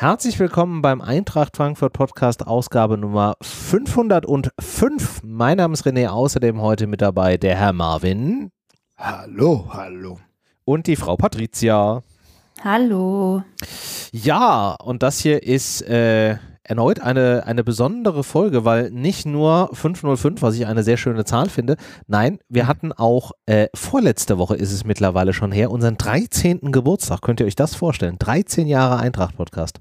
Herzlich willkommen beim Eintracht Frankfurt Podcast Ausgabe Nummer 505. Mein Name ist René, außerdem heute mit dabei der Herr Marvin. Hallo, hallo. Und die Frau Patricia. Hallo. Ja, und das hier ist äh, erneut eine, eine besondere Folge, weil nicht nur 505, was ich eine sehr schöne Zahl finde, nein, wir hatten auch äh, vorletzte Woche ist es mittlerweile schon her, unseren 13. Geburtstag. Könnt ihr euch das vorstellen? 13 Jahre Eintracht-Podcast.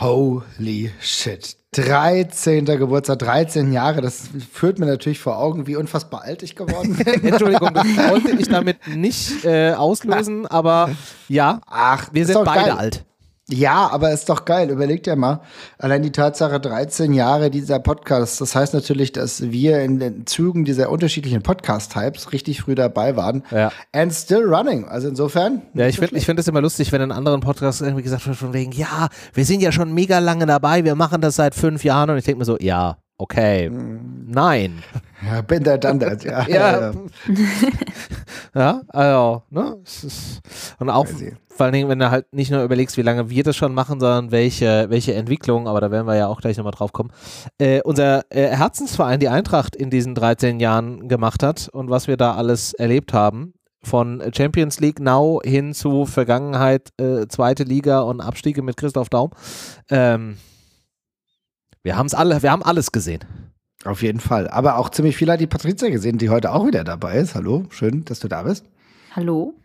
Holy shit. 13. Geburtstag, 13 Jahre, das führt mir natürlich vor Augen, wie unfassbar alt ich geworden bin. Entschuldigung, das wollte ich damit nicht äh, auslösen, aber ja, Ach, wir sind beide geil. alt. Ja, aber ist doch geil. Überleg dir mal, allein die Tatsache 13 Jahre dieser Podcast. Das heißt natürlich, dass wir in den Zügen dieser unterschiedlichen Podcast-Types richtig früh dabei waren. Ja. And still running. Also insofern. Ja, ich finde ich find es immer lustig, wenn in anderen Podcasts irgendwie gesagt wird, von wegen, ja, wir sind ja schon mega lange dabei, wir machen das seit fünf Jahren und ich denke mir so, ja, okay, nein. Ja, bin der that. Ja, Ja. Ja, also, ne? Und auch vor allen Dingen, wenn du halt nicht nur überlegst, wie lange wir das schon machen, sondern welche, welche Entwicklung, aber da werden wir ja auch gleich nochmal drauf kommen, äh, unser äh, Herzensverein, die Eintracht, in diesen 13 Jahren gemacht hat und was wir da alles erlebt haben. Von Champions League Now hin zu Vergangenheit, äh, zweite Liga und Abstiege mit Christoph Daum. Ähm, wir haben es alle, wir haben alles gesehen. Auf jeden Fall. Aber auch ziemlich viel hat die Patrizia gesehen, die heute auch wieder dabei ist. Hallo, schön, dass du da bist. Hallo.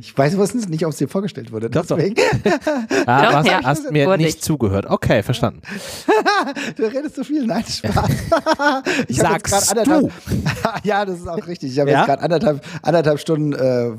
Ich weiß wusstens nicht, ob es dir vorgestellt wurde. Doch, doch. Deswegen. Ah, Doch, hast, ja. hast mir Wurde nicht ich. zugehört. Okay, verstanden. Du redest so viel. Nein, Spaß. Ich Sagst anderthalb- ja, das ist auch richtig. Ich habe Ja? jetzt gerade anderthalb, anderthalb Stunden äh,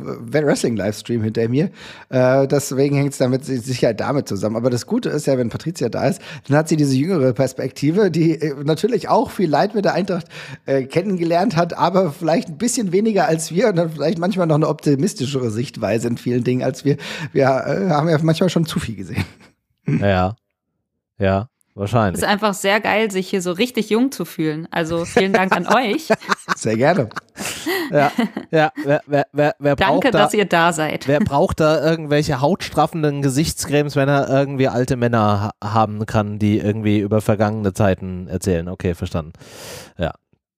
Wrestling-Livestream hinter mir. Äh, deswegen hängt es damit mit Sicherheit damit zusammen. Aber das Gute ist ja, wenn Patricia da ist, dann hat sie diese jüngere Perspektive, die äh, natürlich auch viel Leid mit der Eintracht äh, kennengelernt hat, aber vielleicht ein bisschen weniger als wir und dann vielleicht manchmal noch eine optimistischere Sichtweise in vielen Dingen als wir. Wir äh, haben ja manchmal schon zu viel gesehen. Ja. Ja, Es wahrscheinlich. ist einfach sehr geil, sich hier so richtig jung zu fühlen. Also vielen Dank an euch. Sehr gerne. Ja, ja wer, wer, wer, wer, braucht Danke, da, dass ihr da seid. wer braucht da irgendwelche hautstraffenden Gesichtscremes, wenn er irgendwie alte Männer ha haben kann, die irgendwie über vergangene Zeiten erzählen? Okay, verstanden. Ja.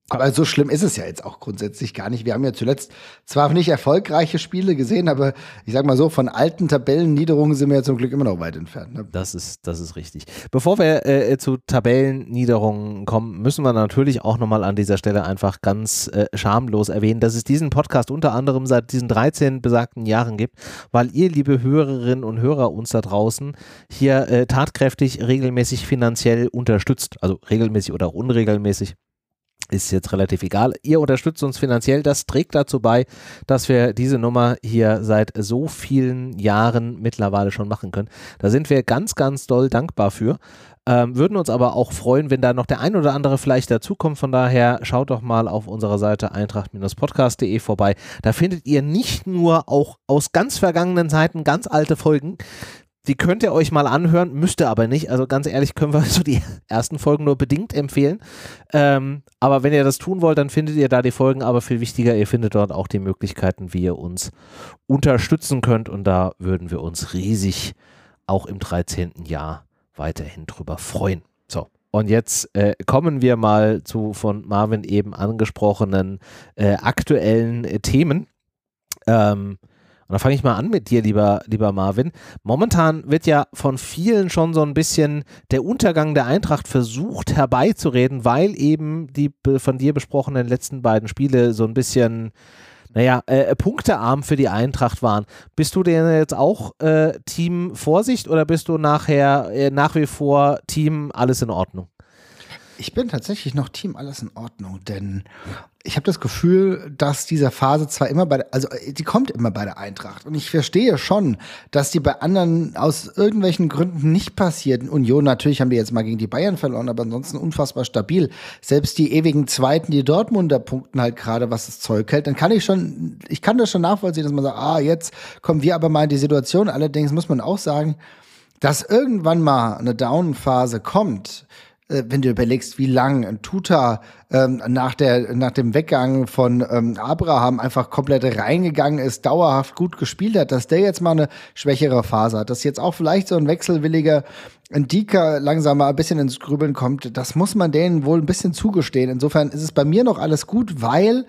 Aber so schlimm ist es ja jetzt auch grundsätzlich gar nicht. Wir haben ja zuletzt zwar nicht erfolgreiche Spiele gesehen, aber ich sag mal so, von alten Tabellenniederungen sind wir ja zum Glück immer noch weit entfernt. Ne? Das ist, das ist richtig. Bevor wir äh, zu Tabellenniederungen kommen, müssen wir natürlich auch nochmal an dieser Stelle einfach ganz äh, schamlos erwähnen, dass es diesen Podcast unter anderem seit diesen 13 besagten Jahren gibt, weil ihr, liebe Hörerinnen und Hörer uns da draußen, hier äh, tatkräftig regelmäßig finanziell unterstützt. Also regelmäßig oder auch unregelmäßig. Ist jetzt relativ egal. Ihr unterstützt uns finanziell. Das trägt dazu bei, dass wir diese Nummer hier seit so vielen Jahren mittlerweile schon machen können. Da sind wir ganz, ganz doll dankbar für. Ähm, würden uns aber auch freuen, wenn da noch der ein oder andere vielleicht dazukommt. Von daher schaut doch mal auf unserer Seite eintracht-podcast.de vorbei. Da findet ihr nicht nur auch aus ganz vergangenen Zeiten ganz alte Folgen. Die könnt ihr euch mal anhören, müsst ihr aber nicht. Also ganz ehrlich können wir so die ersten Folgen nur bedingt empfehlen. Ähm, aber wenn ihr das tun wollt, dann findet ihr da die Folgen. Aber viel wichtiger, ihr findet dort auch die Möglichkeiten, wie ihr uns unterstützen könnt. Und da würden wir uns riesig auch im 13. Jahr weiterhin drüber freuen. So. Und jetzt äh, kommen wir mal zu von Marvin eben angesprochenen äh, aktuellen äh, Themen. Ähm, und da fange ich mal an mit dir, lieber, lieber Marvin. Momentan wird ja von vielen schon so ein bisschen der Untergang der Eintracht versucht herbeizureden, weil eben die von dir besprochenen letzten beiden Spiele so ein bisschen, naja, äh, punktearm für die Eintracht waren. Bist du denn jetzt auch äh, Team Vorsicht oder bist du nachher äh, nach wie vor Team alles in Ordnung? Ich bin tatsächlich noch Team alles in Ordnung, denn ich habe das Gefühl, dass diese Phase zwar immer bei der, also äh, die kommt immer bei der Eintracht und ich verstehe schon, dass die bei anderen aus irgendwelchen Gründen nicht passiert. Union natürlich haben die jetzt mal gegen die Bayern verloren, aber ansonsten unfassbar stabil. Selbst die ewigen Zweiten, die Dortmunder punkten halt gerade, was das Zeug hält. Dann kann ich schon, ich kann das schon nachvollziehen, dass man sagt, ah, jetzt kommen wir aber mal in die Situation. Allerdings muss man auch sagen, dass irgendwann mal eine Down-Phase kommt, wenn du überlegst, wie lang ein Tuta ähm, nach, der, nach dem Weggang von ähm, Abraham einfach komplett reingegangen ist, dauerhaft gut gespielt hat, dass der jetzt mal eine schwächere Phase hat, dass jetzt auch vielleicht so ein wechselwilliger Ndika langsam mal ein bisschen ins Grübeln kommt, das muss man denen wohl ein bisschen zugestehen. Insofern ist es bei mir noch alles gut, weil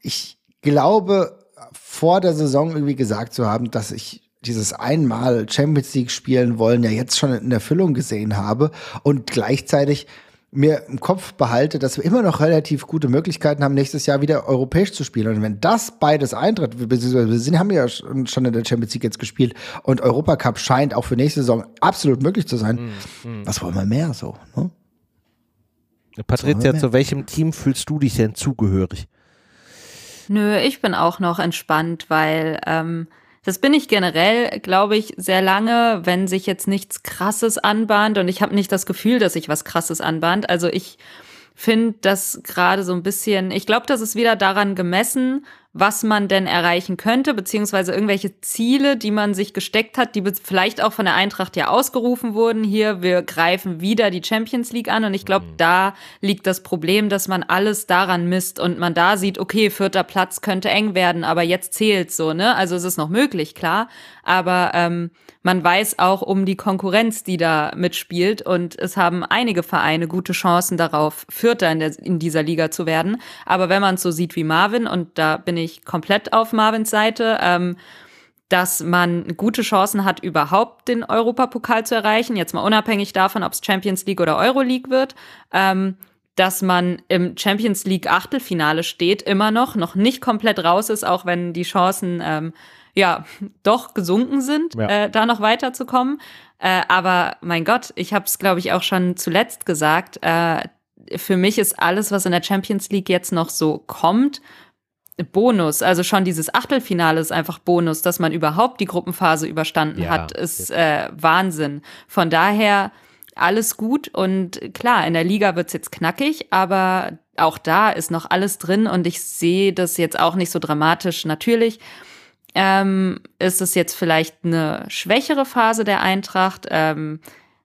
ich glaube, vor der Saison irgendwie gesagt zu haben, dass ich dieses einmal Champions League spielen wollen ja jetzt schon in Erfüllung gesehen habe und gleichzeitig mir im Kopf behalte, dass wir immer noch relativ gute Möglichkeiten haben, nächstes Jahr wieder europäisch zu spielen. Und wenn das beides eintritt, wir sind, haben ja schon in der Champions League jetzt gespielt und Europacup scheint auch für nächste Saison absolut möglich zu sein, mm, mm. was wollen wir mehr so? Ne? Patricia, zu welchem Team fühlst du dich denn zugehörig? Nö, ich bin auch noch entspannt, weil ähm, das bin ich generell, glaube ich, sehr lange, wenn sich jetzt nichts Krasses anbahnt und ich habe nicht das Gefühl, dass sich was Krasses anbahnt. Also ich finde das gerade so ein bisschen, ich glaube, das ist wieder daran gemessen, was man denn erreichen könnte, beziehungsweise irgendwelche Ziele, die man sich gesteckt hat, die vielleicht auch von der Eintracht ja ausgerufen wurden. Hier, wir greifen wieder die Champions League an. Und ich glaube, mhm. da liegt das Problem, dass man alles daran misst und man da sieht, okay, vierter Platz könnte eng werden, aber jetzt zählt so, ne? Also es ist noch möglich, klar. Aber ähm, man weiß auch um die Konkurrenz, die da mitspielt. Und es haben einige Vereine gute Chancen darauf, Vierter in, der, in dieser Liga zu werden. Aber wenn man es so sieht wie Marvin, und da bin ich komplett auf Marvins Seite, ähm, dass man gute Chancen hat, überhaupt den Europapokal zu erreichen. Jetzt mal unabhängig davon, ob es Champions League oder Euroleague wird. Ähm, dass man im Champions League Achtelfinale steht, immer noch, noch nicht komplett raus ist, auch wenn die Chancen ähm, ja doch gesunken sind, ja. äh, da noch weiterzukommen. Äh, aber mein Gott, ich habe es, glaube ich, auch schon zuletzt gesagt. Äh, für mich ist alles, was in der Champions League jetzt noch so kommt, Bonus. Also schon dieses Achtelfinale ist einfach Bonus, dass man überhaupt die Gruppenphase überstanden ja, hat, ist äh, Wahnsinn. Von daher alles gut und klar, in der Liga wird's jetzt knackig, aber auch da ist noch alles drin und ich sehe das jetzt auch nicht so dramatisch. Natürlich ähm, ist es jetzt vielleicht eine schwächere Phase der Eintracht. Ähm,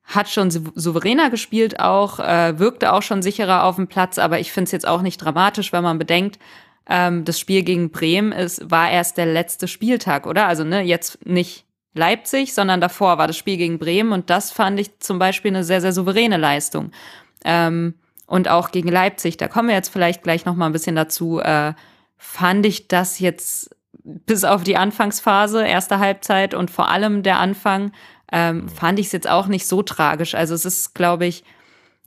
hat schon souveräner gespielt auch, äh, wirkte auch schon sicherer auf dem Platz, aber ich finde es jetzt auch nicht dramatisch, wenn man bedenkt, ähm, das Spiel gegen Bremen ist, war erst der letzte Spieltag, oder? Also ne, jetzt nicht Leipzig, sondern davor war das Spiel gegen Bremen und das fand ich zum Beispiel eine sehr, sehr souveräne Leistung. Ähm, und auch gegen Leipzig, da kommen wir jetzt vielleicht gleich noch mal ein bisschen dazu, äh, fand ich das jetzt bis auf die Anfangsphase, erste Halbzeit und vor allem der Anfang, ähm, mhm. fand ich es jetzt auch nicht so tragisch. Also es ist, glaube ich,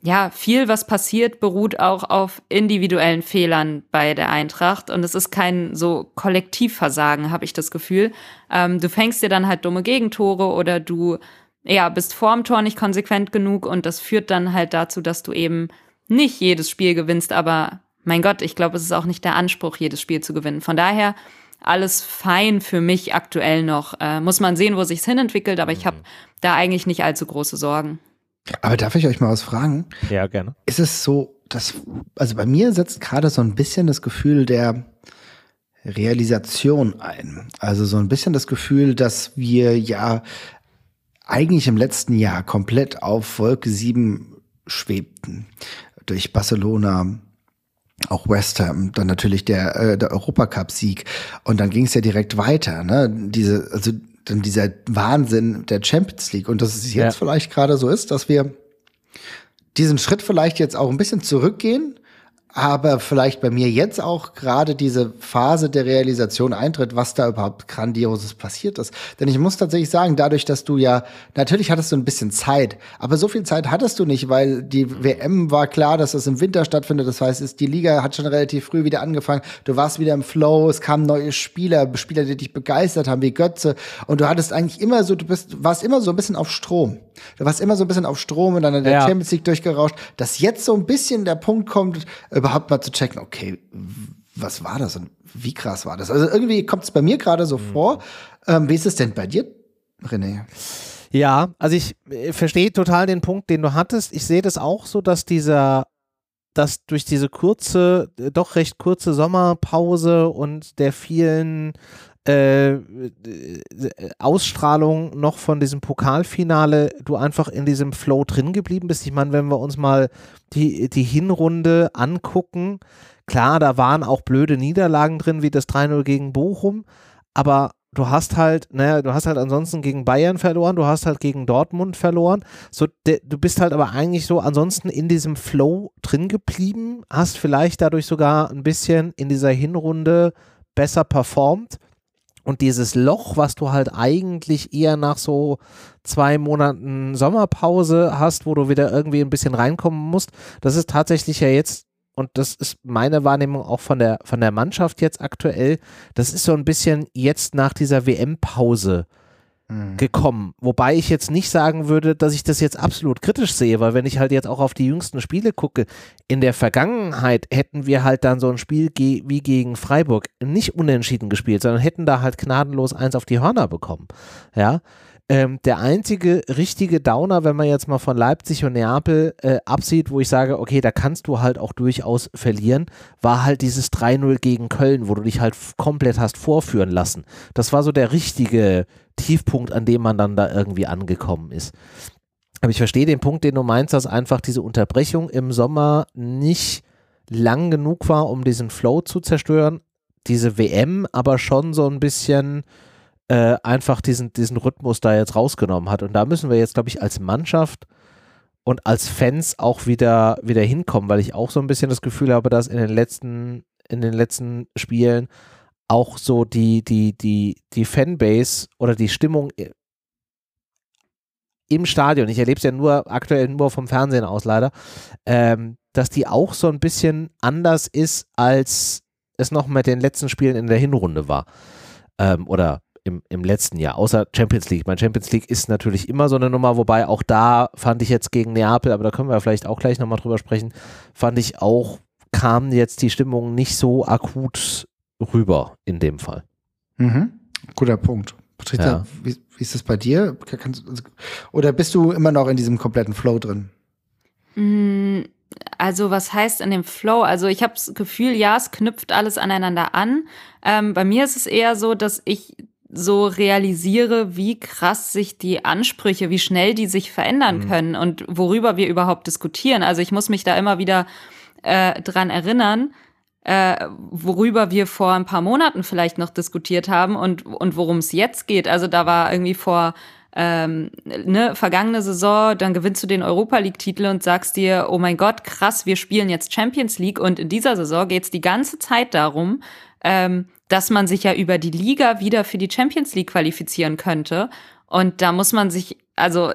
ja, viel, was passiert, beruht auch auf individuellen Fehlern bei der Eintracht. Und es ist kein so Kollektivversagen, habe ich das Gefühl. Ähm, du fängst dir dann halt dumme Gegentore oder du ja, bist vorm Tor nicht konsequent genug und das führt dann halt dazu, dass du eben nicht jedes Spiel gewinnst. Aber mein Gott, ich glaube, es ist auch nicht der Anspruch, jedes Spiel zu gewinnen. Von daher alles fein für mich aktuell noch. Äh, muss man sehen, wo sich's hinentwickelt, aber ich habe da eigentlich nicht allzu große Sorgen. Aber darf ich euch mal was fragen? Ja, gerne. Ist es so, dass, also bei mir setzt gerade so ein bisschen das Gefühl der Realisation ein. Also so ein bisschen das Gefühl, dass wir ja eigentlich im letzten Jahr komplett auf Wolke 7 schwebten. Durch Barcelona, auch West Ham, dann natürlich der, äh, der Europacup-Sieg. Und dann ging es ja direkt weiter. Ne? Diese, also dann dieser Wahnsinn der Champions League. Und dass es jetzt ja. vielleicht gerade so ist, dass wir diesen Schritt vielleicht jetzt auch ein bisschen zurückgehen aber vielleicht bei mir jetzt auch gerade diese Phase der Realisation eintritt, was da überhaupt Grandioses passiert ist. Denn ich muss tatsächlich sagen, dadurch, dass du ja, natürlich hattest du ein bisschen Zeit, aber so viel Zeit hattest du nicht, weil die WM war klar, dass das im Winter stattfindet. Das heißt, die Liga hat schon relativ früh wieder angefangen. Du warst wieder im Flow, es kamen neue Spieler, Spieler, die dich begeistert haben, wie Götze. Und du hattest eigentlich immer so, du bist, warst immer so ein bisschen auf Strom. Du warst immer so ein bisschen auf Strom und dann in der ja. Champions League durchgerauscht, dass jetzt so ein bisschen der Punkt kommt, überhaupt mal zu checken, okay, was war das und wie krass war das? Also irgendwie kommt es bei mir gerade so mhm. vor. Ähm, wie ist es denn bei dir, René? Ja, also ich äh, verstehe total den Punkt, den du hattest. Ich sehe das auch so, dass dieser, dass durch diese kurze, äh, doch recht kurze Sommerpause und der vielen äh, Ausstrahlung noch von diesem Pokalfinale du einfach in diesem Flow drin geblieben bist. Ich meine, wenn wir uns mal die, die Hinrunde angucken, klar, da waren auch blöde Niederlagen drin, wie das 3-0 gegen Bochum, aber du hast halt, naja, du hast halt ansonsten gegen Bayern verloren, du hast halt gegen Dortmund verloren. So, de, du bist halt aber eigentlich so ansonsten in diesem Flow drin geblieben, hast vielleicht dadurch sogar ein bisschen in dieser Hinrunde besser performt. Und dieses Loch, was du halt eigentlich eher nach so zwei Monaten Sommerpause hast, wo du wieder irgendwie ein bisschen reinkommen musst, das ist tatsächlich ja jetzt und das ist meine Wahrnehmung auch von der, von der Mannschaft jetzt aktuell, das ist so ein bisschen jetzt nach dieser WM-Pause. Gekommen. Wobei ich jetzt nicht sagen würde, dass ich das jetzt absolut kritisch sehe, weil wenn ich halt jetzt auch auf die jüngsten Spiele gucke, in der Vergangenheit hätten wir halt dann so ein Spiel ge wie gegen Freiburg nicht unentschieden gespielt, sondern hätten da halt gnadenlos eins auf die Hörner bekommen. Ja. Ähm, der einzige richtige Downer, wenn man jetzt mal von Leipzig und Neapel äh, absieht, wo ich sage, okay, da kannst du halt auch durchaus verlieren, war halt dieses 3-0 gegen Köln, wo du dich halt komplett hast vorführen lassen. Das war so der richtige Tiefpunkt, an dem man dann da irgendwie angekommen ist. Aber ich verstehe den Punkt, den du meinst, dass einfach diese Unterbrechung im Sommer nicht lang genug war, um diesen Flow zu zerstören. Diese WM aber schon so ein bisschen äh, einfach diesen, diesen Rhythmus da jetzt rausgenommen hat. Und da müssen wir jetzt, glaube ich, als Mannschaft und als Fans auch wieder, wieder hinkommen, weil ich auch so ein bisschen das Gefühl habe, dass in den letzten, in den letzten Spielen auch so die, die, die, die Fanbase oder die Stimmung im Stadion, ich erlebe es ja nur aktuell nur vom Fernsehen aus leider, ähm, dass die auch so ein bisschen anders ist, als es noch mit den letzten Spielen in der Hinrunde war. Ähm, oder im, im letzten Jahr, außer Champions League. Mein Champions League ist natürlich immer so eine Nummer, wobei auch da fand ich jetzt gegen Neapel, aber da können wir vielleicht auch gleich nochmal drüber sprechen, fand ich auch, kam jetzt die Stimmung nicht so akut rüber in dem Fall. Mhm. Guter Punkt. Patricia, ja. wie, wie, ist das bei dir? Kannst, oder bist du immer noch in diesem kompletten Flow drin? Mm, also was heißt in dem Flow? Also ich habe das Gefühl, ja, es knüpft alles aneinander an. Ähm, bei mir ist es eher so, dass ich so realisiere, wie krass sich die Ansprüche, wie schnell die sich verändern mhm. können und worüber wir überhaupt diskutieren. Also ich muss mich da immer wieder äh, dran erinnern, äh, worüber wir vor ein paar Monaten vielleicht noch diskutiert haben und, und worum es jetzt geht. Also da war irgendwie vor ähm, ne, vergangene Saison, dann gewinnst du den Europa League-Titel und sagst dir, oh mein Gott, krass, wir spielen jetzt Champions League und in dieser Saison geht es die ganze Zeit darum, ähm, dass man sich ja über die Liga wieder für die Champions League qualifizieren könnte. Und da muss man sich, also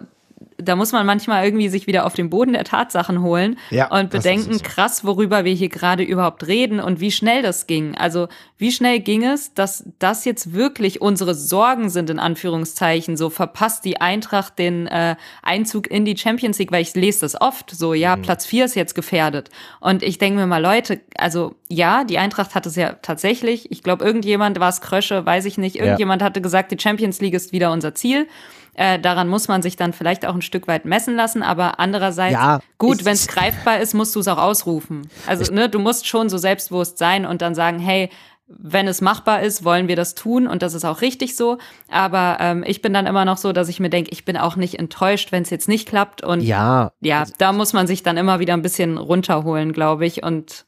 da muss man manchmal irgendwie sich wieder auf den Boden der Tatsachen holen ja, und bedenken, so. krass, worüber wir hier gerade überhaupt reden und wie schnell das ging. Also wie schnell ging es, dass das jetzt wirklich unsere Sorgen sind, in Anführungszeichen. So verpasst die Eintracht den äh, Einzug in die Champions League, weil ich lese das oft. So, ja, mhm. Platz vier ist jetzt gefährdet. Und ich denke mir mal, Leute, also ja, die Eintracht hat es ja tatsächlich. Ich glaube, irgendjemand war es Krösche, weiß ich nicht. Irgendjemand ja. hatte gesagt, die Champions League ist wieder unser Ziel. Äh, daran muss man sich dann vielleicht auch ein Stück weit messen lassen, aber andererseits, ja, gut, wenn es greifbar ist, musst du es auch ausrufen. Also, ne, du musst schon so selbstbewusst sein und dann sagen, hey, wenn es machbar ist, wollen wir das tun und das ist auch richtig so. Aber ähm, ich bin dann immer noch so, dass ich mir denke, ich bin auch nicht enttäuscht, wenn es jetzt nicht klappt. Und ja, ja, da muss man sich dann immer wieder ein bisschen runterholen, glaube ich. Und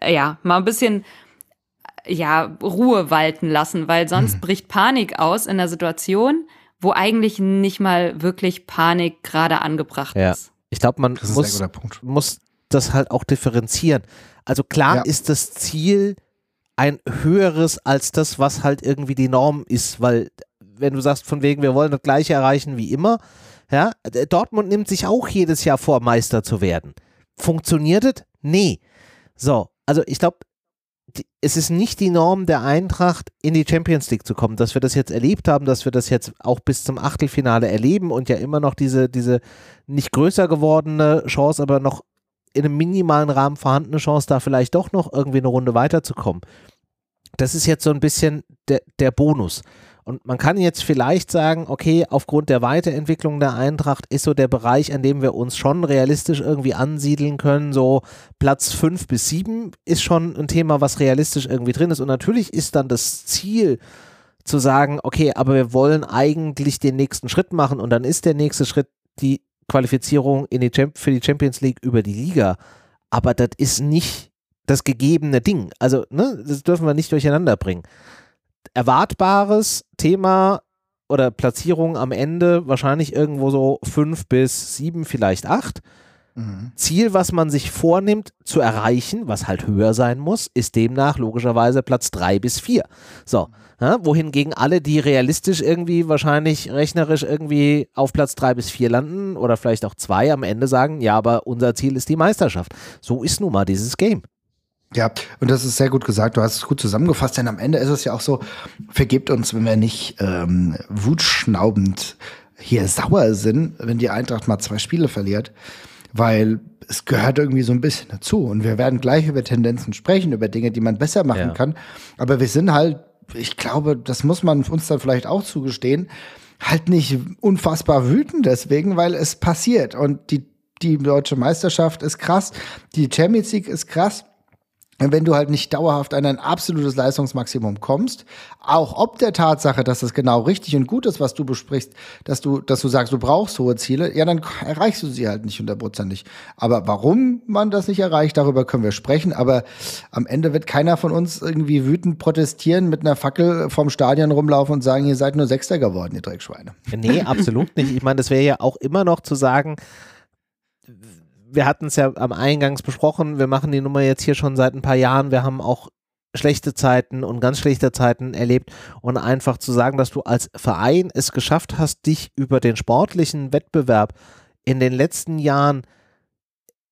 äh, ja, mal ein bisschen ja, Ruhe walten lassen, weil sonst hm. bricht Panik aus in der Situation wo eigentlich nicht mal wirklich Panik gerade angebracht ja. ist. Ich glaube, man muss, muss das halt auch differenzieren. Also klar ja. ist das Ziel ein höheres als das, was halt irgendwie die Norm ist, weil wenn du sagst, von wegen, wir wollen das gleiche erreichen wie immer, ja, Dortmund nimmt sich auch jedes Jahr vor, Meister zu werden. Funktioniert es? Nee. So, also ich glaube, es ist nicht die Norm der Eintracht, in die Champions League zu kommen. Dass wir das jetzt erlebt haben, dass wir das jetzt auch bis zum Achtelfinale erleben und ja immer noch diese, diese nicht größer gewordene Chance, aber noch in einem minimalen Rahmen vorhandene Chance, da vielleicht doch noch irgendwie eine Runde weiterzukommen. Das ist jetzt so ein bisschen der, der Bonus. Und man kann jetzt vielleicht sagen, okay, aufgrund der Weiterentwicklung der Eintracht ist so der Bereich, an dem wir uns schon realistisch irgendwie ansiedeln können, so Platz 5 bis 7 ist schon ein Thema, was realistisch irgendwie drin ist. Und natürlich ist dann das Ziel zu sagen, okay, aber wir wollen eigentlich den nächsten Schritt machen und dann ist der nächste Schritt die Qualifizierung in die für die Champions League über die Liga. Aber das ist nicht das gegebene Ding. Also, ne, das dürfen wir nicht durcheinander bringen. Erwartbares Thema oder Platzierung am Ende wahrscheinlich irgendwo so fünf bis sieben, vielleicht acht. Mhm. Ziel, was man sich vornimmt zu erreichen, was halt höher sein muss, ist demnach logischerweise Platz drei bis vier. So, ja, wohingegen alle, die realistisch irgendwie wahrscheinlich rechnerisch irgendwie auf Platz drei bis vier landen oder vielleicht auch zwei am Ende sagen, ja, aber unser Ziel ist die Meisterschaft. So ist nun mal dieses Game. Ja, und das ist sehr gut gesagt. Du hast es gut zusammengefasst, denn am Ende ist es ja auch so, vergebt uns, wenn wir nicht ähm, wutschnaubend hier sauer sind, wenn die Eintracht mal zwei Spiele verliert, weil es gehört irgendwie so ein bisschen dazu. Und wir werden gleich über Tendenzen sprechen, über Dinge, die man besser machen ja. kann. Aber wir sind halt, ich glaube, das muss man uns dann vielleicht auch zugestehen, halt nicht unfassbar wütend deswegen, weil es passiert. Und die, die deutsche Meisterschaft ist krass, die Champions League ist krass wenn du halt nicht dauerhaft an ein absolutes Leistungsmaximum kommst, auch ob der Tatsache, dass das genau richtig und gut ist, was du besprichst, dass du, dass du sagst, du brauchst hohe Ziele, ja, dann erreichst du sie halt nicht hundertprozentig. Aber warum man das nicht erreicht, darüber können wir sprechen. Aber am Ende wird keiner von uns irgendwie wütend protestieren, mit einer Fackel vom Stadion rumlaufen und sagen, ihr seid nur Sechster geworden, ihr Dreckschweine. Nee, absolut nicht. Ich meine, das wäre ja auch immer noch zu sagen, wir hatten es ja am Eingangs besprochen, wir machen die Nummer jetzt hier schon seit ein paar Jahren, wir haben auch schlechte Zeiten und ganz schlechte Zeiten erlebt. Und einfach zu sagen, dass du als Verein es geschafft hast, dich über den sportlichen Wettbewerb in den letzten Jahren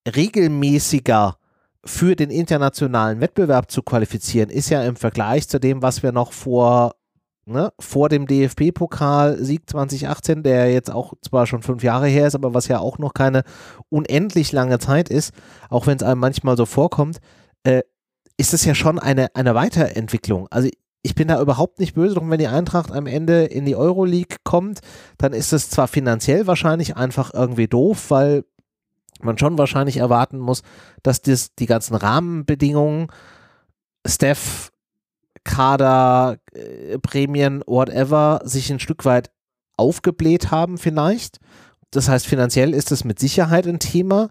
regelmäßiger für den internationalen Wettbewerb zu qualifizieren, ist ja im Vergleich zu dem, was wir noch vor ne, vor dem DFB-Pokal-Sieg 2018, der jetzt auch zwar schon fünf Jahre her ist, aber was ja auch noch keine unendlich lange Zeit ist, auch wenn es einem manchmal so vorkommt, äh, ist es ja schon eine, eine Weiterentwicklung. Also ich bin da überhaupt nicht böse drum, wenn die Eintracht am Ende in die Euroleague kommt, dann ist es zwar finanziell wahrscheinlich einfach irgendwie doof, weil man schon wahrscheinlich erwarten muss, dass das, die ganzen Rahmenbedingungen, Steph, Kader, äh, Prämien, whatever, sich ein Stück weit aufgebläht haben vielleicht. Das heißt, finanziell ist es mit Sicherheit ein Thema,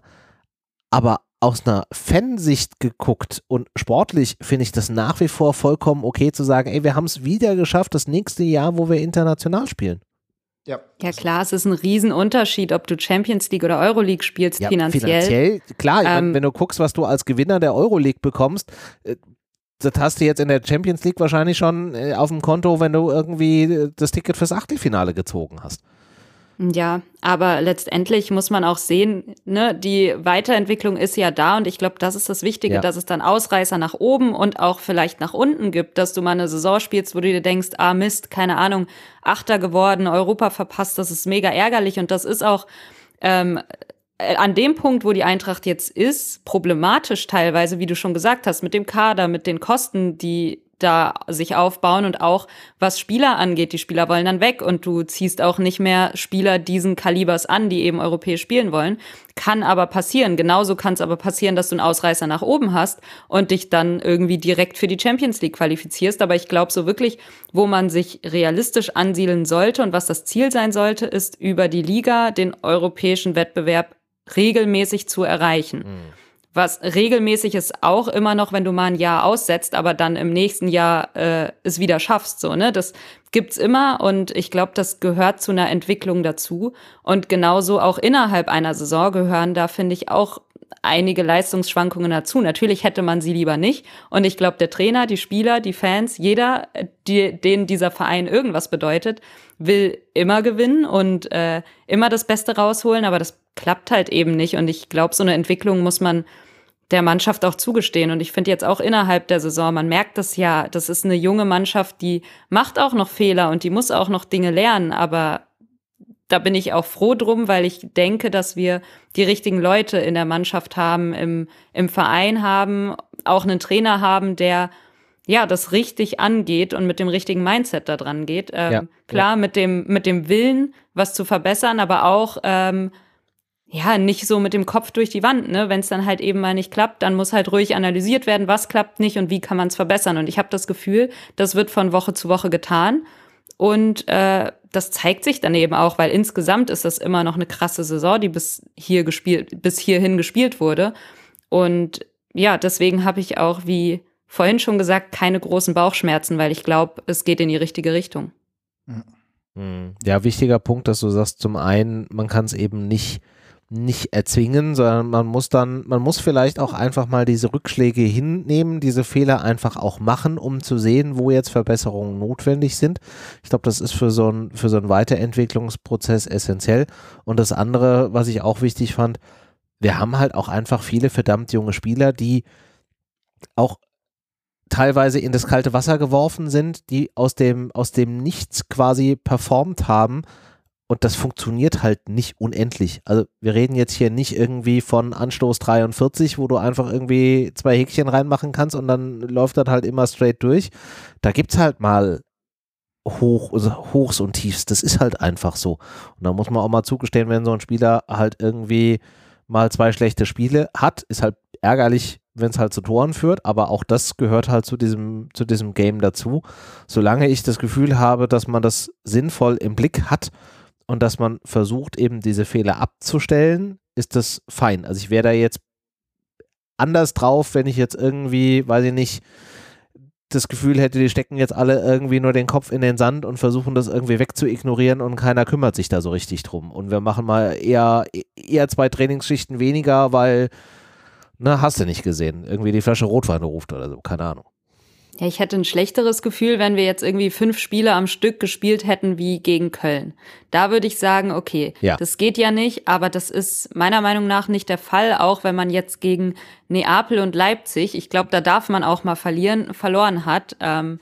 aber aus einer Fansicht geguckt und sportlich finde ich das nach wie vor vollkommen okay zu sagen, ey, wir haben es wieder geschafft, das nächste Jahr, wo wir international spielen. Ja. ja, klar, es ist ein Riesenunterschied, ob du Champions League oder Euroleague spielst ja, finanziell. Finanziell, klar, ähm, wenn du guckst, was du als Gewinner der Euroleague bekommst, äh, das hast du jetzt in der Champions League wahrscheinlich schon äh, auf dem Konto, wenn du irgendwie äh, das Ticket fürs Achtelfinale gezogen hast. Ja, aber letztendlich muss man auch sehen, ne, die Weiterentwicklung ist ja da und ich glaube, das ist das Wichtige, ja. dass es dann Ausreißer nach oben und auch vielleicht nach unten gibt, dass du mal eine Saison spielst, wo du dir denkst, ah Mist, keine Ahnung, Achter geworden, Europa verpasst, das ist mega ärgerlich und das ist auch ähm, äh, an dem Punkt, wo die Eintracht jetzt ist, problematisch teilweise, wie du schon gesagt hast, mit dem Kader, mit den Kosten, die da sich aufbauen und auch was Spieler angeht. Die Spieler wollen dann weg und du ziehst auch nicht mehr Spieler diesen Kalibers an, die eben europäisch spielen wollen. Kann aber passieren. Genauso kann es aber passieren, dass du einen Ausreißer nach oben hast und dich dann irgendwie direkt für die Champions League qualifizierst. Aber ich glaube so wirklich, wo man sich realistisch ansiedeln sollte und was das Ziel sein sollte, ist über die Liga den europäischen Wettbewerb regelmäßig zu erreichen. Mhm. Was regelmäßig ist auch immer noch, wenn du mal ein Jahr aussetzt, aber dann im nächsten Jahr äh, es wieder schaffst. So, ne? Das gibt's immer und ich glaube, das gehört zu einer Entwicklung dazu. Und genauso auch innerhalb einer Saison gehören da, finde ich, auch einige Leistungsschwankungen dazu. Natürlich hätte man sie lieber nicht. Und ich glaube, der Trainer, die Spieler, die Fans, jeder, die, denen dieser Verein irgendwas bedeutet, will immer gewinnen und äh, immer das Beste rausholen. Aber das klappt halt eben nicht. Und ich glaube, so eine Entwicklung muss man der Mannschaft auch zugestehen. Und ich finde jetzt auch innerhalb der Saison, man merkt das ja, das ist eine junge Mannschaft, die macht auch noch Fehler und die muss auch noch Dinge lernen. Aber da bin ich auch froh drum, weil ich denke, dass wir die richtigen Leute in der Mannschaft haben, im, im Verein haben, auch einen Trainer haben, der ja das richtig angeht und mit dem richtigen Mindset da dran geht. Ähm, ja, klar, ja. mit dem mit dem Willen, was zu verbessern, aber auch ähm, ja, nicht so mit dem Kopf durch die Wand, ne? Wenn es dann halt eben mal nicht klappt, dann muss halt ruhig analysiert werden, was klappt nicht und wie kann man es verbessern. Und ich habe das Gefühl, das wird von Woche zu Woche getan. Und äh, das zeigt sich dann eben auch, weil insgesamt ist das immer noch eine krasse Saison, die bis hier gespielt, bis hierhin gespielt wurde. Und ja, deswegen habe ich auch, wie vorhin schon gesagt, keine großen Bauchschmerzen, weil ich glaube, es geht in die richtige Richtung. Hm. Ja, wichtiger Punkt, dass du sagst, zum einen, man kann es eben nicht nicht erzwingen, sondern man muss dann, man muss vielleicht auch einfach mal diese Rückschläge hinnehmen, diese Fehler einfach auch machen, um zu sehen, wo jetzt Verbesserungen notwendig sind. Ich glaube, das ist für so ein, für so einen Weiterentwicklungsprozess essentiell. Und das andere, was ich auch wichtig fand, wir haben halt auch einfach viele verdammt junge Spieler, die auch teilweise in das kalte Wasser geworfen sind, die aus dem, aus dem Nichts quasi performt haben. Und das funktioniert halt nicht unendlich. Also wir reden jetzt hier nicht irgendwie von Anstoß 43, wo du einfach irgendwie zwei Häkchen reinmachen kannst und dann läuft das halt immer straight durch. Da gibt es halt mal Hoch, also Hochs und Tiefs. Das ist halt einfach so. Und da muss man auch mal zugestehen, wenn so ein Spieler halt irgendwie mal zwei schlechte Spiele hat, ist halt ärgerlich, wenn es halt zu Toren führt, aber auch das gehört halt zu diesem, zu diesem Game dazu. Solange ich das Gefühl habe, dass man das sinnvoll im Blick hat und dass man versucht, eben diese Fehler abzustellen, ist das fein. Also ich wäre da jetzt anders drauf, wenn ich jetzt irgendwie, weiß ich nicht, das Gefühl hätte, die stecken jetzt alle irgendwie nur den Kopf in den Sand und versuchen das irgendwie wegzuignorieren und keiner kümmert sich da so richtig drum. Und wir machen mal eher, eher zwei Trainingsschichten weniger, weil na, hast du nicht gesehen. Irgendwie die Flasche Rotwein ruft oder so, keine Ahnung. Ja, ich hätte ein schlechteres Gefühl, wenn wir jetzt irgendwie fünf Spiele am Stück gespielt hätten wie gegen Köln. Da würde ich sagen, okay, ja. das geht ja nicht, aber das ist meiner Meinung nach nicht der Fall, auch wenn man jetzt gegen Neapel und Leipzig, ich glaube, da darf man auch mal verlieren, verloren hat ähm,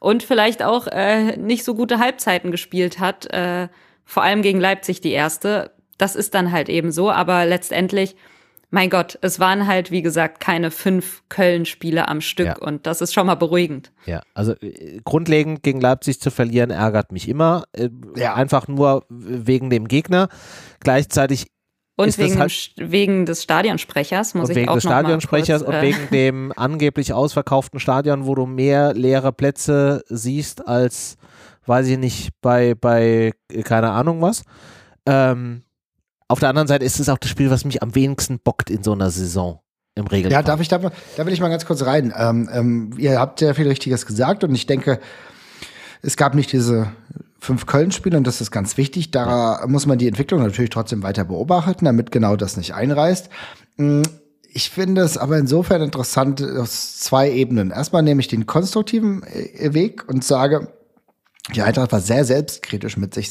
und vielleicht auch äh, nicht so gute Halbzeiten gespielt hat, äh, vor allem gegen Leipzig die erste. Das ist dann halt eben so, aber letztendlich mein Gott, es waren halt, wie gesagt, keine fünf Köln-Spiele am Stück ja. und das ist schon mal beruhigend. Ja, also äh, grundlegend gegen Leipzig zu verlieren ärgert mich immer. Äh, ja. Einfach nur wegen dem Gegner. Gleichzeitig und wegen, halt wegen des Stadionsprechers, muss ich wegen auch des Stadionsprechers kurz, äh, und wegen dem angeblich ausverkauften Stadion, wo du mehr leere Plätze siehst als, weiß ich nicht, bei, bei keine Ahnung was. Ähm, auf der anderen Seite ist es auch das Spiel, was mich am wenigsten bockt in so einer Saison. Im Regelfall. Ja, darf ich da, da will ich mal ganz kurz rein. Ähm, ähm, ihr habt sehr viel Richtiges gesagt und ich denke, es gab nicht diese fünf Köln-Spiele und das ist ganz wichtig. Da ja. muss man die Entwicklung natürlich trotzdem weiter beobachten, damit genau das nicht einreißt. Mm, ich finde es aber insofern interessant aus zwei Ebenen. Erstmal nehme ich den konstruktiven äh, Weg und sage, die Eintracht war sehr selbstkritisch mit sich,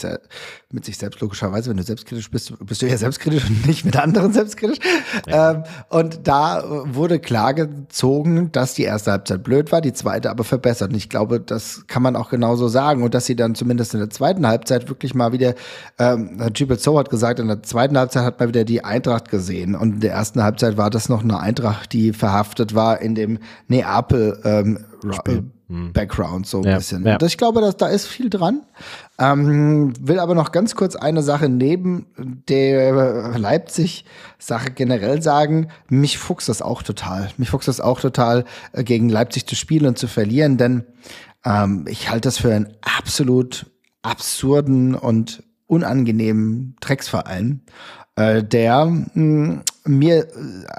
mit sich selbst, logischerweise. Wenn du selbstkritisch bist, bist du ja selbstkritisch und nicht mit anderen selbstkritisch. Ja. Ähm, und da wurde klar gezogen, dass die erste Halbzeit blöd war, die zweite aber verbessert. Und ich glaube, das kann man auch genauso sagen. Und dass sie dann zumindest in der zweiten Halbzeit wirklich mal wieder, ähm, Gilbert So hat gesagt, in der zweiten Halbzeit hat man wieder die Eintracht gesehen. Und in der ersten Halbzeit war das noch eine Eintracht, die verhaftet war in dem Neapel ähm, hm. Background so ein ja, bisschen. Ja. ich glaube, dass da ist viel dran. Ähm, will aber noch ganz kurz eine Sache neben der Leipzig-Sache generell sagen. Mich fuchst das auch total. Mich fuchst das auch total, äh, gegen Leipzig zu spielen und zu verlieren, denn ähm, ich halte das für einen absolut absurden und unangenehmen Drecksverein äh, der mh, hm, mir äh,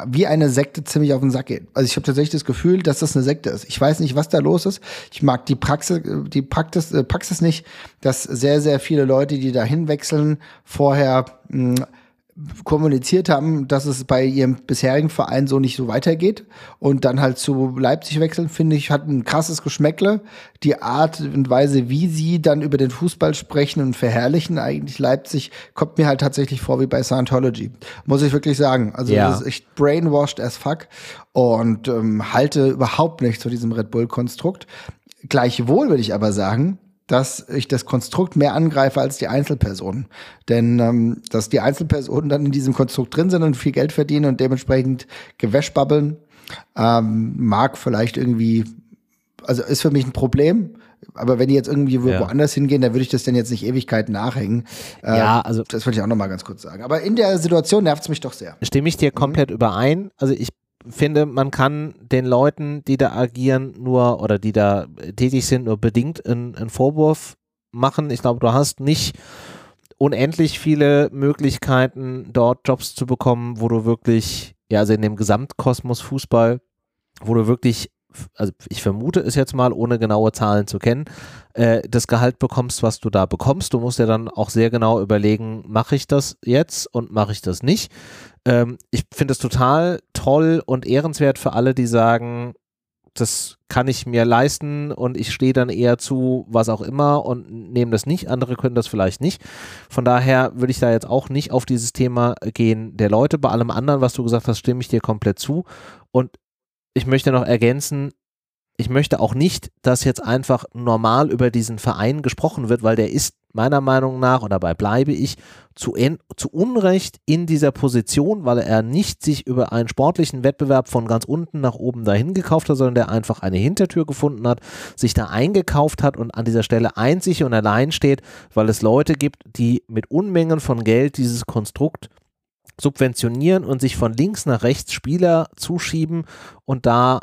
wie eine Sekte ziemlich auf den Sack geht. Also ich habe tatsächlich das Gefühl, dass das eine Sekte ist. Ich weiß nicht, was da los ist. Ich mag die Praxis, die Praxis, äh, Praxis nicht, dass sehr, sehr viele Leute, die da hinwechseln, vorher mh, hm, kommuniziert haben, dass es bei ihrem bisherigen Verein so nicht so weitergeht und dann halt zu Leipzig wechseln, finde ich, hat ein krasses Geschmäckle. Die Art und Weise, wie sie dann über den Fußball sprechen und verherrlichen eigentlich Leipzig, kommt mir halt tatsächlich vor wie bei Scientology. Muss ich wirklich sagen. Also ja. das ist echt brainwashed as fuck und ähm, halte überhaupt nicht zu diesem Red Bull-Konstrukt. Gleichwohl würde ich aber sagen, dass ich das Konstrukt mehr angreife als die Einzelpersonen. Denn ähm, dass die Einzelpersonen dann in diesem Konstrukt drin sind und viel Geld verdienen und dementsprechend Gewäschbabbeln, ähm, mag vielleicht irgendwie, also ist für mich ein Problem. Aber wenn die jetzt irgendwie ja. woanders hingehen, dann würde ich das denn jetzt nicht Ewigkeiten nachhängen. Äh, ja, also. Das wollte ich auch nochmal ganz kurz sagen. Aber in der Situation nervt es mich doch sehr. Stimme ich dir komplett mhm. überein. Also ich finde, man kann den Leuten, die da agieren, nur oder die da tätig sind, nur bedingt einen, Vorwurf machen. Ich glaube, du hast nicht unendlich viele Möglichkeiten, dort Jobs zu bekommen, wo du wirklich, ja, also in dem Gesamtkosmos Fußball, wo du wirklich also ich vermute es jetzt mal, ohne genaue Zahlen zu kennen, äh, das Gehalt bekommst, was du da bekommst. Du musst ja dann auch sehr genau überlegen, mache ich das jetzt und mache ich das nicht. Ähm, ich finde es total toll und ehrenswert für alle, die sagen, das kann ich mir leisten und ich stehe dann eher zu was auch immer und nehme das nicht. Andere können das vielleicht nicht. Von daher würde ich da jetzt auch nicht auf dieses Thema gehen der Leute. Bei allem anderen, was du gesagt hast, stimme ich dir komplett zu. Und ich möchte noch ergänzen, ich möchte auch nicht, dass jetzt einfach normal über diesen Verein gesprochen wird, weil der ist meiner Meinung nach, und dabei bleibe ich, zu, zu Unrecht in dieser Position, weil er nicht sich über einen sportlichen Wettbewerb von ganz unten nach oben dahin gekauft hat, sondern der einfach eine Hintertür gefunden hat, sich da eingekauft hat und an dieser Stelle einzig und allein steht, weil es Leute gibt, die mit Unmengen von Geld dieses Konstrukt subventionieren und sich von links nach rechts Spieler zuschieben und da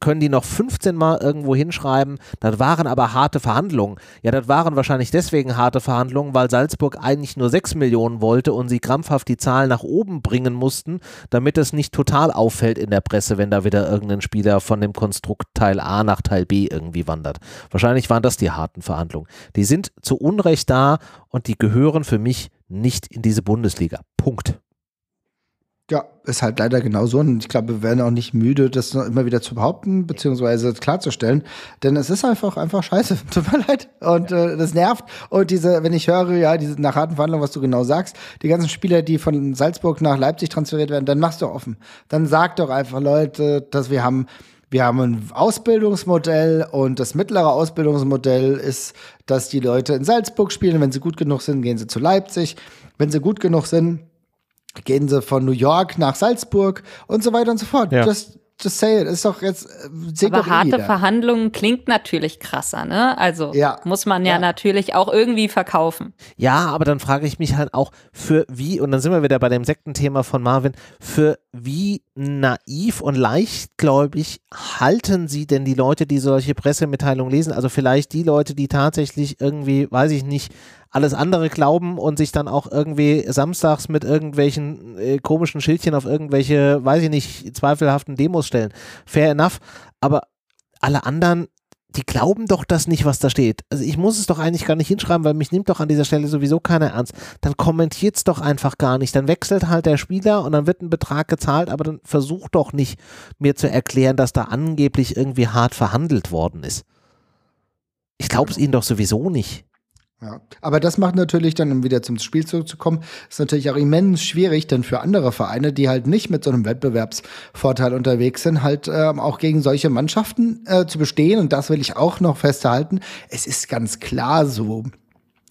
können die noch 15 Mal irgendwo hinschreiben, das waren aber harte Verhandlungen. Ja, das waren wahrscheinlich deswegen harte Verhandlungen, weil Salzburg eigentlich nur 6 Millionen wollte und sie krampfhaft die Zahl nach oben bringen mussten, damit es nicht total auffällt in der Presse, wenn da wieder irgendein Spieler von dem Konstrukt Teil A nach Teil B irgendwie wandert. Wahrscheinlich waren das die harten Verhandlungen. Die sind zu Unrecht da und die gehören für mich nicht in diese Bundesliga. Punkt. Ja, ist halt leider genauso. Und ich glaube, wir werden auch nicht müde, das immer wieder zu behaupten, beziehungsweise klarzustellen. Denn es ist einfach, einfach scheiße. Tut mir leid. Und äh, das nervt. Und diese, wenn ich höre, ja, diese nach harten Verhandlungen, was du genau sagst, die ganzen Spieler, die von Salzburg nach Leipzig transferiert werden, dann machst du offen. Dann sag doch einfach, Leute, dass wir haben wir haben ein Ausbildungsmodell und das mittlere Ausbildungsmodell ist, dass die Leute in Salzburg spielen. Wenn sie gut genug sind, gehen sie zu Leipzig. Wenn sie gut genug sind, gehen sie von New York nach Salzburg und so weiter und so fort. Ja. Das, just say it, ist doch jetzt, äh, seht Aber harte jeder. Verhandlungen klingt natürlich krasser, ne? Also ja. muss man ja, ja, natürlich auch irgendwie verkaufen. Ja, aber dann frage ich mich halt auch, für wie, und dann sind wir wieder bei dem Sektenthema von Marvin, für wie naiv und leichtgläubig halten Sie denn die Leute, die solche Pressemitteilungen lesen? Also vielleicht die Leute, die tatsächlich irgendwie, weiß ich nicht, alles andere glauben und sich dann auch irgendwie samstags mit irgendwelchen äh, komischen Schildchen auf irgendwelche, weiß ich nicht, zweifelhaften Demos stellen. Fair enough. Aber alle anderen, die glauben doch das nicht, was da steht. Also ich muss es doch eigentlich gar nicht hinschreiben, weil mich nimmt doch an dieser Stelle sowieso keiner ernst. Dann kommentiert es doch einfach gar nicht. Dann wechselt halt der Spieler und dann wird ein Betrag gezahlt, aber dann versucht doch nicht mir zu erklären, dass da angeblich irgendwie hart verhandelt worden ist. Ich glaube es ihnen doch sowieso nicht. Ja, aber das macht natürlich dann, um wieder zum Spiel zurückzukommen, ist natürlich auch immens schwierig, denn für andere Vereine, die halt nicht mit so einem Wettbewerbsvorteil unterwegs sind, halt ähm, auch gegen solche Mannschaften äh, zu bestehen. Und das will ich auch noch festhalten. Es ist ganz klar so,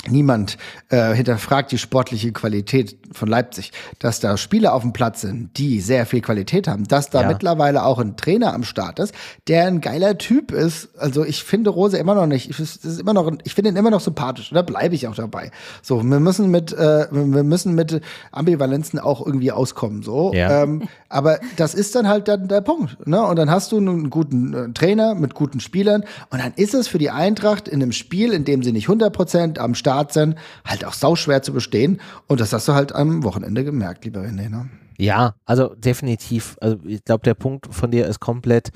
Niemand äh, hinterfragt die sportliche Qualität von Leipzig, dass da Spieler auf dem Platz sind, die sehr viel Qualität haben, dass da ja. mittlerweile auch ein Trainer am Start ist, der ein geiler Typ ist. Also ich finde Rose immer noch nicht, das ist immer noch, ich finde ihn immer noch sympathisch. Da bleibe ich auch dabei. So, wir müssen mit, äh, wir müssen mit Ambivalenzen auch irgendwie auskommen. So, ja. ähm, aber das ist dann halt dann der Punkt. Ne? Und dann hast du einen guten äh, Trainer mit guten Spielern und dann ist es für die Eintracht in einem Spiel, in dem sie nicht 100 Prozent am Start Start sind, halt auch sauschwer zu bestehen. Und das hast du halt am Wochenende gemerkt, lieber René. Ne? Ja, also definitiv. Also ich glaube, der Punkt von dir ist komplett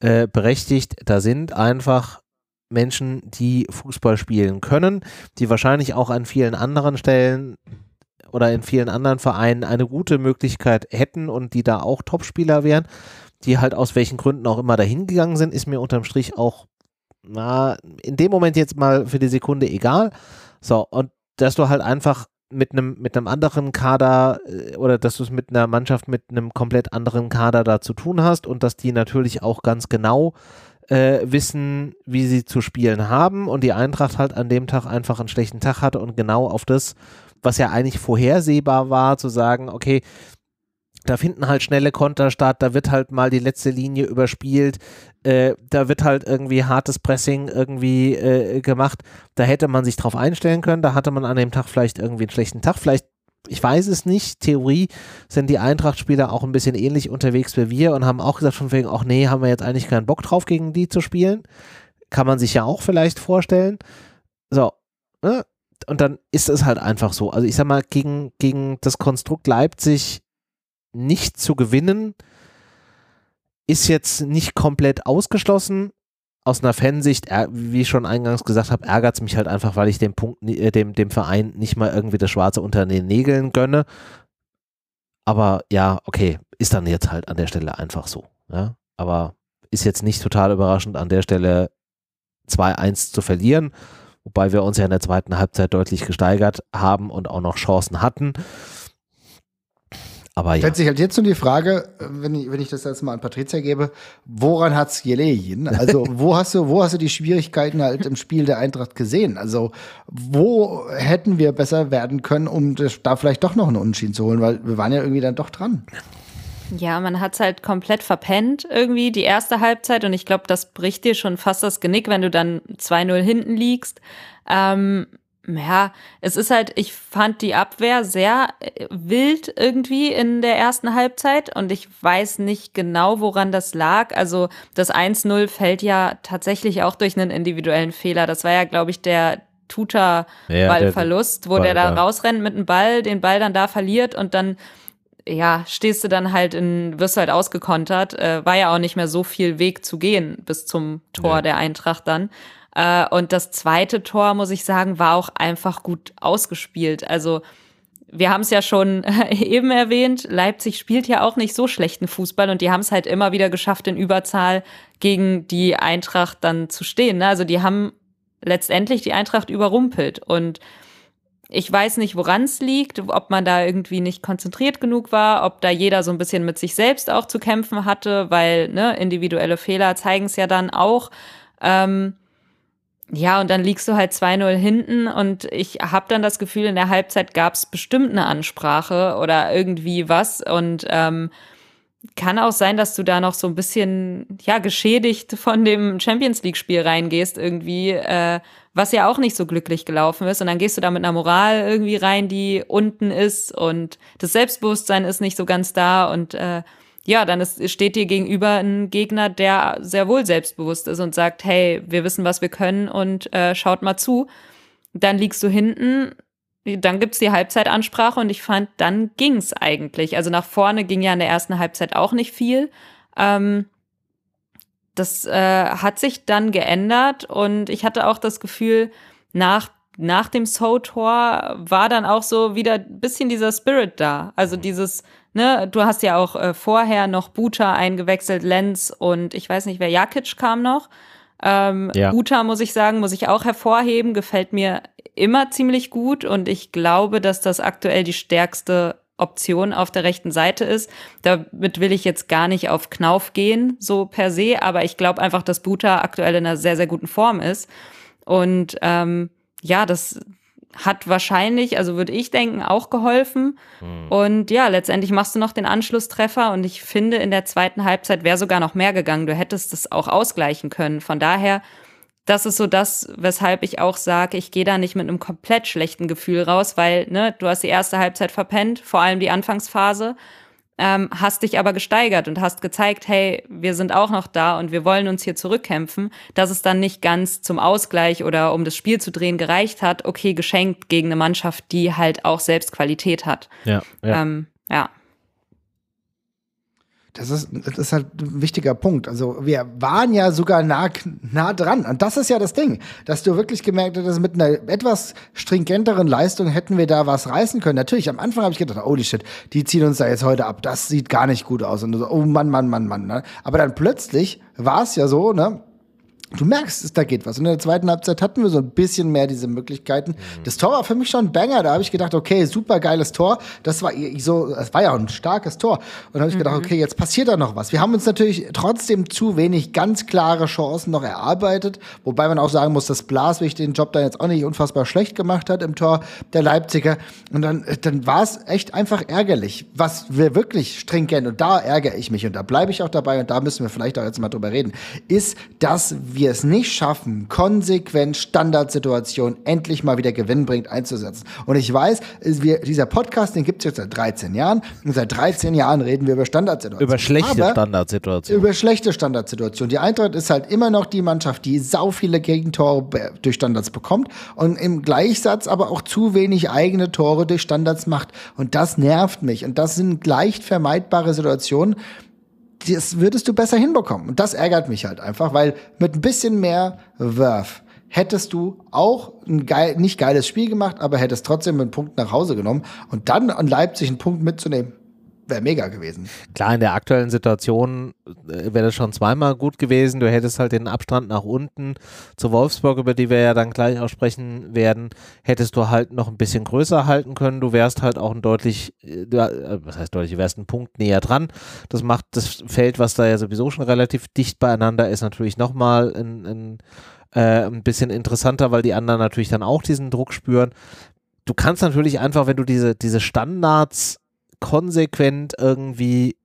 äh, berechtigt. Da sind einfach Menschen, die Fußball spielen können, die wahrscheinlich auch an vielen anderen Stellen oder in vielen anderen Vereinen eine gute Möglichkeit hätten und die da auch Topspieler wären, die halt aus welchen Gründen auch immer dahin gegangen sind, ist mir unterm Strich auch na, in dem Moment jetzt mal für die Sekunde egal. So, und dass du halt einfach mit einem mit anderen Kader äh, oder dass du es mit einer Mannschaft mit einem komplett anderen Kader da zu tun hast und dass die natürlich auch ganz genau äh, wissen, wie sie zu spielen haben und die Eintracht halt an dem Tag einfach einen schlechten Tag hatte und genau auf das, was ja eigentlich vorhersehbar war, zu sagen, okay, da finden halt schnelle Konter statt, da wird halt mal die letzte Linie überspielt, äh, da wird halt irgendwie hartes Pressing irgendwie äh, gemacht. Da hätte man sich drauf einstellen können, da hatte man an dem Tag vielleicht irgendwie einen schlechten Tag, vielleicht ich weiß es nicht, Theorie sind die Eintracht-Spieler auch ein bisschen ähnlich unterwegs wie wir und haben auch gesagt von wegen, ach nee, haben wir jetzt eigentlich keinen Bock drauf, gegen die zu spielen. Kann man sich ja auch vielleicht vorstellen. So, ne? Und dann ist es halt einfach so. Also ich sag mal, gegen, gegen das Konstrukt Leipzig nicht zu gewinnen, ist jetzt nicht komplett ausgeschlossen. Aus einer Fansicht, wie ich schon eingangs gesagt habe, ärgert es mich halt einfach, weil ich dem Punkt, äh, dem, dem Verein nicht mal irgendwie das Schwarze unter den Nägeln gönne. Aber ja, okay, ist dann jetzt halt an der Stelle einfach so. Ja? Aber ist jetzt nicht total überraschend, an der Stelle 2-1 zu verlieren, wobei wir uns ja in der zweiten Halbzeit deutlich gesteigert haben und auch noch Chancen hatten. Aber ja. Stellt sich halt jetzt nur die Frage, wenn ich, wenn ich das jetzt mal an Patricia gebe, woran hat es gelegen? Also, wo hast du, wo hast du die Schwierigkeiten halt im Spiel der Eintracht gesehen? Also, wo hätten wir besser werden können, um das, da vielleicht doch noch einen Unentschieden zu holen? Weil wir waren ja irgendwie dann doch dran. Ja, man hat es halt komplett verpennt irgendwie, die erste Halbzeit. Und ich glaube, das bricht dir schon fast das Genick, wenn du dann 2-0 hinten liegst. Ähm, ja, es ist halt, ich fand die Abwehr sehr äh, wild irgendwie in der ersten Halbzeit und ich weiß nicht genau, woran das lag. Also das 1-0 fällt ja tatsächlich auch durch einen individuellen Fehler. Das war ja, glaube ich, der Tuta-Ballverlust, ja, wo Ball, der da rausrennt mit dem Ball, den Ball dann da verliert und dann ja, stehst du dann halt in, wirst du halt ausgekontert. Äh, war ja auch nicht mehr so viel Weg zu gehen bis zum Tor ja. der Eintracht dann. Äh, und das zweite Tor, muss ich sagen, war auch einfach gut ausgespielt. Also wir haben es ja schon eben erwähnt, Leipzig spielt ja auch nicht so schlechten Fußball und die haben es halt immer wieder geschafft, in Überzahl gegen die Eintracht dann zu stehen. Ne? Also die haben letztendlich die Eintracht überrumpelt und ich weiß nicht, woran es liegt, ob man da irgendwie nicht konzentriert genug war, ob da jeder so ein bisschen mit sich selbst auch zu kämpfen hatte, weil ne, individuelle Fehler zeigen es ja dann auch. Ähm, ja, und dann liegst du halt 2-0 hinten und ich habe dann das Gefühl, in der Halbzeit gab es bestimmt eine Ansprache oder irgendwie was und ähm, kann auch sein, dass du da noch so ein bisschen ja geschädigt von dem Champions League Spiel reingehst irgendwie, äh, was ja auch nicht so glücklich gelaufen ist und dann gehst du da mit einer Moral irgendwie rein, die unten ist und das Selbstbewusstsein ist nicht so ganz da und äh, ja, dann ist, steht dir gegenüber ein Gegner, der sehr wohl selbstbewusst ist und sagt, hey, wir wissen, was wir können und äh, schaut mal zu. Dann liegst du hinten, dann gibt's die Halbzeitansprache und ich fand, dann ging's eigentlich. Also nach vorne ging ja in der ersten Halbzeit auch nicht viel. Ähm, das äh, hat sich dann geändert und ich hatte auch das Gefühl, nach nach dem So-Tor war dann auch so wieder ein bisschen dieser Spirit da. Also dieses, ne, du hast ja auch äh, vorher noch Buta eingewechselt, Lenz und ich weiß nicht, wer Jakic kam noch. Ähm, ja. Buta, muss ich sagen, muss ich auch hervorheben, gefällt mir immer ziemlich gut und ich glaube, dass das aktuell die stärkste Option auf der rechten Seite ist. Damit will ich jetzt gar nicht auf Knauf gehen, so per se, aber ich glaube einfach, dass Buta aktuell in einer sehr, sehr guten Form ist. Und ähm, ja, das, hat wahrscheinlich, also würde ich denken, auch geholfen. Mhm. Und ja, letztendlich machst du noch den Anschlusstreffer und ich finde, in der zweiten Halbzeit wäre sogar noch mehr gegangen. Du hättest es auch ausgleichen können. Von daher, das ist so das, weshalb ich auch sage, ich gehe da nicht mit einem komplett schlechten Gefühl raus, weil ne, du hast die erste Halbzeit verpennt, vor allem die Anfangsphase ähm, hast dich aber gesteigert und hast gezeigt, hey, wir sind auch noch da und wir wollen uns hier zurückkämpfen, dass es dann nicht ganz zum Ausgleich oder um das Spiel zu drehen gereicht hat, okay, geschenkt gegen eine Mannschaft, die halt auch selbst Qualität hat. Ja. ja. Ähm, ja. Das ist, das ist halt ein wichtiger Punkt. Also wir waren ja sogar nah, nah dran. Und das ist ja das Ding, dass du wirklich gemerkt hast, mit einer etwas stringenteren Leistung hätten wir da was reißen können. Natürlich, am Anfang habe ich gedacht, holy shit, die ziehen uns da jetzt heute ab. Das sieht gar nicht gut aus. Und so, oh Mann, Mann, Mann, Mann. Ne? Aber dann plötzlich war es ja so, ne? Du merkst, da geht was. Und in der zweiten Halbzeit hatten wir so ein bisschen mehr diese Möglichkeiten. Mhm. Das Tor war für mich schon ein Banger. Da habe ich gedacht, okay, super geiles Tor. Das war so, das war ja auch ein starkes Tor. Und da habe ich mhm. gedacht, okay, jetzt passiert da noch was. Wir haben uns natürlich trotzdem zu wenig ganz klare Chancen noch erarbeitet. Wobei man auch sagen muss, dass Blaswig den Job dann jetzt auch nicht unfassbar schlecht gemacht hat im Tor der Leipziger. Und dann, dann war es echt einfach ärgerlich. Was wir wirklich stringent, und da ärgere ich mich, und da bleibe ich auch dabei, und da müssen wir vielleicht auch jetzt mal drüber reden, ist, dass wir wir es nicht schaffen, konsequent Standardsituationen endlich mal wieder gewinnbringend einzusetzen. Und ich weiß, wir, dieser Podcast, den gibt es jetzt seit 13 Jahren. Und seit 13 Jahren reden wir über Standardsituationen. Über schlechte Aber Standardsituationen. Über schlechte Standardsituationen. Die Eintracht ist halt immer noch die Mannschaft, die sau viele Gegentore durch Standards bekommt und im Gleichsatz aber auch zu wenig eigene Tore durch Standards macht. Und das nervt mich. Und das sind leicht vermeidbare Situationen, das würdest du besser hinbekommen. Und das ärgert mich halt einfach, weil mit ein bisschen mehr Werf hättest du auch ein geil, nicht geiles Spiel gemacht, aber hättest trotzdem einen Punkt nach Hause genommen und dann an Leipzig einen Punkt mitzunehmen wäre mega gewesen. Klar, in der aktuellen Situation äh, wäre das schon zweimal gut gewesen. Du hättest halt den Abstand nach unten zu Wolfsburg, über die wir ja dann gleich auch sprechen werden, hättest du halt noch ein bisschen größer halten können. Du wärst halt auch ein deutlich, äh, äh, was heißt deutlich, du wärst ein Punkt näher dran. Das macht das Feld, was da ja sowieso schon relativ dicht beieinander ist, natürlich nochmal ein, ein, äh, ein bisschen interessanter, weil die anderen natürlich dann auch diesen Druck spüren. Du kannst natürlich einfach, wenn du diese, diese Standards konsequent irgendwie,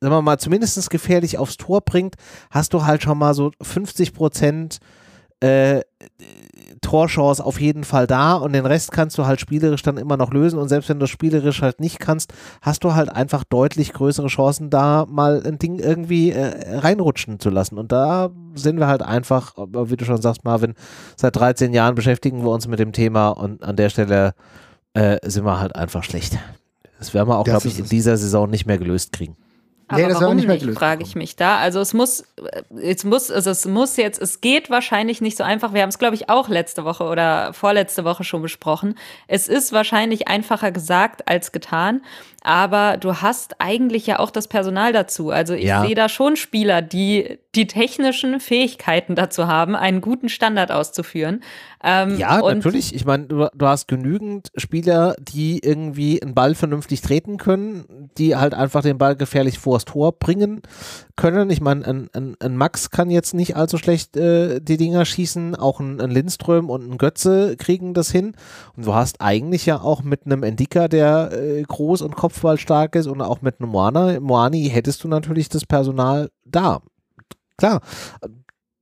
sagen wir mal, zumindest gefährlich aufs Tor bringt, hast du halt schon mal so 50 Prozent äh, Torchance auf jeden Fall da und den Rest kannst du halt spielerisch dann immer noch lösen und selbst wenn du spielerisch halt nicht kannst, hast du halt einfach deutlich größere Chancen, da mal ein Ding irgendwie äh, reinrutschen zu lassen und da sind wir halt einfach, wie du schon sagst, Marvin, seit 13 Jahren beschäftigen wir uns mit dem Thema und an der Stelle äh, sind wir halt einfach schlecht. Das werden wir auch, glaube ich, in dieser Saison nicht mehr gelöst kriegen. Aber nee, das warum nicht, mehr nicht frage ich mich da. Also es muss, es muss, also es muss jetzt, es geht wahrscheinlich nicht so einfach. Wir haben es, glaube ich, auch letzte Woche oder vorletzte Woche schon besprochen. Es ist wahrscheinlich einfacher gesagt als getan aber du hast eigentlich ja auch das Personal dazu. Also ich ja. sehe da schon Spieler, die die technischen Fähigkeiten dazu haben, einen guten Standard auszuführen. Ähm, ja, natürlich. Ich meine, du, du, hast genügend Spieler, die irgendwie einen Ball vernünftig treten können, die halt einfach den Ball gefährlich vors Tor bringen können. Ich meine, ein, ein, ein, Max kann jetzt nicht allzu schlecht äh, die Dinger schießen. Auch ein, ein, Lindström und ein Götze kriegen das hin. Und du hast eigentlich ja auch mit einem Endika, der äh, groß und Kopf Kopfball stark ist und auch mit Moana, Moani hättest du natürlich das Personal da. Klar,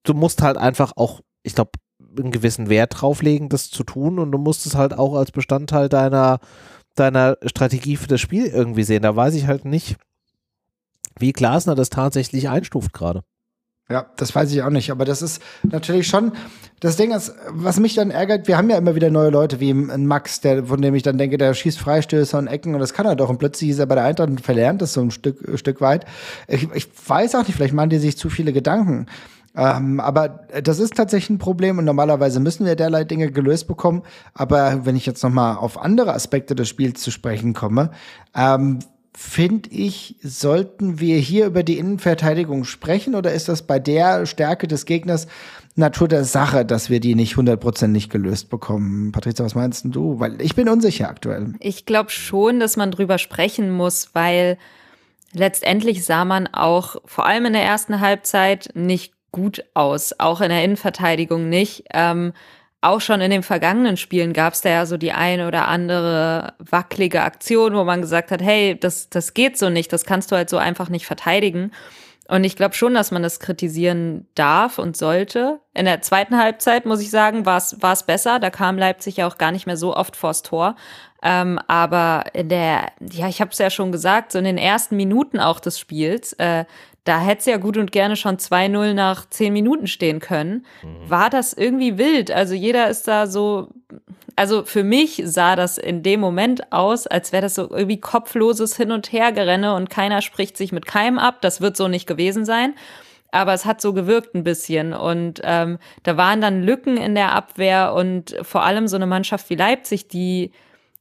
du musst halt einfach auch, ich glaube, einen gewissen Wert drauflegen, das zu tun und du musst es halt auch als Bestandteil deiner, deiner Strategie für das Spiel irgendwie sehen. Da weiß ich halt nicht, wie Glasner das tatsächlich einstuft gerade. Ja, das weiß ich auch nicht, aber das ist natürlich schon das Ding ist, was mich dann ärgert, wir haben ja immer wieder neue Leute wie Max, der, von dem ich dann denke, der schießt Freistöße und Ecken und das kann er doch und plötzlich ist er bei der Eintracht und verlernt das so ein Stück, Stück weit. Ich, ich weiß auch nicht, vielleicht machen die sich zu viele Gedanken. Ähm, aber das ist tatsächlich ein Problem und normalerweise müssen wir derlei Dinge gelöst bekommen. Aber wenn ich jetzt nochmal auf andere Aspekte des Spiels zu sprechen komme, ähm, finde ich, sollten wir hier über die Innenverteidigung sprechen oder ist das bei der Stärke des Gegners Natur der Sache, dass wir die nicht hundertprozentig gelöst bekommen? Patricia, was meinst du? Weil ich bin unsicher aktuell. Ich glaube schon, dass man drüber sprechen muss, weil letztendlich sah man auch vor allem in der ersten Halbzeit nicht gut aus, auch in der Innenverteidigung nicht. Ähm, auch schon in den vergangenen Spielen gab es da ja so die eine oder andere wackelige Aktion, wo man gesagt hat, hey, das, das geht so nicht, das kannst du halt so einfach nicht verteidigen. Und ich glaube schon, dass man das kritisieren darf und sollte. In der zweiten Halbzeit, muss ich sagen, war es besser. Da kam Leipzig ja auch gar nicht mehr so oft vors Tor. Ähm, aber in der, ja, ich habe es ja schon gesagt, so in den ersten Minuten auch des Spiels, äh, da hätte es ja gut und gerne schon 2-0 nach 10 Minuten stehen können. Mhm. War das irgendwie wild? Also jeder ist da so, also für mich sah das in dem Moment aus, als wäre das so irgendwie kopfloses Hin- und Hergerenne und keiner spricht sich mit keinem ab. Das wird so nicht gewesen sein. Aber es hat so gewirkt ein bisschen. Und ähm, da waren dann Lücken in der Abwehr und vor allem so eine Mannschaft wie Leipzig, die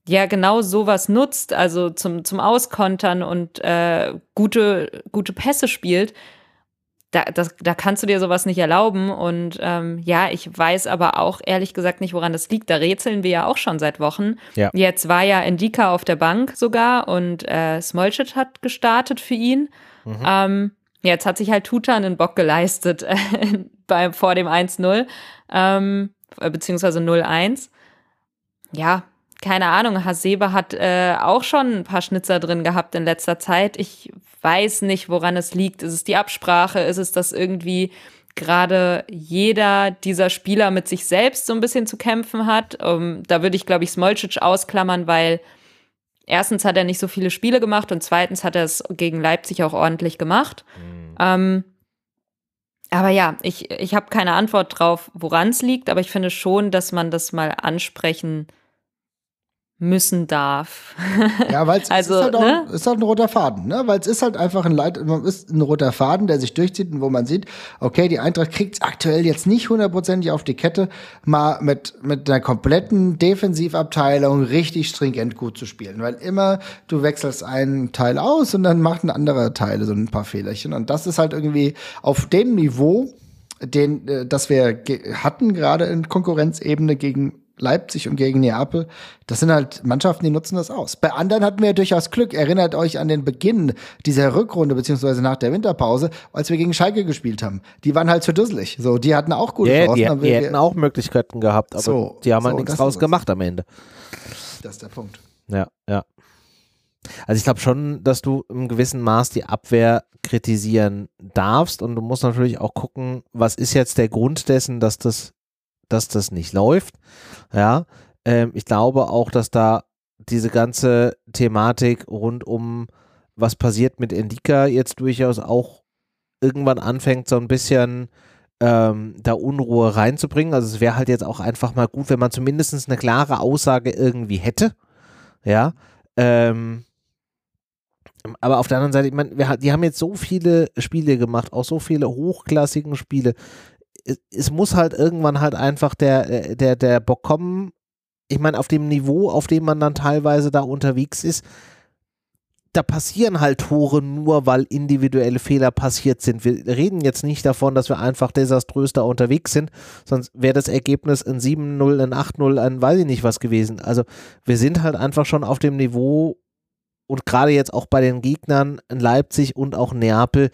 ja genau sowas nutzt, also zum, zum Auskontern und äh, gute, gute Pässe spielt, da, das, da kannst du dir sowas nicht erlauben. Und ähm, ja, ich weiß aber auch ehrlich gesagt nicht, woran das liegt. Da rätseln wir ja auch schon seit Wochen. Ja. Jetzt war ja Indika auf der Bank sogar und äh, Smolcic hat gestartet für ihn. Mhm. Ähm, jetzt hat sich halt Tuta einen Bock geleistet äh, bei, vor dem 1-0, ähm, beziehungsweise 0-1. Ja, keine Ahnung, Hasebe hat äh, auch schon ein paar Schnitzer drin gehabt in letzter Zeit. Ich weiß nicht, woran es liegt. Ist es die Absprache? Ist es, dass irgendwie gerade jeder dieser Spieler mit sich selbst so ein bisschen zu kämpfen hat? Um, ähm, da würde ich, glaube ich, Smolcic ausklammern, weil erstens hat er nicht so viele Spiele gemacht und zweitens hat er es gegen Leipzig auch ordentlich gemacht. Mhm. Ähm, aber ja, ich, ich habe keine Antwort drauf, woran es liegt, aber ich finde schon, dass man das mal ansprechen müssen darf. Ja, weil es also, ist, halt auch, ne? ist halt ein roter Faden, ne? Weil es ist halt einfach ein Leit ist ein roter Faden, der sich durchzieht und wo man sieht, okay, die Eintracht kriegt es aktuell jetzt nicht hundertprozentig auf die Kette, mal mit, mit einer kompletten Defensivabteilung richtig stringent gut zu spielen. Weil immer du wechselst einen Teil aus und dann macht ein anderer Teil so ein paar Fehlerchen. Und das ist halt irgendwie auf dem Niveau, den, äh, das wir hatten, gerade in Konkurrenzebene gegen Leipzig und gegen Neapel, das sind halt Mannschaften, die nutzen das aus. Bei anderen hatten wir ja durchaus Glück. Erinnert euch an den Beginn dieser Rückrunde, beziehungsweise nach der Winterpause, als wir gegen Schalke gespielt haben. Die waren halt zu dusselig. So, die hatten auch gute yeah, Chancen. Die, die hätten auch Möglichkeiten gehabt, aber so, die haben halt so, nichts draus gemacht am Ende. Das ist der Punkt. Ja, ja. Also ich glaube schon, dass du im gewissen Maß die Abwehr kritisieren darfst und du musst natürlich auch gucken, was ist jetzt der Grund dessen, dass das dass das nicht läuft. Ja, ähm, ich glaube auch, dass da diese ganze Thematik rund um was passiert mit Indika jetzt durchaus auch irgendwann anfängt, so ein bisschen ähm, da Unruhe reinzubringen. Also es wäre halt jetzt auch einfach mal gut, wenn man zumindest eine klare Aussage irgendwie hätte. Ja. Ähm, aber auf der anderen Seite, ich meine, die haben jetzt so viele Spiele gemacht, auch so viele hochklassigen Spiele es, muss halt irgendwann halt einfach der, äh, der, der Bock kommen. Ich meine, auf dem Niveau, auf dem man dann teilweise da unterwegs ist, da passieren halt Tore nur, weil individuelle Fehler passiert sind. Wir reden jetzt nicht davon, dass wir einfach desaströs da unterwegs sind, sonst wäre das Ergebnis ein 7-0, ein 8-0, ein weiß ich nicht was gewesen. Also wir sind halt einfach schon auf dem Niveau und gerade jetzt auch bei den Gegnern in Leipzig und auch Neapel,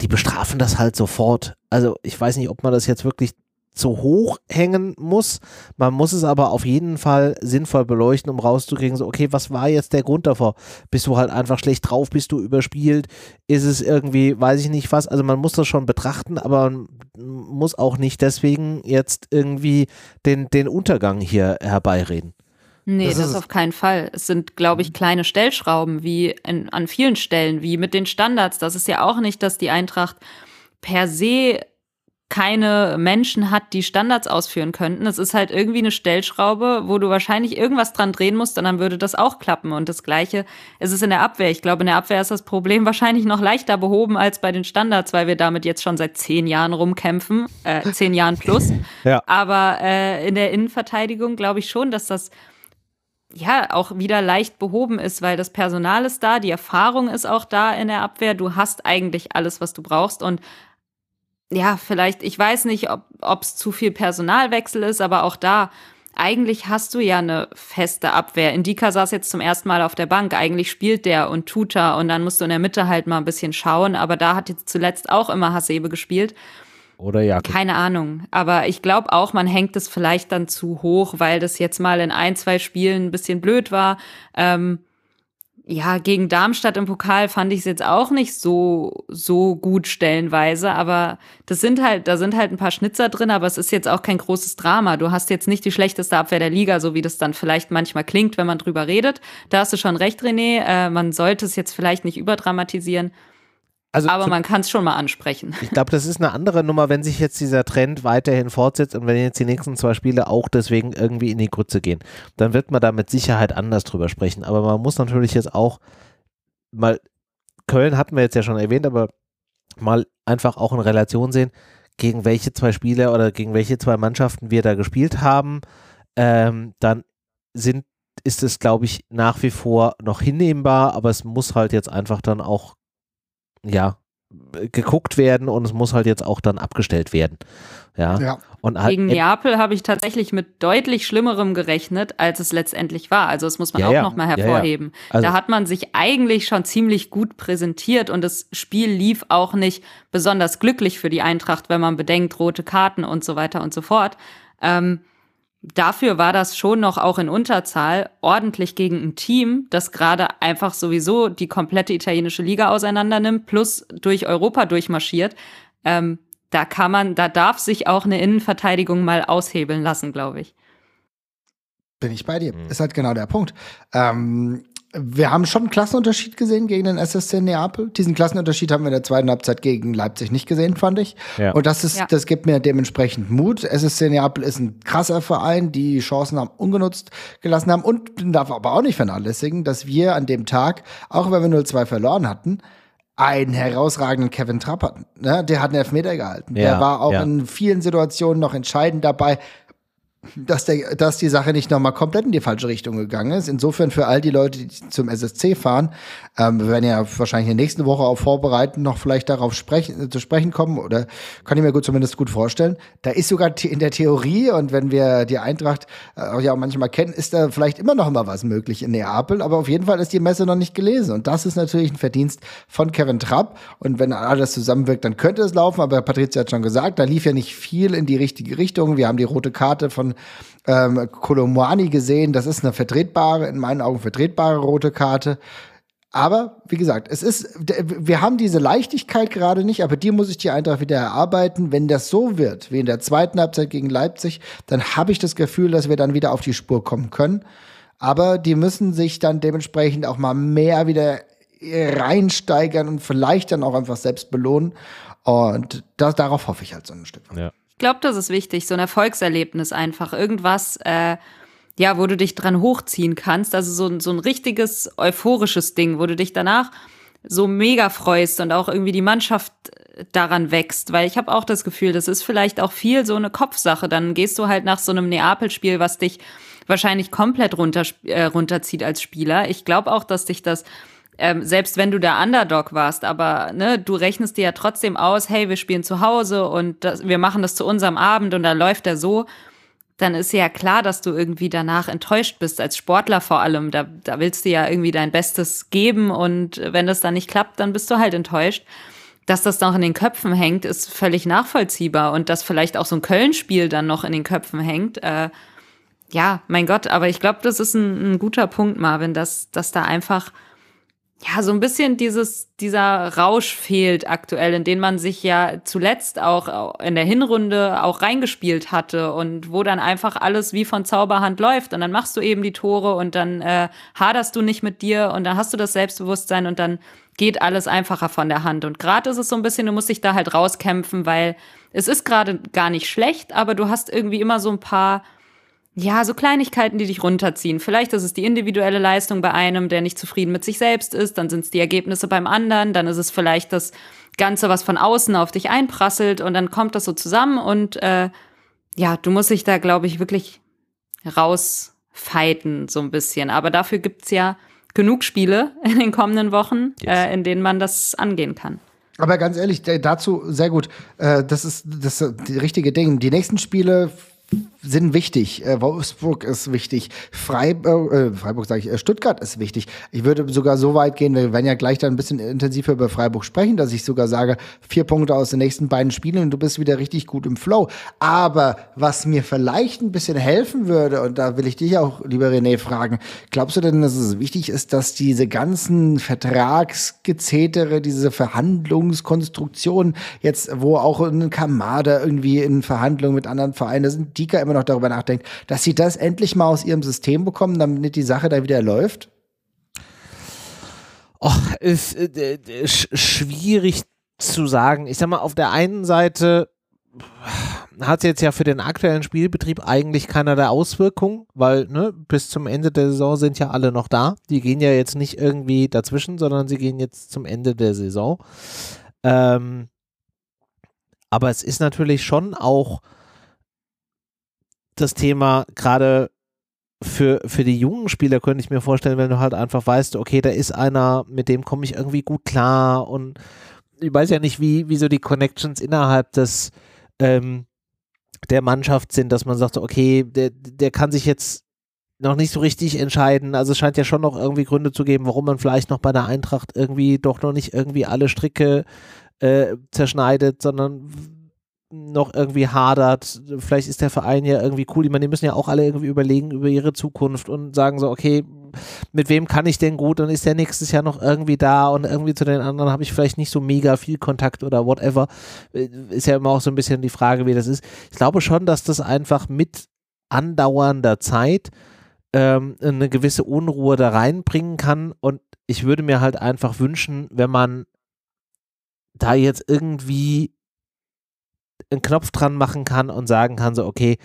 die bestrafen das halt sofort. Also ich weiß nicht, ob man das jetzt wirklich zu hoch hängen muss. Man muss es aber auf jeden Fall sinnvoll beleuchten, um rauszukriegen, so, okay, was war jetzt der Grund davor? Bist du halt einfach schlecht drauf? Bist du überspielt? Ist es irgendwie, weiß ich nicht was? Also man muss das schon betrachten, aber man muss auch nicht deswegen jetzt irgendwie den, den Untergang hier herbeireden. Nee, das, das auf keinen Fall. Es sind, glaube ich, mhm. kleine Stellschrauben, wie in, an vielen Stellen, wie mit den Standards. Das ist ja auch nicht, dass die Eintracht per se keine Menschen hat, die Standards ausführen könnten. Es ist halt irgendwie eine Stellschraube, wo du wahrscheinlich irgendwas dran drehen musst und dann würde das auch klappen. Und das Gleiche ist es in der Abwehr. Ich glaube, in der Abwehr ist das Problem wahrscheinlich noch leichter behoben als bei den Standards, weil wir damit jetzt schon seit zehn Jahren rumkämpfen, äh, zehn Jahren plus. Ja. Aber äh, in der Innenverteidigung glaube ich schon, dass das ja auch wieder leicht behoben ist, weil das Personal ist da, die Erfahrung ist auch da in der Abwehr. Du hast eigentlich alles, was du brauchst und ja, vielleicht, ich weiß nicht, ob es zu viel Personalwechsel ist, aber auch da, eigentlich hast du ja eine feste Abwehr. Indika saß jetzt zum ersten Mal auf der Bank. Eigentlich spielt der und Tuta und dann musst du in der Mitte halt mal ein bisschen schauen. Aber da hat jetzt zuletzt auch immer Hasebe gespielt. Oder Jakob. Keine Ahnung. Aber ich glaube auch, man hängt es vielleicht dann zu hoch, weil das jetzt mal in ein, zwei Spielen ein bisschen blöd war. Ähm, ja, gegen Darmstadt im Pokal fand ich es jetzt auch nicht so, so gut stellenweise, aber das sind halt, da sind halt ein paar Schnitzer drin, aber es ist jetzt auch kein großes Drama. Du hast jetzt nicht die schlechteste Abwehr der Liga, so wie das dann vielleicht manchmal klingt, wenn man drüber redet. Da hast du schon recht, René. Äh, man sollte es jetzt vielleicht nicht überdramatisieren. Also aber man kann es schon mal ansprechen. Ich glaube, das ist eine andere Nummer, wenn sich jetzt dieser Trend weiterhin fortsetzt und wenn jetzt die nächsten zwei Spiele auch deswegen irgendwie in die Grütze gehen, dann wird man da mit Sicherheit anders drüber sprechen. Aber man muss natürlich jetzt auch mal, Köln hatten wir jetzt ja schon erwähnt, aber mal einfach auch in Relation sehen, gegen welche zwei Spiele oder gegen welche zwei Mannschaften wir da gespielt haben. Ähm, dann sind, ist es, glaube ich, nach wie vor noch hinnehmbar, aber es muss halt jetzt einfach dann auch ja, geguckt werden und es muss halt jetzt auch dann abgestellt werden. Ja. ja. Und halt Gegen Neapel habe ich tatsächlich mit deutlich Schlimmerem gerechnet, als es letztendlich war. Also das muss man ja, auch ja. nochmal hervorheben. Ja, also da hat man sich eigentlich schon ziemlich gut präsentiert und das Spiel lief auch nicht besonders glücklich für die Eintracht, wenn man bedenkt, rote Karten und so weiter und so fort. Ähm, dafür war das schon noch auch in Unterzahl ordentlich gegen ein Team, das gerade einfach sowieso die komplette italienische Liga auseinandernimmt, plus durch Europa durchmarschiert. Ähm, da kann man, da darf sich auch eine Innenverteidigung mal aushebeln lassen, glaube ich. Bin ich bei dir. Mhm. Ist halt genau der Punkt. Ähm, wir haben schon einen Klassenunterschied gesehen gegen den SSC Neapel. Diesen Klassenunterschied haben wir in der zweiten Halbzeit gegen Leipzig nicht gesehen, fand ich. Ja. Und das ist, ja. das gibt mir dementsprechend Mut. SSC Neapel ist ein krasser Verein, die Chancen haben ungenutzt gelassen haben und darf aber auch nicht vernachlässigen, dass wir an dem Tag, auch wenn wir 0-2 verloren hatten, einen herausragenden Kevin Trapp hatten. Ne? Der hat einen Elfmeter gehalten. Ja, der war auch in vielen Situationen noch entscheidend dabei dass, der, dass die Sache nicht nochmal komplett in die falsche Richtung gegangen ist. Insofern für all die Leute, die zum SSC fahren, ähm, wir werden ja wahrscheinlich in der nächsten Woche auch vorbereiten, noch vielleicht darauf sprechen, zu sprechen kommen, oder kann ich mir gut zumindest gut vorstellen. Da ist sogar in der Theorie, und wenn wir die Eintracht äh, auch ja manchmal kennen, ist da vielleicht immer noch mal was möglich in Neapel, aber auf jeden Fall ist die Messe noch nicht gelesen. Und das ist natürlich ein Verdienst von Kevin Trapp. Und wenn alles zusammenwirkt, dann könnte es laufen, aber Patricia hat schon gesagt, da lief ja nicht viel in die richtige Richtung. Wir haben die rote Karte von ähm, Kolomwani gesehen. Das ist eine vertretbare, in meinen Augen vertretbare rote Karte. Aber wie gesagt, es ist, wir haben diese Leichtigkeit gerade nicht, aber die muss ich die Eintracht wieder erarbeiten. Wenn das so wird, wie in der zweiten Halbzeit gegen Leipzig, dann habe ich das Gefühl, dass wir dann wieder auf die Spur kommen können. Aber die müssen sich dann dementsprechend auch mal mehr wieder reinsteigern und vielleicht dann auch einfach selbst belohnen. Und das, darauf hoffe ich halt so ein Stück weit. Ja glaube, das ist wichtig, so ein Erfolgserlebnis einfach. Irgendwas, äh, ja, wo du dich dran hochziehen kannst. Also so, so ein richtiges euphorisches Ding, wo du dich danach so mega freust und auch irgendwie die Mannschaft daran wächst. Weil ich habe auch das Gefühl, das ist vielleicht auch viel so eine Kopfsache. Dann gehst du halt nach so einem Neapel-Spiel, was dich wahrscheinlich komplett runter, äh, runterzieht als Spieler. Ich glaube auch, dass dich das ähm, selbst wenn du der Underdog warst, aber ne, du rechnest dir ja trotzdem aus, hey, wir spielen zu Hause und das, wir machen das zu unserem Abend und da läuft er so, dann ist ja klar, dass du irgendwie danach enttäuscht bist, als Sportler vor allem. Da, da willst du ja irgendwie dein Bestes geben und wenn das dann nicht klappt, dann bist du halt enttäuscht. Dass das noch in den Köpfen hängt, ist völlig nachvollziehbar und dass vielleicht auch so ein Köln-Spiel dann noch in den Köpfen hängt. Äh, ja, mein Gott, aber ich glaube, das ist ein, ein guter Punkt, Marvin, dass, dass da einfach ja, so ein bisschen dieses, dieser Rausch fehlt aktuell, in den man sich ja zuletzt auch in der Hinrunde auch reingespielt hatte und wo dann einfach alles wie von Zauberhand läuft und dann machst du eben die Tore und dann äh, haderst du nicht mit dir und dann hast du das Selbstbewusstsein und dann geht alles einfacher von der Hand. Und gerade ist es so ein bisschen, du musst dich da halt rauskämpfen, weil es ist gerade gar nicht schlecht, aber du hast irgendwie immer so ein paar ja, so Kleinigkeiten, die dich runterziehen. Vielleicht ist es die individuelle Leistung bei einem, der nicht zufrieden mit sich selbst ist, dann sind es die Ergebnisse beim anderen, dann ist es vielleicht das Ganze, was von außen auf dich einprasselt und dann kommt das so zusammen und äh, ja, du musst dich da, glaube ich, wirklich rausfighten, so ein bisschen. Aber dafür gibt's ja genug Spiele in den kommenden Wochen, yes. äh, in denen man das angehen kann. Aber ganz ehrlich, dazu sehr gut. Äh, das ist das richtige Ding. Die nächsten Spiele sind wichtig. Äh, Wolfsburg ist wichtig. Freiburg, äh, Freiburg sage ich, äh, Stuttgart ist wichtig. Ich würde sogar so weit gehen, wir werden ja gleich dann ein bisschen intensiver über Freiburg sprechen, dass ich sogar sage, vier Punkte aus den nächsten beiden Spielen und du bist wieder richtig gut im Flow. Aber was mir vielleicht ein bisschen helfen würde, und da will ich dich auch, lieber René, fragen, glaubst du denn, dass es wichtig ist, dass diese ganzen Vertragsgezetere, diese Verhandlungskonstruktionen jetzt, wo auch ein Kamada irgendwie in Verhandlungen mit anderen Vereinen, da sind Dika immer immer noch darüber nachdenkt, dass sie das endlich mal aus ihrem System bekommen, damit die Sache da wieder läuft? Och, ist äh, schwierig zu sagen. Ich sag mal, auf der einen Seite hat es jetzt ja für den aktuellen Spielbetrieb eigentlich keinerlei Auswirkungen, weil ne, bis zum Ende der Saison sind ja alle noch da. Die gehen ja jetzt nicht irgendwie dazwischen, sondern sie gehen jetzt zum Ende der Saison. Ähm, aber es ist natürlich schon auch das Thema gerade für, für die jungen Spieler könnte ich mir vorstellen, wenn du halt einfach weißt, okay, da ist einer, mit dem komme ich irgendwie gut klar und ich weiß ja nicht, wie, wie so die Connections innerhalb des ähm, der Mannschaft sind, dass man sagt, okay, der, der kann sich jetzt noch nicht so richtig entscheiden. Also es scheint ja schon noch irgendwie Gründe zu geben, warum man vielleicht noch bei der Eintracht irgendwie doch noch nicht irgendwie alle Stricke äh, zerschneidet, sondern noch irgendwie hadert. Vielleicht ist der Verein ja irgendwie cool. Ich meine, die müssen ja auch alle irgendwie überlegen über ihre Zukunft und sagen so, okay, mit wem kann ich denn gut und ist der nächstes Jahr noch irgendwie da und irgendwie zu den anderen habe ich vielleicht nicht so mega viel Kontakt oder whatever. Äh, ist ja immer auch so ein bisschen die Frage, wie das ist. Ich glaube schon, dass das einfach mit andauernder Zeit ähm, eine gewisse Unruhe da reinbringen kann und ich würde mir halt einfach wünschen, wenn man da jetzt irgendwie einen Knopf dran machen kann und sagen kann, so, okay,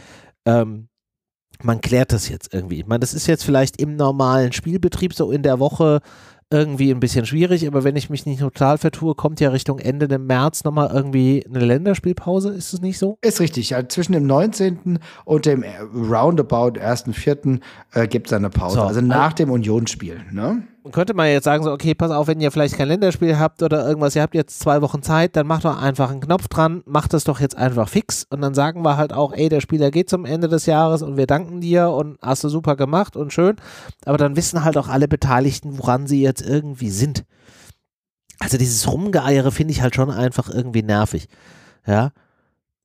ähm, man klärt das jetzt irgendwie. Ich meine, das ist jetzt vielleicht im normalen Spielbetrieb so in der Woche irgendwie ein bisschen schwierig, aber wenn ich mich nicht total vertue, kommt ja Richtung Ende des März nochmal irgendwie eine Länderspielpause, ist es nicht so? Ist richtig, ja, zwischen dem 19. und dem Roundabout 1.4. Äh, gibt es eine Pause, so, also nach dem Unionsspiel, ne? Könnte man jetzt sagen, so, okay, pass auf, wenn ihr vielleicht kein Länderspiel habt oder irgendwas, ihr habt jetzt zwei Wochen Zeit, dann macht doch einfach einen Knopf dran, macht das doch jetzt einfach fix und dann sagen wir halt auch, ey, der Spieler geht zum Ende des Jahres und wir danken dir und hast du super gemacht und schön, aber dann wissen halt auch alle Beteiligten, woran sie jetzt irgendwie sind. Also dieses Rumgeeiere finde ich halt schon einfach irgendwie nervig. Ja,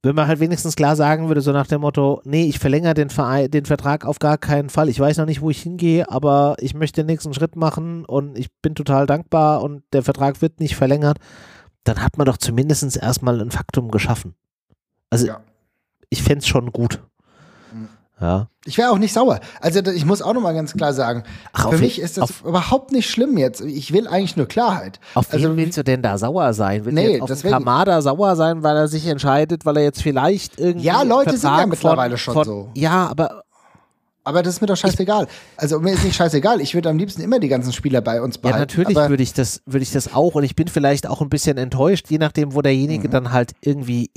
wenn man halt wenigstens klar sagen würde, so nach dem Motto, nee, ich verlängere den, Verein, den Vertrag auf gar keinen Fall. Ich weiß noch nicht, wo ich hingehe, aber ich möchte den nächsten Schritt machen und ich bin total dankbar und der Vertrag wird nicht verlängert, dann hat man doch zumindest erstmal ein Faktum geschaffen. Also ja. ich fände es schon gut. Ja. Ich wäre auch nicht sauer. Also ich muss auch nochmal ganz klar sagen, Ach, für mich ist das überhaupt nicht schlimm jetzt. Ich will eigentlich nur Klarheit. Auf also, wen willst du denn da sauer sein? Willst nee, du auf Kamada sauer sein, weil er sich entscheidet, weil er jetzt vielleicht irgendwie Ja, Leute sind ja mittlerweile von, schon von, so. Ja, aber aber das ist mir doch scheißegal. Also mir ist nicht scheißegal. Ich würde am liebsten immer die ganzen Spieler bei uns behalten. Ja, natürlich würde ich das, würde ich das auch. Und ich bin vielleicht auch ein bisschen enttäuscht, je nachdem, wo derjenige mhm. dann halt irgendwie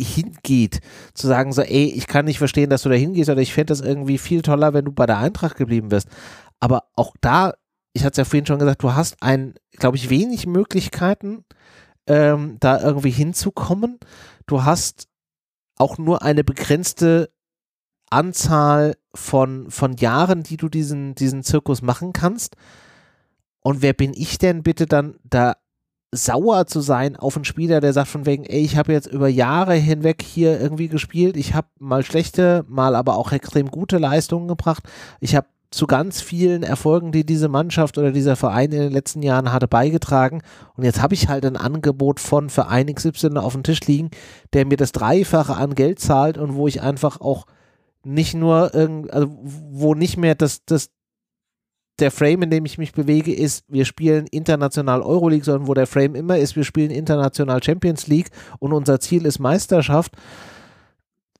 hingeht, zu sagen so, ey, ich kann nicht verstehen, dass du da hingehst oder ich fände das irgendwie viel toller, wenn du bei der Eintracht geblieben wirst. Aber auch da, ich hatte es ja vorhin schon gesagt, du hast ein, glaube ich, wenig Möglichkeiten, ähm, da irgendwie hinzukommen. Du hast auch nur eine begrenzte Anzahl von, von Jahren, die du diesen, diesen Zirkus machen kannst. Und wer bin ich denn bitte dann da sauer zu sein auf einen Spieler, der sagt von wegen, ey, ich habe jetzt über Jahre hinweg hier irgendwie gespielt, ich habe mal schlechte, mal aber auch extrem gute Leistungen gebracht, ich habe zu ganz vielen Erfolgen, die diese Mannschaft oder dieser Verein in den letzten Jahren hatte, beigetragen. Und jetzt habe ich halt ein Angebot von Verein XY auf dem Tisch liegen, der mir das Dreifache an Geld zahlt und wo ich einfach auch nicht nur also wo nicht mehr das, das, der Frame, in dem ich mich bewege, ist, wir spielen international Euroleague, sondern wo der Frame immer ist, wir spielen international Champions League und unser Ziel ist Meisterschaft.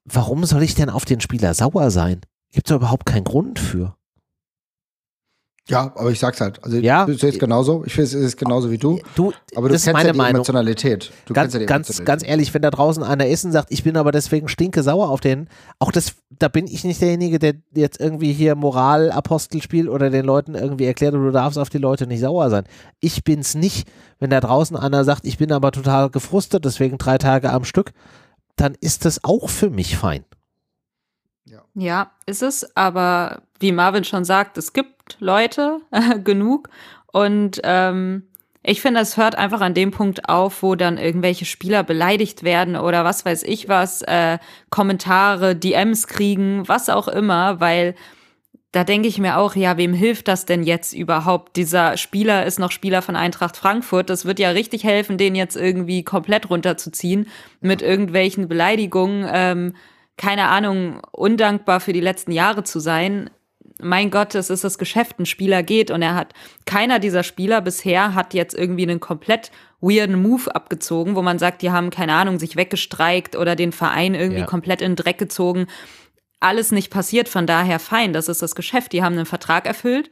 Warum soll ich denn auf den Spieler sauer sein? Gibt es überhaupt keinen Grund für. Ja, aber ich sag's halt. Also ja, du siehst es genauso. Ich sehe es genauso wie du. Du, aber du das kennst meine ja die Meinung. Emotionalität. Du ganz, ja die ganz, Emotionalität. ganz ehrlich, wenn da draußen einer ist und sagt, ich bin aber deswegen stinke sauer auf den, auch das, da bin ich nicht derjenige, der jetzt irgendwie hier Moralapostel spielt oder den Leuten irgendwie erklärt, du darfst auf die Leute nicht sauer sein. Ich bin's nicht. Wenn da draußen einer sagt, ich bin aber total gefrustet, deswegen drei Tage am Stück, dann ist das auch für mich fein. Ja. ja, ist es, aber wie Marvin schon sagt, es gibt Leute äh, genug und ähm, ich finde, es hört einfach an dem Punkt auf, wo dann irgendwelche Spieler beleidigt werden oder was weiß ich was, äh, Kommentare, DMs kriegen, was auch immer, weil da denke ich mir auch, ja, wem hilft das denn jetzt überhaupt? Dieser Spieler ist noch Spieler von Eintracht Frankfurt. Das wird ja richtig helfen, den jetzt irgendwie komplett runterzuziehen mit irgendwelchen Beleidigungen. Ähm, keine Ahnung, undankbar für die letzten Jahre zu sein. Mein Gott, es ist das Geschäft, ein Spieler geht und er hat, keiner dieser Spieler bisher hat jetzt irgendwie einen komplett weirden Move abgezogen, wo man sagt, die haben, keine Ahnung, sich weggestreikt oder den Verein irgendwie ja. komplett in den Dreck gezogen. Alles nicht passiert, von daher fein, das ist das Geschäft. Die haben einen Vertrag erfüllt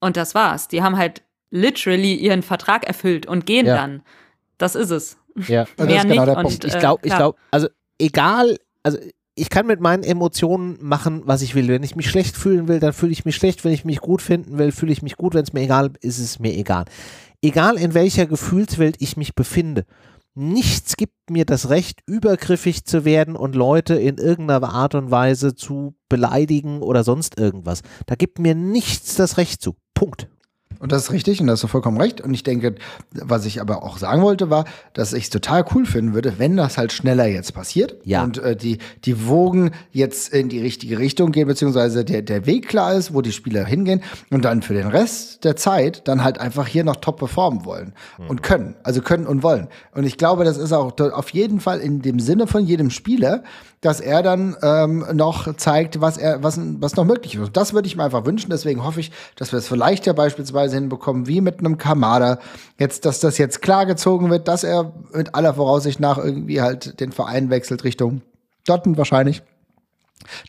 und das war's. Die haben halt literally ihren Vertrag erfüllt und gehen ja. dann. Das ist es. Ja, das ist genau der Punkt. Und, ich glaube, ich glaube, also egal also ich kann mit meinen Emotionen machen, was ich will. Wenn ich mich schlecht fühlen will, dann fühle ich mich schlecht. Wenn ich mich gut finden will, fühle ich mich gut. Wenn es mir egal ist, ist es mir egal. egal in welcher Gefühlswelt ich mich befinde, nichts gibt mir das Recht, übergriffig zu werden und Leute in irgendeiner Art und Weise zu beleidigen oder sonst irgendwas. Da gibt mir nichts das Recht zu. Punkt. Und das ist richtig und da hast du vollkommen recht. Und ich denke, was ich aber auch sagen wollte, war, dass ich es total cool finden würde, wenn das halt schneller jetzt passiert ja. und äh, die, die Wogen jetzt in die richtige Richtung gehen, beziehungsweise der, der Weg klar ist, wo die Spieler hingehen und dann für den Rest der Zeit dann halt einfach hier noch top performen wollen mhm. und können. Also können und wollen. Und ich glaube, das ist auch auf jeden Fall in dem Sinne von jedem Spieler, dass er dann ähm, noch zeigt, was er, was, was noch möglich ist. Und das würde ich mir einfach wünschen. Deswegen hoffe ich, dass wir es vielleicht ja beispielsweise hinbekommen, wie mit einem Kamada. Jetzt, dass das jetzt klar gezogen wird, dass er mit aller Voraussicht nach irgendwie halt den Verein wechselt Richtung Dortmund wahrscheinlich.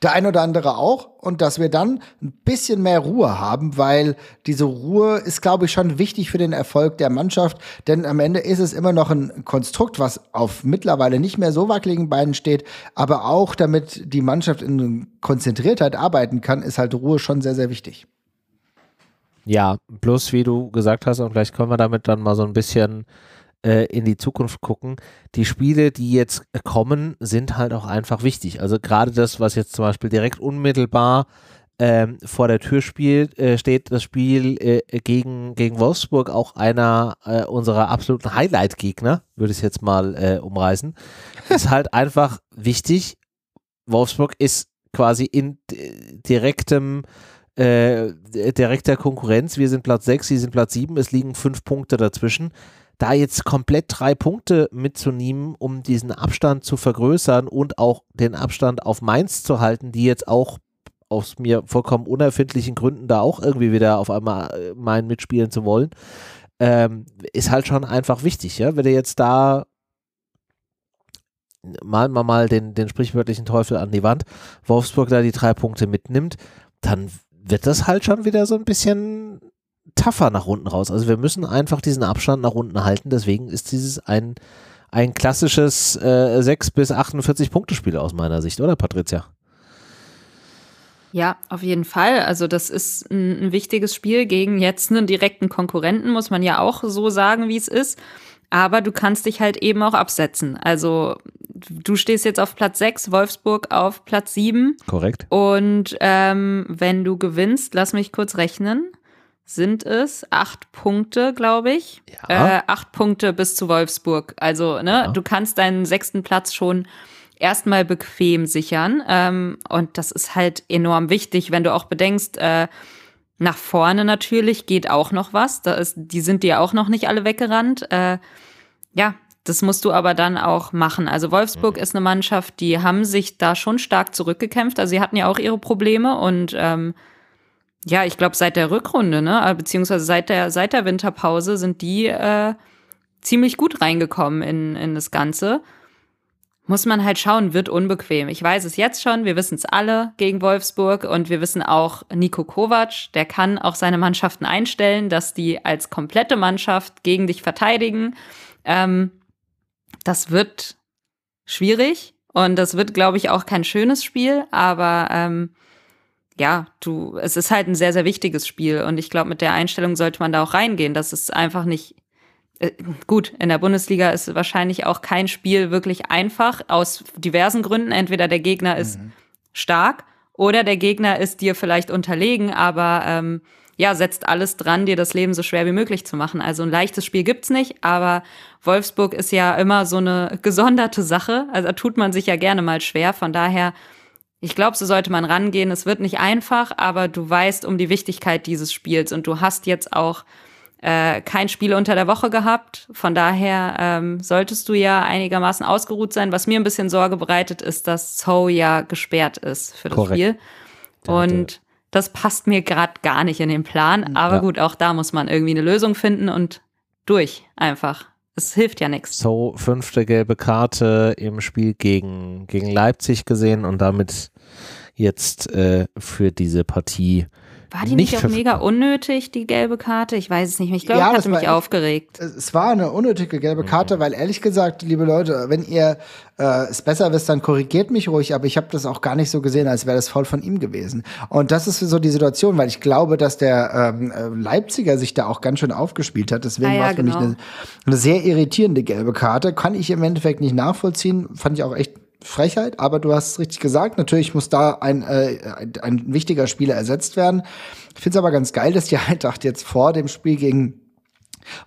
Der ein oder andere auch und dass wir dann ein bisschen mehr Ruhe haben, weil diese Ruhe ist, glaube ich, schon wichtig für den Erfolg der Mannschaft, denn am Ende ist es immer noch ein Konstrukt, was auf mittlerweile nicht mehr so wackeligen Beinen steht, aber auch damit die Mannschaft in Konzentriertheit arbeiten kann, ist halt Ruhe schon sehr, sehr wichtig. Ja, plus wie du gesagt hast, und vielleicht können wir damit dann mal so ein bisschen äh, in die Zukunft gucken. Die Spiele, die jetzt kommen, sind halt auch einfach wichtig. Also gerade das, was jetzt zum Beispiel direkt unmittelbar ähm, vor der Tür spielt, äh, steht das Spiel äh, gegen, gegen Wolfsburg, auch einer äh, unserer absoluten Highlight-Gegner, würde ich jetzt mal äh, umreißen, ist halt einfach wichtig. Wolfsburg ist quasi in direktem äh, direkter Konkurrenz. Wir sind Platz 6, sie sind Platz 7, es liegen fünf Punkte dazwischen da jetzt komplett drei Punkte mitzunehmen, um diesen Abstand zu vergrößern und auch den Abstand auf Mainz zu halten, die jetzt auch aus mir vollkommen unerfindlichen Gründen da auch irgendwie wieder auf einmal äh, meinen mitspielen zu wollen, ähm, ist halt schon einfach wichtig, ja. Wenn du jetzt da malen wir mal den, den sprichwörtlichen Teufel an die Wand, Wolfsburg da die drei Punkte mitnimmt, dann wird das halt schon wieder so ein bisschen tougher nach unten raus. Also wir müssen einfach diesen Abstand nach unten halten. Deswegen ist dieses ein, ein klassisches äh, 6 bis 48 Punkte Spiel aus meiner Sicht, oder Patricia? Ja, auf jeden Fall. Also das ist ein, ein wichtiges Spiel gegen jetzt einen direkten Konkurrenten, muss man ja auch so sagen, wie es ist. Aber du kannst dich halt eben auch absetzen. Also du stehst jetzt auf Platz 6, Wolfsburg auf Platz 7. Korrekt. Und ähm, wenn du gewinnst, lass mich kurz rechnen sind es acht Punkte, glaube ich. Ja. Äh, acht Punkte bis zu Wolfsburg. Also, ne, ja. du kannst deinen sechsten Platz schon erstmal bequem sichern. Ähm, und das ist halt enorm wichtig, wenn du auch bedenkst, äh, nach vorne natürlich geht auch noch was. Da ist, die sind dir auch noch nicht alle weggerannt. Äh, ja, das musst du aber dann auch machen. Also Wolfsburg mhm. ist eine Mannschaft, die haben sich da schon stark zurückgekämpft. Also sie hatten ja auch ihre Probleme und ähm, ja, ich glaube, seit der Rückrunde, ne, äh, beziehungsweise seit der, seit der Winterpause sind die äh, ziemlich gut reingekommen in, in das Ganze. Muss man halt schauen, wird unbequem. Ich weiß es jetzt schon, wir wissen es alle gegen Wolfsburg und wir wissen auch, Nico Kovac, der kann auch seine Mannschaften einstellen, dass die als komplette Mannschaft gegen dich verteidigen. Ähm, das wird schwierig und das wird, glaube ich, auch kein schönes Spiel, aber ähm, ja, du, es ist halt ein sehr, sehr wichtiges Spiel und ich glaube, mit der Einstellung sollte man da auch reingehen. Das ist einfach nicht äh, gut. In der Bundesliga ist wahrscheinlich auch kein Spiel wirklich einfach aus diversen Gründen. Entweder der Gegner ist mhm. stark oder der Gegner ist dir vielleicht unterlegen, aber ähm, ja, setzt alles dran, dir das Leben so schwer wie möglich zu machen. Also ein leichtes Spiel gibt's nicht, aber Wolfsburg ist ja immer so eine gesonderte Sache. Also da tut man sich ja gerne mal schwer. Von daher ich glaube, so sollte man rangehen. Es wird nicht einfach, aber du weißt um die Wichtigkeit dieses Spiels und du hast jetzt auch äh, kein Spiel unter der Woche gehabt. Von daher ähm, solltest du ja einigermaßen ausgeruht sein. Was mir ein bisschen Sorge bereitet, ist, dass So ja gesperrt ist für das Korrekt. Spiel. Und das passt mir gerade gar nicht in den Plan. Aber ja. gut, auch da muss man irgendwie eine Lösung finden und durch einfach. Es hilft ja nichts. So, fünfte gelbe Karte im Spiel gegen, gegen Leipzig gesehen und damit jetzt äh, für diese Partie War die nicht nicht auch mega unnötig, die gelbe Karte? Ich weiß es nicht mehr. Ich glaube, Ja, ja, das hatte war mich echt- aufgeregt. Es war eine unnötige gelbe Karte, weil ehrlich gesagt, liebe Leute, wenn ihr äh, es besser wisst, dann korrigiert mich ruhig, aber ich habe das auch gar nicht so gesehen, als wäre das Foul von ihm gewesen. Und das ist so die Situation, weil ich glaube, dass der ähm, äh, Leipziger sich da auch ganz schön aufgespielt hat. Deswegen Ah ja, war es für mich genau. eine, eine sehr irritierende gelbe Karte. Kann ich im Endeffekt nicht nachvollziehen. Fand ich auch echt Frechheit, aber du hast es richtig gesagt. Natürlich muss da ein, äh, ein, ein wichtiger Spieler ersetzt werden. Ich finde es aber ganz geil, dass die Eintracht jetzt vor dem Spiel gegen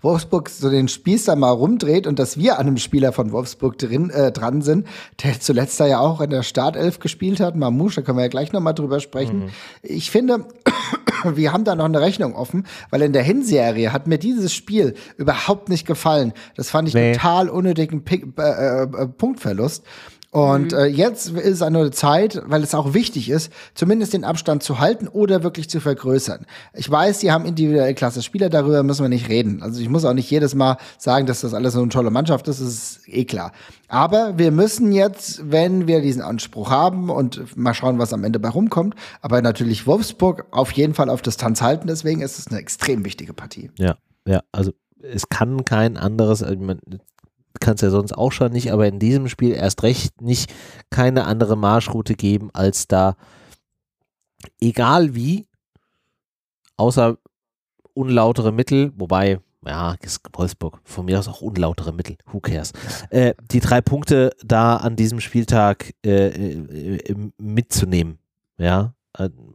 Wolfsburg so den Spieß da mal rumdreht und dass wir an einem Spieler von Wolfsburg drin, äh, dran sind, der zuletzt da ja auch in der Startelf gespielt hat, Mamouche, da können wir ja gleich noch mal drüber sprechen. Ich finde, wir haben da noch eine Rechnung offen, weil in der Hinserie hat mir dieses Spiel überhaupt nicht gefallen. Das fand ich Nee. total unnötigen Pick, äh, äh, Punktverlust. Und äh, jetzt ist es eine Zeit, weil es auch wichtig ist, zumindest den Abstand zu halten oder wirklich zu vergrößern. Ich weiß, sie haben individuell klasse Spieler, darüber müssen wir nicht reden. Also ich muss auch nicht jedes Mal sagen, dass das alles so eine tolle Mannschaft ist, das ist eh klar. Aber wir müssen jetzt, wenn wir diesen Anspruch haben und mal schauen, was am Ende bei rumkommt, aber natürlich Wolfsburg auf jeden Fall auf Distanz halten, deswegen ist es eine extrem wichtige Partie. Ja, ja, also es kann kein anderes, man kann es ja sonst auch schon nicht, aber in diesem Spiel erst recht nicht keine andere Marschroute geben, als da, egal wie, außer unlautere Mittel, wobei, ja, Wolfsburg, von mir aus auch unlautere Mittel, who cares, äh, die drei Punkte da an diesem Spieltag äh, äh, mitzunehmen, ja.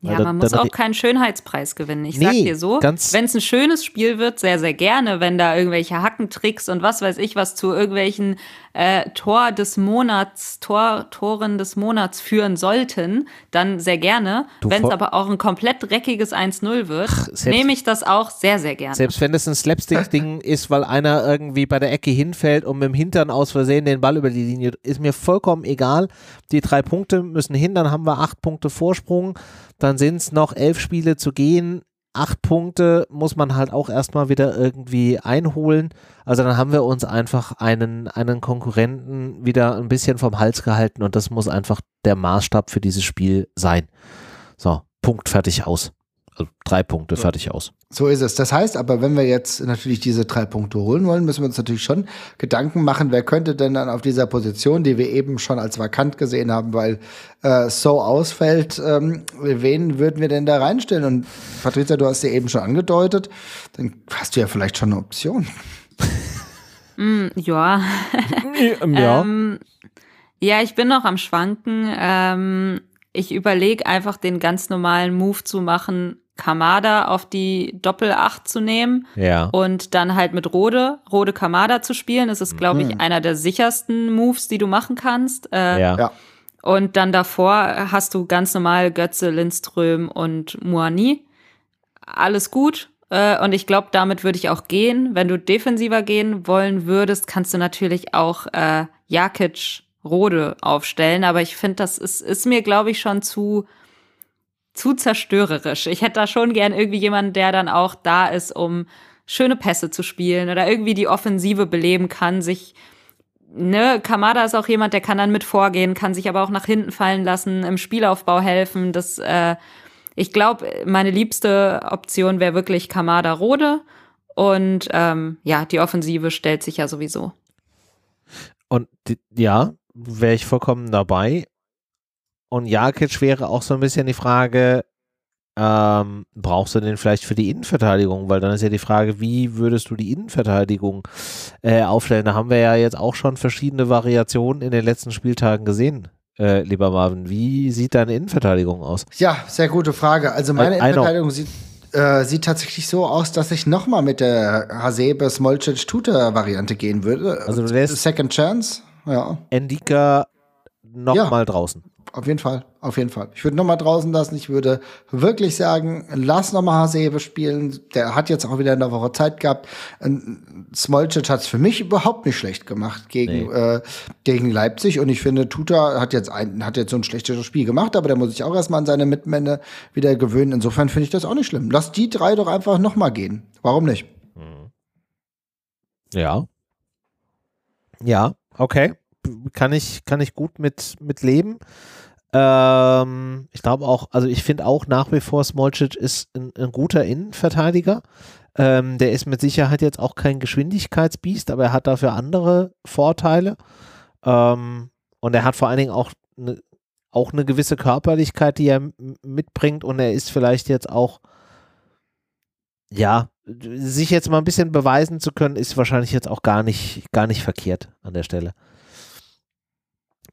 Weil Ja, da- man muss dann- auch keinen Schönheitspreis gewinnen. Ich sag Nee, dir so, wenn es ein schönes Spiel wird, sehr, sehr gerne, wenn da irgendwelche Hackentricks und was weiß ich was zu irgendwelchen äh, Tor des Monats, Tor, Toren des Monats führen sollten, dann sehr gerne. Wenn es aber auch ein komplett dreckiges 1-0 wird, nehme ich das auch sehr, sehr gerne. Selbst wenn es ein Slapstick-Ding ist, weil einer irgendwie bei der Ecke hinfällt und mit dem Hintern aus Versehen den Ball über die Linie, ist mir vollkommen egal. Die drei Punkte müssen hin, dann haben wir acht Punkte Vorsprung, dann sind es noch elf Spiele zu gehen. Acht Punkte muss man halt auch erstmal wieder irgendwie einholen. Also dann haben wir uns einfach einen, einen Konkurrenten wieder ein bisschen vom Hals gehalten und das muss einfach der Maßstab für dieses Spiel sein. So, Punkt, fertig, aus. Also drei Punkte, fertig, aus. So ist es. Das heißt aber, wenn wir jetzt natürlich diese drei Punkte holen wollen, müssen wir uns natürlich schon Gedanken machen, wer könnte denn dann auf dieser Position, die wir eben schon als vakant gesehen haben, weil äh, so ausfällt, ähm, wen würden wir denn da reinstellen? Und Patricia, du hast ja eben schon angedeutet, dann hast du ja vielleicht schon eine Option. ja. Ja. Ähm, ja, ich bin noch am Schwanken. Ähm, ich überlege einfach den ganz normalen Move zu machen, Kamada auf die Doppel-8 zu nehmen ja. und dann halt mit Rode, Rode Kamada zu spielen. Das ist, glaube ich, einer der sichersten Moves, die du machen kannst. Äh, ja. Ja. Und dann davor hast du ganz normal Götze, Lindström und Muani. Alles gut. Äh, Und ich glaube, damit würde ich auch gehen. Wenn du defensiver gehen wollen würdest, kannst du natürlich auch äh, Jakic Rode aufstellen. Aber ich finde, das ist, ist mir, glaube ich, schon zu, zu zerstörerisch. Ich hätte da schon gern irgendwie jemanden, der dann auch da ist, um schöne Pässe zu spielen oder irgendwie die Offensive beleben kann, sich ne, Kamada ist auch jemand, der kann dann mit vorgehen, kann sich aber auch nach hinten fallen lassen, im Spielaufbau helfen. Das, äh, ich glaube, meine liebste Option wäre wirklich Kamada Rode. Und ähm, ja, die Offensive stellt sich ja sowieso. Und ja, wäre ich vollkommen dabei. Und Jakic wäre auch so ein bisschen die Frage, ähm, brauchst du den vielleicht für die Innenverteidigung? Weil dann ist ja die Frage, wie würdest du die Innenverteidigung äh, aufstellen? Da haben wir ja jetzt auch schon verschiedene Variationen in den letzten Spieltagen gesehen, äh, lieber Marvin. Wie sieht deine Innenverteidigung aus? Ja, sehr gute Frage. Also meine I- I. Innenverteidigung sieht, äh, sieht tatsächlich so aus, dass ich noch mal mit der Hasebe Smolcic Tuta Variante gehen würde. Also du lässt- Second Chance, ja. Endika nochmal Ja. draußen. Auf jeden Fall, auf jeden Fall. Ich würde noch mal draußen lassen. Ich würde wirklich sagen, lass noch mal Hasebe spielen. Der hat jetzt auch wieder eine Woche Zeit gehabt. Smolcic hat es für mich überhaupt nicht schlecht gemacht gegen, Nee. äh, gegen Leipzig. Und ich finde, Tuta hat jetzt ein, hat jetzt so ein schlechtes Spiel gemacht, aber der muss sich auch erstmal an seine Mitmänner wieder gewöhnen. Insofern finde ich das auch nicht schlimm. Lass die drei doch einfach noch mal gehen. Warum nicht? Ja. Ja, okay. Kann ich, kann ich gut mit, mit leben. Ähm, ich glaube auch, also ich finde auch nach wie vor Smolcic ist ein, ein guter Innenverteidiger. Ähm, der ist mit Sicherheit jetzt auch kein Geschwindigkeitsbiest, aber er hat dafür andere Vorteile. Ähm, und er hat vor allen Dingen auch eine auch eine gewisse Körperlichkeit, die er mitbringt und er ist vielleicht jetzt auch, ja, sich jetzt mal ein bisschen beweisen zu können, ist wahrscheinlich jetzt auch gar nicht, gar nicht verkehrt an der Stelle.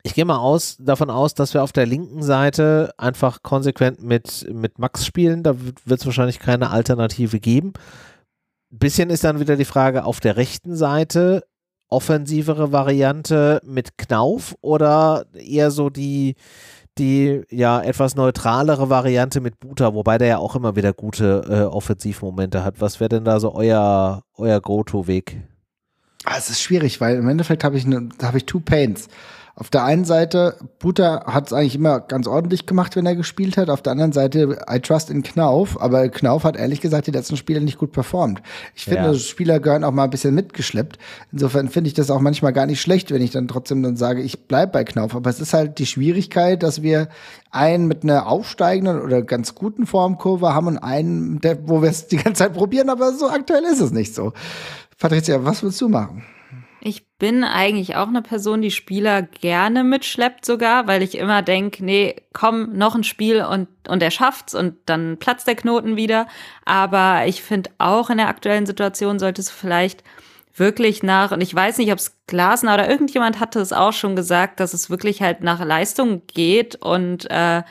Ich gehe mal aus, davon aus, dass wir auf der linken Seite einfach konsequent mit, mit Max spielen. Da wird es wahrscheinlich keine Alternative geben. Bisschen ist dann wieder die Frage auf der rechten Seite, offensivere Variante mit Knauf oder eher so die, die ja etwas neutralere Variante mit Buta, wobei der ja auch immer wieder gute äh, Offensivmomente hat. Was wäre denn da so euer, euer Go-To-Weg? Ah, es ist schwierig, weil im Endeffekt habe ich, ne, hab ich Two Pains. Auf der einen Seite, Buta hat es eigentlich immer ganz ordentlich gemacht, wenn er gespielt hat. Auf der anderen Seite, I trust in Knauf. Aber Knauf hat ehrlich gesagt die letzten Spiele nicht gut performt. Ich finde, ja. Spieler gehören auch mal ein bisschen mitgeschleppt. Insofern finde ich das auch manchmal gar nicht schlecht, wenn ich dann trotzdem dann sage, ich bleib bei Knauf. Aber es ist halt die Schwierigkeit, dass wir einen mit einer aufsteigenden oder ganz guten Formkurve haben und einen, der, wo wir es die ganze Zeit probieren, aber so aktuell ist es nicht so. Patricia, was willst du machen? Bin eigentlich auch eine Person, die Spieler gerne mitschleppt sogar, weil ich immer denke, nee, komm, noch ein Spiel und, und er schafft's und dann platzt der Knoten wieder. Aber ich finde auch in der aktuellen Situation sollte es vielleicht wirklich nach, und ich weiß nicht, ob es Glasner oder irgendjemand hatte es auch schon gesagt, dass es wirklich halt nach Leistung geht und äh,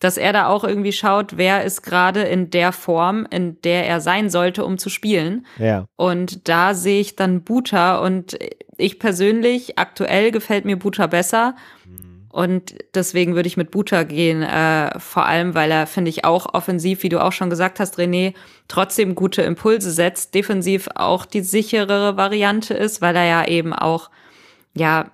dass er da auch irgendwie schaut, wer ist gerade in der Form, in der er sein sollte, um zu spielen. Ja. Und da sehe ich dann Buta und ich persönlich, aktuell gefällt mir Buta besser. Und deswegen würde ich mit Buta gehen, äh, vor allem, weil er, finde ich, auch offensiv, wie du auch schon gesagt hast, René, trotzdem gute Impulse setzt, defensiv auch die sicherere Variante ist, weil er ja eben auch, ja,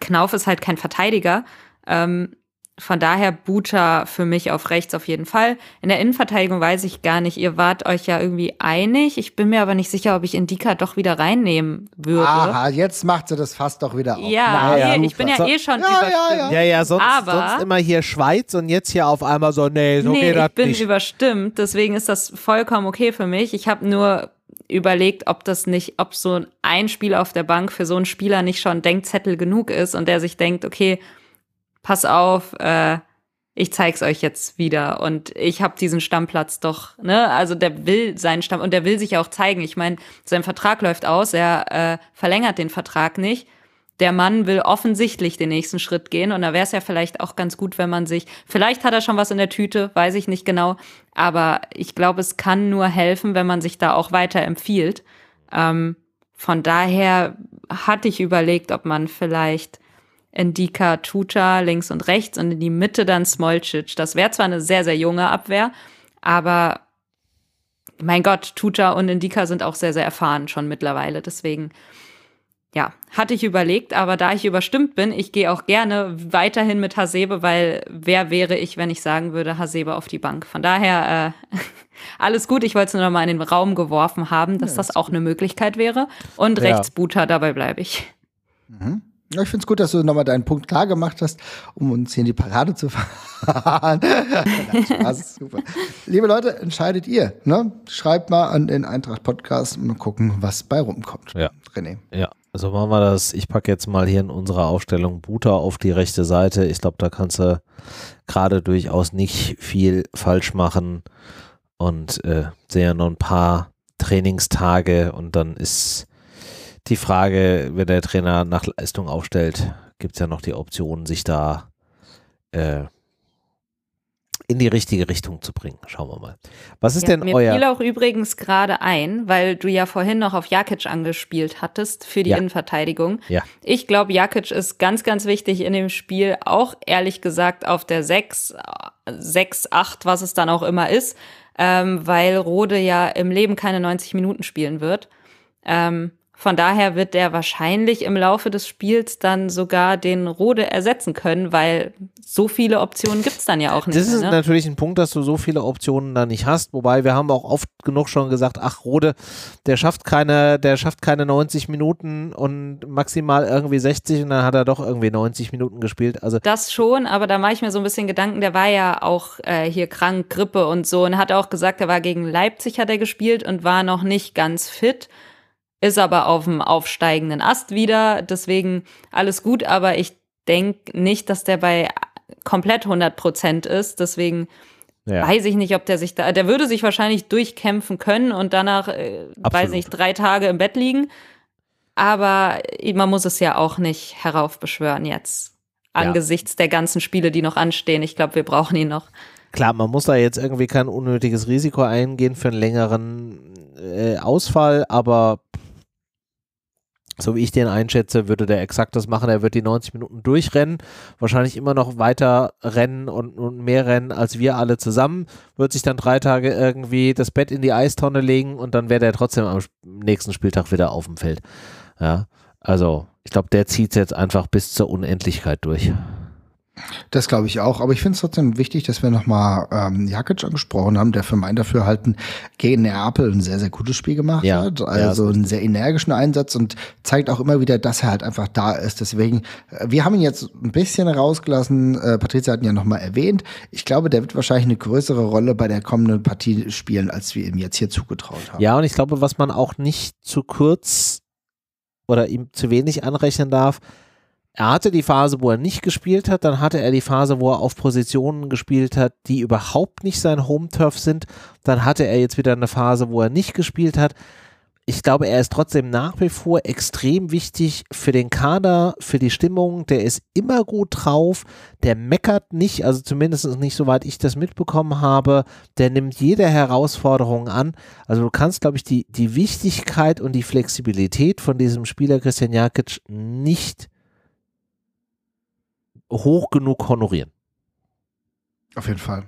Knauf ist halt kein Verteidiger. Ähm, von daher Buta für mich auf rechts auf jeden Fall. In der Innenverteidigung weiß ich gar nicht. Ihr wart euch ja irgendwie einig. Ich bin mir aber nicht sicher, ob ich Indika doch wieder reinnehmen würde. Aha, jetzt macht sie das fast doch wieder auf. Ja, naja, nee, ich bin ja eh schon ja, überstimmt. Ja, ja, ja. ja sonst, aber, sonst immer hier Schweiz und jetzt hier auf einmal so, nee, so nee, geht das nicht. ich bin überstimmt. Deswegen ist das vollkommen okay für mich. Ich habe nur überlegt, ob das nicht, ob so ein Spiel auf der Bank für so einen Spieler nicht schon Denkzettel genug ist und der sich denkt, okay, pass auf, äh, ich zeig's euch jetzt wieder und ich habe diesen Stammplatz doch, ne? Also der will seinen Stamm und der will sich auch zeigen. Ich meine, sein Vertrag läuft aus, er äh, verlängert den Vertrag nicht. Der Mann will offensichtlich den nächsten Schritt gehen und da wäre es ja vielleicht auch ganz gut, wenn man sich, vielleicht hat er schon was in der Tüte, weiß ich nicht genau, aber ich glaube, es kann nur helfen, wenn man sich da auch weiter empfiehlt. Ähm, von daher hatte ich überlegt, ob man vielleicht Endika, Tuta links und rechts und in die Mitte dann Smolcic. Das wäre zwar eine sehr, sehr junge Abwehr, aber mein Gott, Tuta und Indika sind auch sehr, sehr erfahren schon mittlerweile. Deswegen, ja, hatte ich überlegt, aber da ich überstimmt bin, ich gehe auch gerne weiterhin mit Hasebe, weil wer wäre ich, wenn ich sagen würde, Hasebe auf die Bank. Von daher, äh, alles gut. Ich wollte es nur noch mal in den Raum geworfen haben, dass ja, das auch eine Möglichkeit wäre. Und ja. rechts Buta, dabei bleibe ich. Mhm. Ja, ich finde es gut, dass du nochmal deinen Punkt klar gemacht hast, um uns hier in die Parade zu fahren. Spaß, super. Liebe Leute, entscheidet ihr. Ne? Schreibt mal an den Eintracht Podcast und gucken, was bei rumkommt. Ja. René. Ja, also machen wir das. Ich packe jetzt mal hier in unserer Aufstellung Buta auf die rechte Seite. Ich glaube, da kannst du gerade durchaus nicht viel falsch machen und äh, sehe noch ein paar Trainingstage und dann ist die Frage, wenn der Trainer nach Leistung aufstellt, gibt es ja noch die Option, sich da äh, in die richtige Richtung zu bringen. Schauen wir mal. Was ist ja, denn mir euer. Mir fiel auch übrigens gerade ein, weil du ja vorhin noch auf Jakic angespielt hattest für die ja. Innenverteidigung. Ja. Ich glaube, Jakic ist ganz, ganz wichtig in dem Spiel, auch ehrlich gesagt auf der 6, 6, 8, was es dann auch immer ist, ähm, weil Rode ja im Leben keine 90 Minuten spielen wird. Ähm, Von daher wird der wahrscheinlich im Laufe des Spiels dann sogar den Rode ersetzen können, weil so viele Optionen gibt's dann ja auch nicht. Das ist ne? natürlich ein Punkt, dass du so viele Optionen da nicht hast. Wobei wir haben auch oft genug schon gesagt, ach Rode, der schafft keine, der schafft keine 90 Minuten und maximal irgendwie 60 und dann hat er doch irgendwie 90 Minuten gespielt. Also das schon, aber da mache ich mir so ein bisschen Gedanken. Der war ja auch äh, hier krank, Grippe und so und hat auch gesagt, er war gegen Leipzig hat er gespielt und war noch nicht ganz fit ist aber auf dem aufsteigenden Ast wieder. Deswegen alles gut, aber ich denke nicht, dass der bei komplett 100 Prozent ist. Deswegen ja. weiß ich nicht, ob der sich da, der würde sich wahrscheinlich durchkämpfen können und danach, äh, weiß nicht, drei Tage im Bett liegen. Aber man muss es ja auch nicht heraufbeschwören jetzt. Angesichts ja. der ganzen Spiele, die noch anstehen. Ich glaube, wir brauchen ihn noch. Klar, man muss da jetzt irgendwie kein unnötiges Risiko eingehen für einen längeren äh, Ausfall, aber so wie ich den einschätze, würde der exakt das machen. Er wird die 90 Minuten durchrennen, wahrscheinlich immer noch weiter rennen und, und, mehr rennen als wir alle zusammen, wird sich dann drei Tage irgendwie das Bett in die Eistonne legen und dann wäre der trotzdem am nächsten Spieltag wieder auf dem Feld. Ja, also ich glaube, der zieht es jetzt einfach bis zur Unendlichkeit durch. Das glaube ich auch, aber ich finde es trotzdem wichtig, dass wir nochmal ähm, Jakic angesprochen haben, der für mein Dafürhalten gegen Neapel ein sehr, sehr gutes Spiel gemacht ja, hat. Also ja, einen sehr energischen Einsatz und zeigt auch immer wieder, dass er halt einfach da ist. Deswegen, äh, wir haben ihn jetzt ein bisschen rausgelassen. Äh, Patricia hat ihn ja nochmal erwähnt. Ich glaube, der wird wahrscheinlich eine größere Rolle bei der kommenden Partie spielen, als wir ihm jetzt hier zugetraut haben. Ja, und ich glaube, was man auch nicht zu kurz oder ihm zu wenig anrechnen darf, er hatte die Phase, wo er nicht gespielt hat, dann hatte er die Phase, wo er auf Positionen gespielt hat, die überhaupt nicht sein Home-Turf sind. Dann hatte er jetzt wieder eine Phase, wo er nicht gespielt hat. Ich glaube, er ist trotzdem nach wie vor extrem wichtig für den Kader, für die Stimmung. Der ist immer gut drauf. Der meckert nicht, also zumindest nicht, soweit ich das mitbekommen habe. Der nimmt jede Herausforderung an. Also du kannst, glaube ich, die, die Wichtigkeit und die Flexibilität von diesem Spieler Christian Jakic nicht hoch genug honorieren. Auf jeden Fall.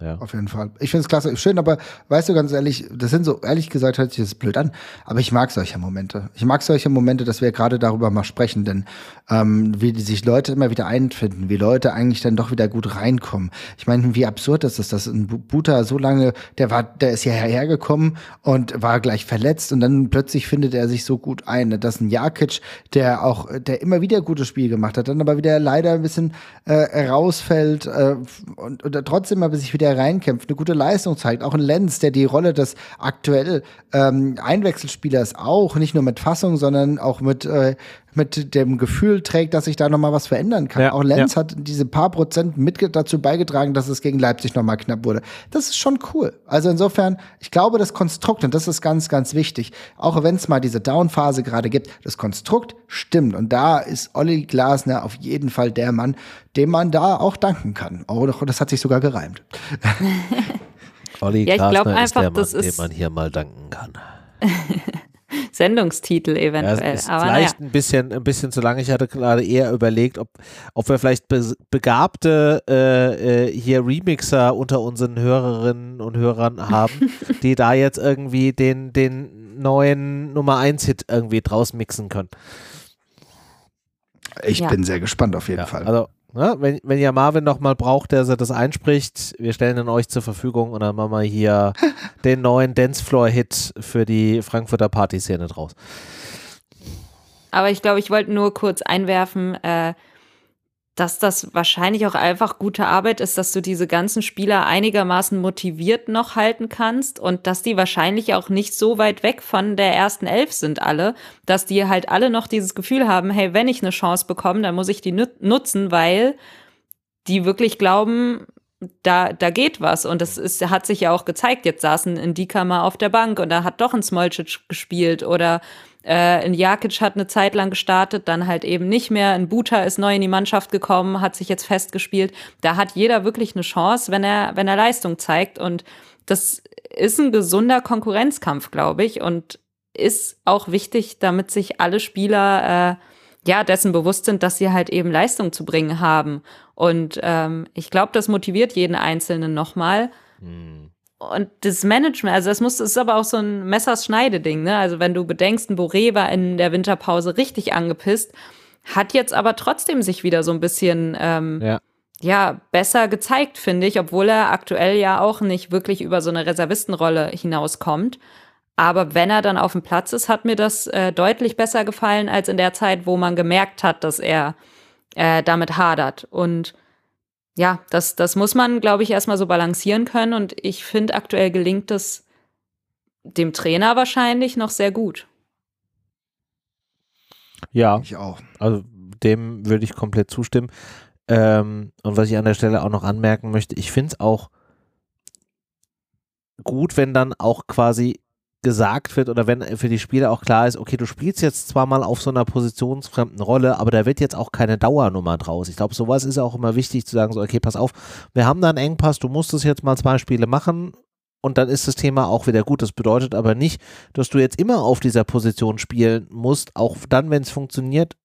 Ja. Auf jeden Fall. Ich finde es klasse. Schön, aber weißt du ganz ehrlich, das sind so, ehrlich gesagt, hört sich das blöd an, aber ich mag solche Momente. Ich mag solche Momente, dass wir gerade darüber mal sprechen, denn ähm, wie sich Leute immer wieder einfinden, wie Leute eigentlich dann doch wieder gut reinkommen. Ich meine, wie absurd ist es, dass ein Buta so lange, der war, der ist ja hergekommen und war gleich verletzt und dann plötzlich findet er sich so gut ein. Das ist ein Jakic, der auch, der immer wieder gutes Spiel gemacht hat, dann aber wieder leider ein bisschen äh, rausfällt äh, und, und trotzdem aber sich wieder der reinkämpft, eine gute Leistung zeigt. Auch ein Lenz, der die Rolle des aktuell ähm, Einwechselspielers auch, nicht nur mit Fassung, sondern auch mit äh, mit dem Gefühl trägt, dass sich da nochmal was verändern kann. Ja, auch Lenz ja. hat diese paar Prozent mit dazu beigetragen, dass es gegen Leipzig nochmal knapp wurde. Das ist schon cool. Also insofern, ich glaube, das Konstrukt, und das ist ganz, ganz wichtig, auch wenn es mal diese Down-Phase gerade gibt, das Konstrukt stimmt. Und da ist Olli Glasner auf jeden Fall der Mann, dem man da auch danken kann. Oh, das hat sich sogar gereimt. Olli ja, Glasner ist der Mann, dem man hier mal danken kann. Sendungstitel eventuell. Ja, ist Aber vielleicht naja. ein bisschen, ein bisschen zu lang. Ich hatte gerade eher überlegt, ob, ob wir vielleicht begabte äh, äh, hier Remixer unter unseren Hörerinnen und Hörern haben, die da jetzt irgendwie den, den neuen Nummer 1 Hit irgendwie draus mixen können. Ich ja. bin sehr gespannt auf jeden ja, Fall. Also Ne? Wenn, wenn ihr Marvin noch mal braucht, der das einspricht, wir stellen ihn euch zur Verfügung und dann machen wir hier den neuen Dancefloor-Hit für die Frankfurter Partyszene draus. Aber ich glaube, ich wollte nur kurz einwerfen, äh, dass das wahrscheinlich auch einfach gute Arbeit ist, dass du diese ganzen Spieler einigermaßen motiviert noch halten kannst und dass die wahrscheinlich auch nicht so weit weg von der ersten Elf sind alle, dass die halt alle noch dieses Gefühl haben, hey, wenn ich eine Chance bekomme, dann muss ich die nutzen, weil die wirklich glauben, da, da geht was. Und das ist, hat sich ja auch gezeigt. Jetzt saßen in Dika mal auf der Bank und da hat doch ein Smolcic gespielt oder äh, ein Jakic hat eine Zeit lang gestartet, dann halt eben nicht mehr. Ein Buta ist neu in die Mannschaft gekommen, hat sich jetzt festgespielt. Da hat jeder wirklich eine Chance, wenn er, wenn er Leistung zeigt. Und das ist ein gesunder Konkurrenzkampf, glaube ich. Und ist auch wichtig, damit sich alle Spieler äh, ja dessen bewusst sind, dass sie halt eben Leistung zu bringen haben. Und ähm, ich glaube, das motiviert jeden Einzelnen nochmal. Mhm. Und das Management, also das muss, das ist aber auch so ein Messers-Schneide-Ding, ne? Also wenn du bedenkst, ein Boré war in der Winterpause richtig angepisst, hat jetzt aber trotzdem sich wieder so ein bisschen ähm, ja. ja besser gezeigt, finde ich, obwohl er aktuell ja auch nicht wirklich über so eine Reservistenrolle hinauskommt. Aber wenn er dann auf dem Platz ist, hat mir das äh, deutlich besser gefallen als in der Zeit, wo man gemerkt hat, dass er äh, damit hadert. Und ja, das, das muss man, glaube ich, erstmal so balancieren können. Und ich finde, aktuell gelingt es dem Trainer wahrscheinlich noch sehr gut. Ja, ich auch. Also dem würde ich komplett zustimmen. Ähm, und was ich an der Stelle auch noch anmerken möchte, ich finde es auch gut, wenn dann auch quasi gesagt wird oder wenn für die Spieler auch klar ist, okay, du spielst jetzt zwar mal auf so einer positionsfremden Rolle, aber da wird jetzt auch keine Dauernummer draus. Ich glaube, sowas ist auch immer wichtig zu sagen, so, okay, pass auf, wir haben da einen Engpass, du musst es jetzt mal zwei Spiele machen und dann ist das Thema auch wieder gut. Das bedeutet aber nicht, dass du jetzt immer auf dieser Position spielen musst, auch dann, wenn es funktioniert,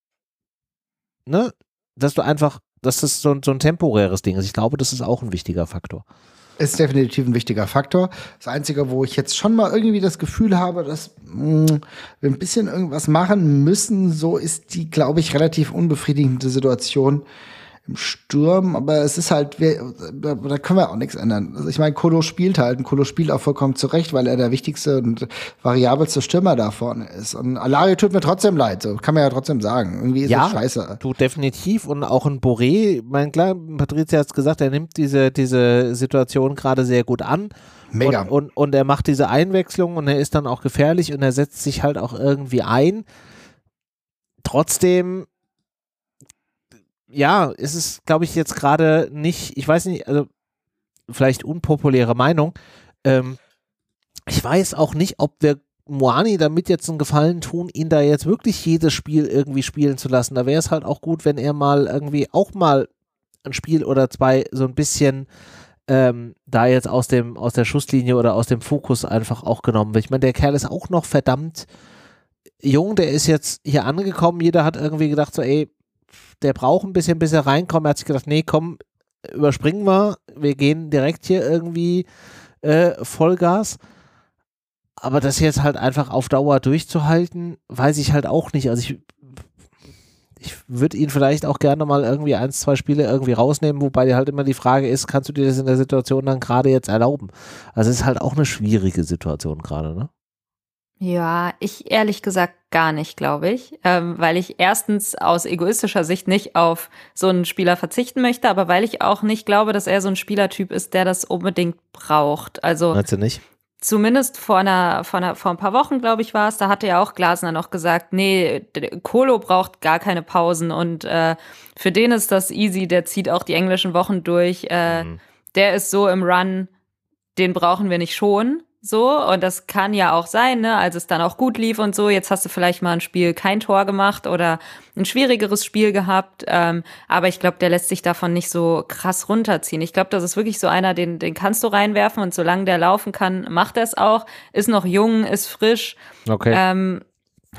ne, dass du einfach, dass das so, so ein temporäres Ding ist. Ich glaube, das ist auch ein wichtiger Faktor ist definitiv ein wichtiger Faktor. Das Einzige, wo ich jetzt schon mal irgendwie das Gefühl habe, dass mh, mm, wir ein bisschen irgendwas machen müssen, so ist die, glaube ich, relativ unbefriedigende Situation im Sturm, aber es ist halt, da können wir auch nichts ändern. Also ich meine, Kolo spielt halt und Kolo spielt auch vollkommen zurecht, weil er der wichtigste und variabelste Stürmer da vorne ist. Und Alario tut mir trotzdem leid, so kann man ja trotzdem sagen. Irgendwie ist ja, das scheiße. Du definitiv und auch ein Boré, mein klar, Patricia hat es gesagt, er nimmt diese, diese Situation gerade sehr gut an. Mega. Und, und, und er macht diese Einwechslung und er ist dann auch gefährlich und er setzt sich halt auch irgendwie ein. Trotzdem ja, ist es, glaube ich, jetzt gerade nicht, ich weiß nicht, also vielleicht unpopuläre Meinung. Ähm, ich weiß auch nicht, ob wir Moani damit jetzt einen Gefallen tun, ihn da jetzt wirklich jedes Spiel irgendwie spielen zu lassen. Da wäre es halt auch gut, wenn er mal irgendwie auch mal ein Spiel oder zwei so ein bisschen ähm, da jetzt aus dem aus der Schusslinie oder aus dem Fokus einfach auch genommen wird. Ich meine, der Kerl ist auch noch verdammt jung, der ist jetzt hier angekommen. Jeder hat irgendwie gedacht so, ey, der braucht ein bisschen, bis er reinkommt. Er hat sich gedacht, nee, komm, überspringen wir. Wir gehen direkt hier irgendwie äh, Vollgas. Aber das jetzt halt einfach auf Dauer durchzuhalten, weiß ich halt auch nicht. Also ich, ich würde ihn vielleicht auch gerne mal irgendwie ein, zwei Spiele irgendwie rausnehmen, wobei halt immer die Frage ist, kannst du dir das in der Situation dann gerade jetzt erlauben? Also es ist halt auch eine schwierige Situation gerade, ne? Ja, ich ehrlich gesagt gar nicht, glaube ich, ähm, weil ich erstens aus egoistischer Sicht nicht auf so einen Spieler verzichten möchte, aber weil ich auch nicht glaube, dass er so ein Spielertyp ist, der das unbedingt braucht. Also Meinst du nicht? Zumindest vor einer, vor einer, vor ein paar Wochen, glaube ich, war es, da hatte ja auch Glasner noch gesagt, nee, Kolo braucht gar keine Pausen und äh, für den ist das easy, der zieht auch die englischen Wochen durch, äh, mhm. der ist so im Run, den brauchen wir nicht schon. So, und das kann ja auch sein, ne, als es dann auch gut lief und so. Jetzt hast du vielleicht mal ein Spiel kein Tor gemacht oder ein schwierigeres Spiel gehabt. Ähm, aber ich glaube, der lässt sich davon nicht so krass runterziehen. Ich glaube, das ist wirklich so einer, den, den kannst du reinwerfen und solange der laufen kann, macht er es auch. Ist noch jung, ist frisch. Okay. Ähm,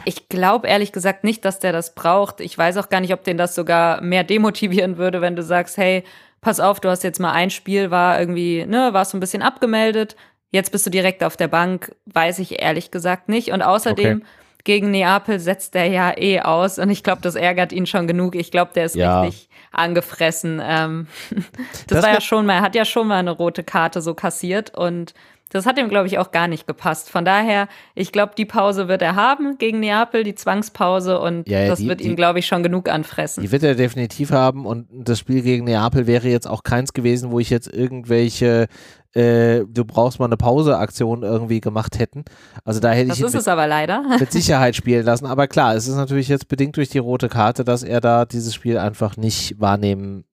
ich glaube ehrlich gesagt nicht, dass der das braucht. Ich weiß auch gar nicht, ob den das sogar mehr demotivieren würde, wenn du sagst, hey, pass auf, du hast jetzt mal ein Spiel, war irgendwie, ne, warst so ein bisschen abgemeldet, Jetzt bist du direkt auf der Bank, weiß ich ehrlich gesagt nicht. Und außerdem okay. gegen Neapel setzt er ja eh aus und ich glaube, das ärgert ihn schon genug. Ich glaube, der ist ja. richtig angefressen. Ähm, das, das, war ja schon mal, er hat ja schon mal eine rote Karte so kassiert und das hat ihm, glaube ich, auch gar nicht gepasst. Von daher, ich glaube, die Pause wird er haben gegen Neapel, die Zwangspause, und ja, ja, das die, wird ihn, glaube ich, schon genug anfressen. Die wird er definitiv haben und das Spiel gegen Neapel wäre jetzt auch keins gewesen, wo ich jetzt irgendwelche äh, du brauchst mal eine Pause-Aktion irgendwie gemacht hätten. Also da hätte das ich ist es aber leider. mit Sicherheit spielen lassen. Aber klar, es ist natürlich jetzt bedingt durch die rote Karte, dass er da dieses Spiel einfach nicht wahrnehmen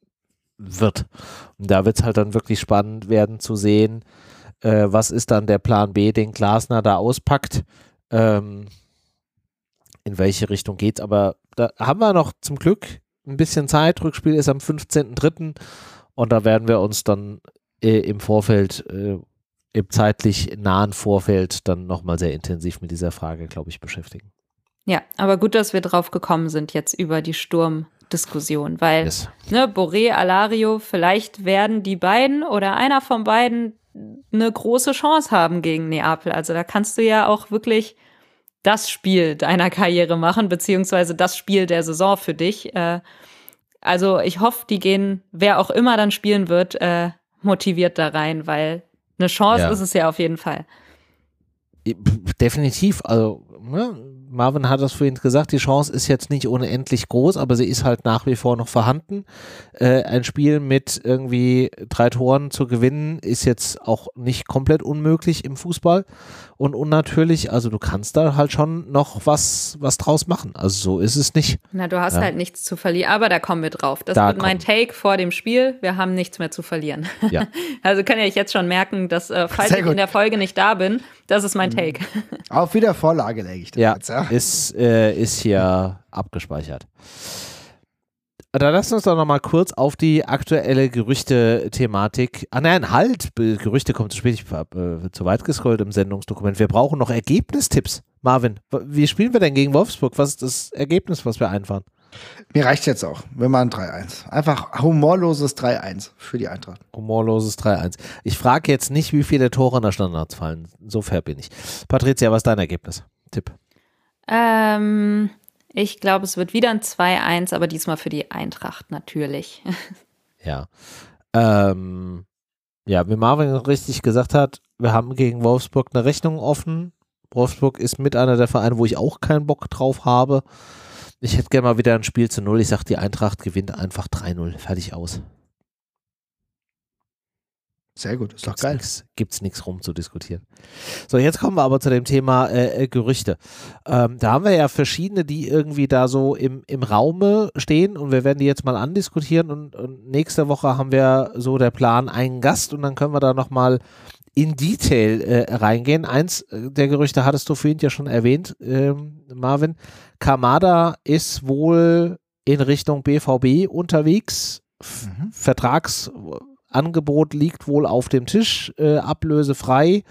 wird. Und da wird es halt dann wirklich spannend werden zu sehen, äh, was ist dann der Plan B, den Glasner da auspackt. Ähm, in welche Richtung geht's? Aber da haben wir noch zum Glück ein bisschen Zeit. Rückspiel ist am 15.03. Und da werden wir uns dann äh, im Vorfeld, äh, im zeitlich nahen Vorfeld dann nochmal sehr intensiv mit dieser Frage, glaube ich, beschäftigen. Ja, aber gut, dass wir drauf gekommen sind jetzt über die Sturmdiskussion, weil yes. ne, Boré, Alario, vielleicht werden die beiden oder einer von beiden eine große Chance haben gegen Neapel. Also da kannst du ja auch wirklich das Spiel deiner Karriere machen, beziehungsweise das Spiel der Saison für dich. Äh, also ich hoffe, die gehen, wer auch immer dann spielen wird, äh, motiviert da rein, weil eine Chance ja. ist es ja auf jeden Fall. Definitiv. Also ne, Marvin hat das vorhin gesagt, die Chance ist jetzt nicht unendlich groß, aber sie ist halt nach wie vor noch vorhanden. Äh, ein Spiel mit irgendwie drei Toren zu gewinnen, ist jetzt auch nicht komplett unmöglich im Fußball und unnatürlich. Also du kannst da halt schon noch was, was draus machen. Also so ist es nicht. Na, du hast ja. halt nichts zu verlieren, aber da kommen wir drauf. Das da wird mein Take vor dem Spiel. Wir haben nichts mehr zu verlieren. Ja. also kann ja ich jetzt schon merken, dass äh, falls ich in der Folge nicht da bin, das ist mein mhm. Take. Auf wieder Vorlage lege ich das ja, jetzt, ja. Ist, äh, ist hier abgespeichert. Dann lass uns doch noch mal kurz auf die aktuelle Gerüchte-Thematik. Ah nein, halt, Gerüchte kommen zu spät, ich habe äh, zu weit gescrollt im Sendungsdokument. Wir brauchen noch Ergebnistipps. Marvin, wie spielen wir denn gegen Wolfsburg? Was ist das Ergebnis, was wir einfahren? Mir reicht jetzt auch. Wir machen 3-1. Einfach humorloses 3-1 für die Eintracht. Humorloses 3-1. Ich frage jetzt nicht, wie viele Tore in der Standards fallen. So fair bin ich. Patricia, was ist dein Ergebnis? Tipp. Ähm, ich glaube, es wird wieder ein 2-1, aber diesmal für die Eintracht natürlich. ja. Ähm, ja, wie Marvin richtig gesagt hat, wir haben gegen Wolfsburg eine Rechnung offen. Wolfsburg ist mit einer der Vereine, wo ich auch keinen Bock drauf habe. Ich hätte gerne mal wieder ein Spiel zu Null. Ich sage, die Eintracht gewinnt einfach 3-0. Fertig aus. Sehr gut, ist doch gibt's geil. Nix, gibt's nichts rum zu diskutieren. So, jetzt kommen wir aber zu dem Thema äh, äh, Gerüchte. Ähm, da haben wir ja verschiedene, die irgendwie da so im, im Raume stehen und wir werden die jetzt mal andiskutieren und, und nächste Woche haben wir so der Plan einen Gast und dann können wir da nochmal in Detail äh, reingehen. Eins äh, der Gerüchte hattest du vorhin ja schon erwähnt, ähm, Marvin. Kamada ist wohl in Richtung BVB unterwegs. Mhm. Vertrags Angebot liegt wohl auf dem Tisch, äh, ablösefrei.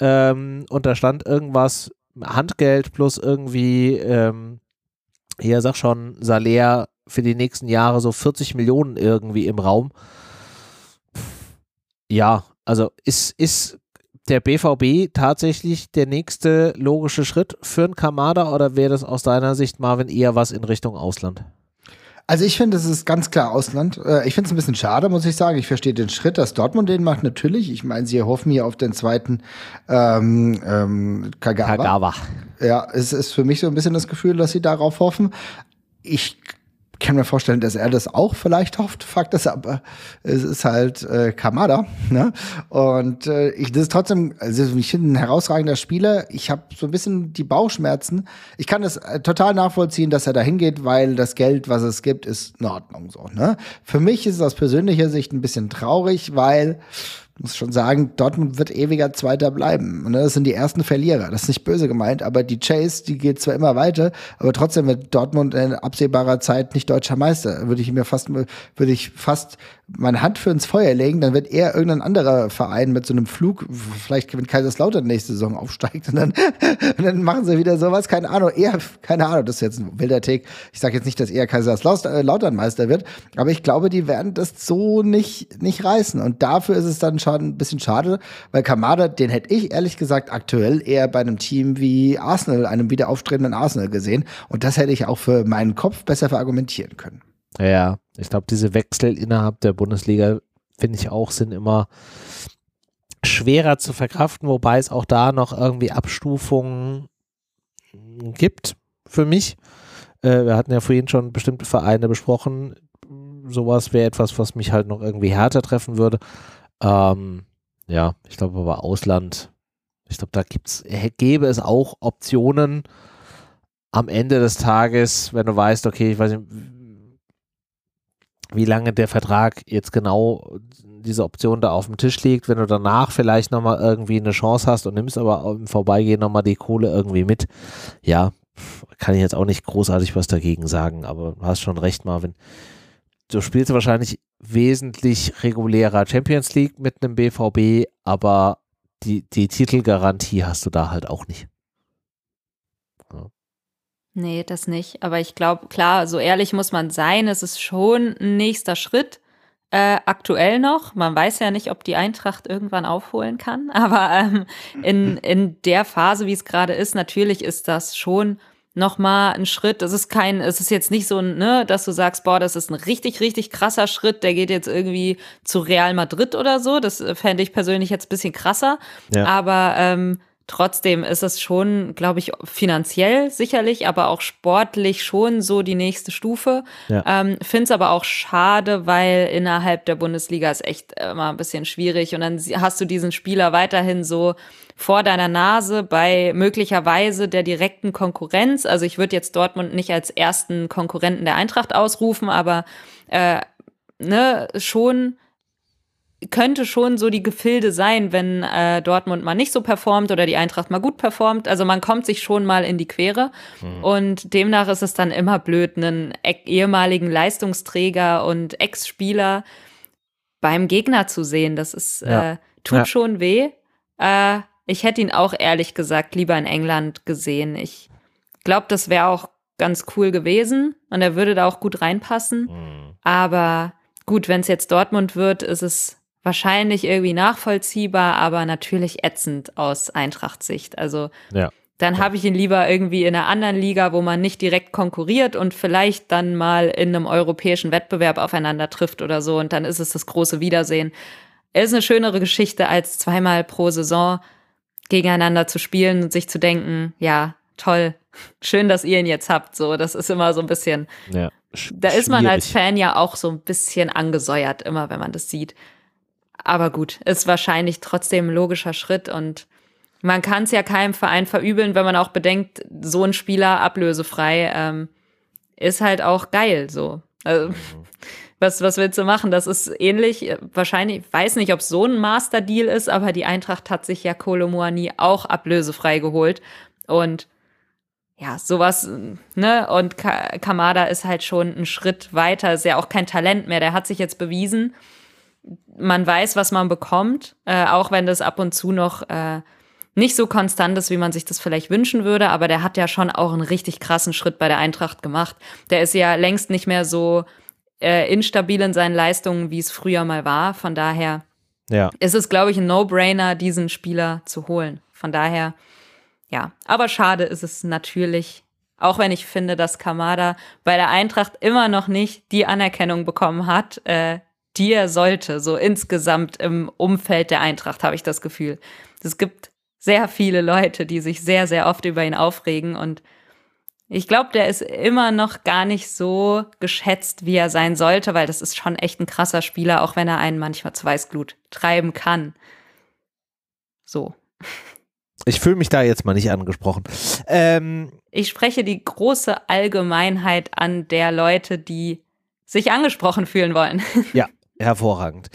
Ähm, und da stand irgendwas, Handgeld plus irgendwie, ähm, hier sag schon, Salär für die nächsten Jahre so 40 Millionen irgendwie im Raum. Ja, also ist, ist der BVB tatsächlich der nächste logische Schritt für einen Kamada oder wäre das aus deiner Sicht, Marvin, eher was in Richtung Ausland? Also ich finde, es ist ganz klar Ausland. Äh, ich finde es ein bisschen schade, muss ich sagen. Ich verstehe den Schritt, dass Dortmund den macht, natürlich. Ich meine, sie hoffen hier auf den zweiten ähm, ähm, Kagawa. Kagawa. Ja, es ist für mich so ein bisschen das Gefühl, dass sie darauf hoffen. Ich kann mir vorstellen, dass er das auch vielleicht hofft. Fakt ist aber, es ist halt äh, Kamada. Ne? Und äh, ich, das ist trotzdem, also ich finde ein herausragender Spieler. Ich habe so ein bisschen die Bauchschmerzen. Ich kann das äh, total nachvollziehen, dass er da hingeht, weil das Geld, was es gibt, ist in Ordnung so. Ne? Für mich ist es aus persönlicher Sicht ein bisschen traurig, weil muss schon sagen, Dortmund wird ewiger Zweiter bleiben. Und das sind die ersten Verlierer. Das ist nicht böse gemeint, aber die Chase, die geht zwar immer weiter, aber trotzdem wird Dortmund in absehbarer Zeit nicht deutscher Meister. Würde ich mir fast, würde ich fast meine Hand für ins Feuer legen, dann wird eher irgendein anderer Verein mit so einem Flug, vielleicht gewinnt Kaiserslautern nächste Saison aufsteigt und dann, und dann machen sie wieder sowas, keine Ahnung, eher, keine Ahnung, das ist jetzt ein wilder Take. Ich sage jetzt nicht, dass eher Kaiserslautern Meister wird, aber ich glaube, die werden das so nicht, nicht reißen und dafür ist es dann schon ein bisschen schade, weil Kamada, den hätte ich ehrlich gesagt aktuell eher bei einem Team wie Arsenal, einem wieder aufstrebenden Arsenal gesehen und das hätte ich auch für meinen Kopf besser verargumentieren können. Ja, ich glaube, diese Wechsel innerhalb der Bundesliga, finde ich auch, sind immer schwerer zu verkraften, wobei es auch da noch irgendwie Abstufungen gibt für mich. Äh, wir hatten ja vorhin schon bestimmte Vereine besprochen. Sowas wäre etwas, was mich halt noch irgendwie härter treffen würde. Ähm, ja, ich glaube aber Ausland, ich glaube, da gibt's, gäbe es auch Optionen am Ende des Tages, wenn du weißt, okay, ich weiß nicht, wie lange der Vertrag jetzt genau diese Option da auf dem Tisch liegt, wenn du danach vielleicht nochmal irgendwie eine Chance hast und nimmst aber im Vorbeigehen nochmal die Kohle irgendwie mit. Ja, kann ich jetzt auch nicht großartig was dagegen sagen, aber du hast schon recht, Marvin. Du spielst wahrscheinlich wesentlich regulärer Champions League mit einem BVB, aber die, die Titelgarantie hast du da halt auch nicht. Nee, das nicht. Aber ich glaube, klar, so ehrlich muss man sein, es ist schon ein nächster Schritt. Äh, aktuell noch. Man weiß ja nicht, ob die Eintracht irgendwann aufholen kann. Aber ähm, in, in der Phase, wie es gerade ist, natürlich ist das schon nochmal ein Schritt. Es ist kein, es ist jetzt nicht so, ne, dass du sagst, boah, das ist ein richtig, richtig krasser Schritt, der geht jetzt irgendwie zu Real Madrid oder so. Das äh, fände ich persönlich jetzt ein bisschen krasser. Ja. Aber ähm, trotzdem ist es schon, glaube ich, finanziell sicherlich, aber auch sportlich schon so die nächste Stufe. Ja. Ähm, Finde es aber auch schade, weil innerhalb der Bundesliga ist echt immer ein bisschen schwierig und dann hast du diesen Spieler weiterhin so vor deiner Nase bei möglicherweise der direkten Konkurrenz. Also ich würde jetzt Dortmund nicht als ersten Konkurrenten der Eintracht ausrufen, aber äh, ne, schon könnte schon so die Gefilde sein, wenn äh, Dortmund mal nicht so performt oder die Eintracht mal gut performt. Also man kommt sich schon mal in die Quere. Mhm. Und demnach ist es dann immer blöd, einen e ehemaligen Leistungsträger und Ex-Spieler beim Gegner zu sehen. Das ist, ja. äh, tut ja. schon weh. Äh, ich hätte ihn auch ehrlich gesagt lieber in England gesehen. Ich glaube, das wäre auch ganz cool gewesen und er würde da auch gut reinpassen. Mhm. Aber gut, wenn es jetzt Dortmund wird, ist es wahrscheinlich irgendwie nachvollziehbar, aber natürlich ätzend aus Eintracht-Sicht. Also ja. dann ja. habe ich ihn lieber irgendwie in einer anderen Liga, wo man nicht direkt konkurriert und vielleicht dann mal in einem europäischen Wettbewerb aufeinander trifft oder so und dann ist es das große Wiedersehen. Es ist eine schönere Geschichte, als zweimal pro Saison gegeneinander zu spielen und sich zu denken, ja, toll, schön, dass ihr ihn jetzt habt. So, das ist immer so ein bisschen. Ja, da ist man als Fan ja auch so ein bisschen angesäuert, immer wenn man das sieht. Aber gut, ist wahrscheinlich trotzdem ein logischer Schritt und man kann es ja keinem Verein verübeln, wenn man auch bedenkt, so ein Spieler ablösefrei ähm, ist halt auch geil so. Also, mhm. was, was willst du machen? Das ist ähnlich, wahrscheinlich, ich weiß nicht, ob es so ein Master-Deal ist, aber die Eintracht hat sich ja Kolomoani auch ablösefrei geholt. Und ja, sowas, ne? Und Kamada ist halt schon ein Schritt weiter, ist ja auch kein Talent mehr. Der hat sich jetzt bewiesen man weiß, was man bekommt, äh, auch wenn das ab und zu noch äh, nicht so konstant ist, wie man sich das vielleicht wünschen würde, aber der hat ja schon auch einen richtig krassen Schritt bei der Eintracht gemacht. Der ist ja längst nicht mehr so äh, instabil in seinen Leistungen, wie es früher mal war. Von daher ja. ist es, glaube ich, ein No-Brainer, diesen Spieler zu holen. Von daher, ja. Aber schade ist es natürlich, auch wenn ich finde, dass Kamada bei der Eintracht immer noch nicht die Anerkennung bekommen hat, äh, die er sollte, so insgesamt im Umfeld der Eintracht, habe ich das Gefühl. Es gibt sehr viele Leute, die sich sehr, sehr oft über ihn aufregen und ich glaube, der ist immer noch gar nicht so geschätzt, wie er sein sollte, weil das ist schon echt ein krasser Spieler, auch wenn er einen manchmal zu Weißglut treiben kann. So. Ich fühle mich da jetzt mal nicht angesprochen. Ähm, ich spreche die große Allgemeinheit an der Leute, die sich angesprochen fühlen wollen. Ja, Hervorragend.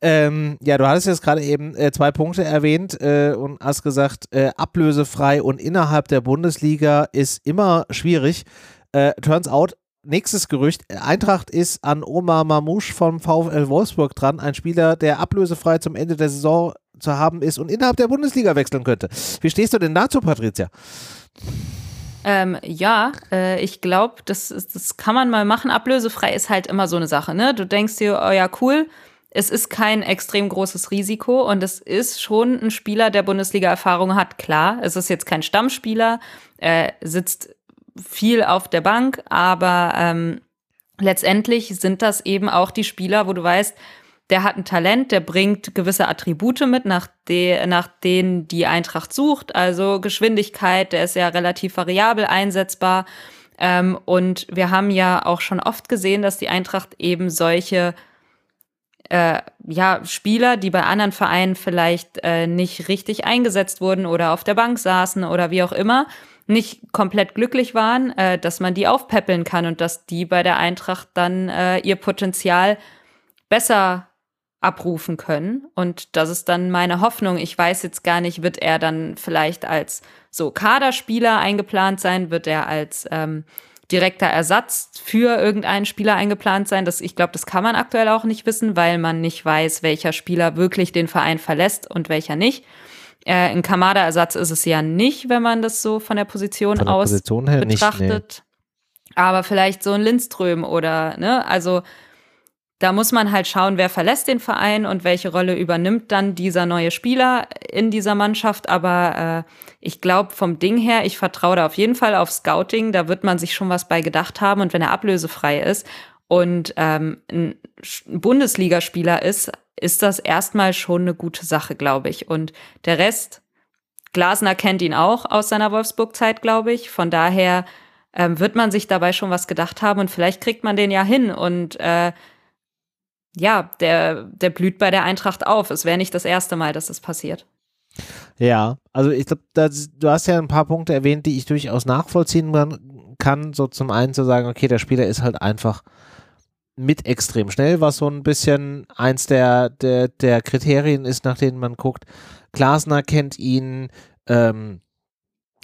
Ähm, ja, du hattest jetzt gerade eben äh, zwei Punkte erwähnt äh, und hast gesagt, äh, ablösefrei und innerhalb der Bundesliga ist immer schwierig. Äh, turns out, nächstes Gerücht, Eintracht ist an Omar Mamouche vom VfL Wolfsburg dran, ein Spieler, der ablösefrei zum Ende der Saison zu haben ist und innerhalb der Bundesliga wechseln könnte. Wie stehst du denn dazu, Patricia? Ähm, ja, äh, ich glaube, das, das kann man mal machen. Ablösefrei ist halt immer so eine Sache, ne? Du denkst dir, oh ja, cool, es ist kein extrem großes Risiko und es ist schon ein Spieler, der Bundesliga-Erfahrung hat. Klar, es ist jetzt kein Stammspieler, äh, sitzt viel auf der Bank, aber ähm, letztendlich sind das eben auch die Spieler, wo du weißt, der hat ein Talent, der bringt gewisse Attribute mit, nach, de, nach denen die Eintracht sucht. Also Geschwindigkeit, der ist ja relativ variabel einsetzbar. Ähm, und wir haben ja auch schon oft gesehen, dass die Eintracht eben solche äh, ja, Spieler, die bei anderen Vereinen vielleicht äh, nicht richtig eingesetzt wurden oder auf der Bank saßen oder wie auch immer, nicht komplett glücklich waren, äh, dass man die aufpäppeln kann und dass die bei der Eintracht dann äh, ihr Potenzial besser abrufen können. Und das ist dann meine Hoffnung. Ich weiß jetzt gar nicht, wird er dann vielleicht als so Kaderspieler eingeplant sein? Wird er als ähm, direkter Ersatz für irgendeinen Spieler eingeplant sein? Das, ich glaube, das kann man aktuell auch nicht wissen, weil man nicht weiß, welcher Spieler wirklich den Verein verlässt und welcher nicht. Äh, ein Kamada-Ersatz ist es ja nicht, wenn man das so von der Position von der aus Position betrachtet. Nicht, nee. Aber vielleicht so ein Lindström oder, ne, also da muss man halt schauen, wer verlässt den Verein und welche Rolle übernimmt dann dieser neue Spieler in dieser Mannschaft. Aber äh, ich glaube vom Ding her, ich vertraue da auf jeden Fall auf Scouting. Da wird man sich schon was bei gedacht haben. Und wenn er ablösefrei ist und ähm, ein Bundesligaspieler ist, ist das erstmal schon eine gute Sache, glaube ich. Und der Rest, Glasner kennt ihn auch aus seiner Wolfsburg-Zeit, glaube ich. Von daher ähm, wird man sich dabei schon was gedacht haben und vielleicht kriegt man den ja hin und äh, ja, der, der blüht bei der Eintracht auf. Es wäre nicht das erste Mal, dass das passiert. Ja, also ich glaube, du hast ja ein paar Punkte erwähnt, die ich durchaus nachvollziehen kann. So zum einen zu sagen, okay, der Spieler ist halt einfach mit extrem schnell, was so ein bisschen eins der, der, der Kriterien ist, nach denen man guckt. Glasner kennt ihn, ähm,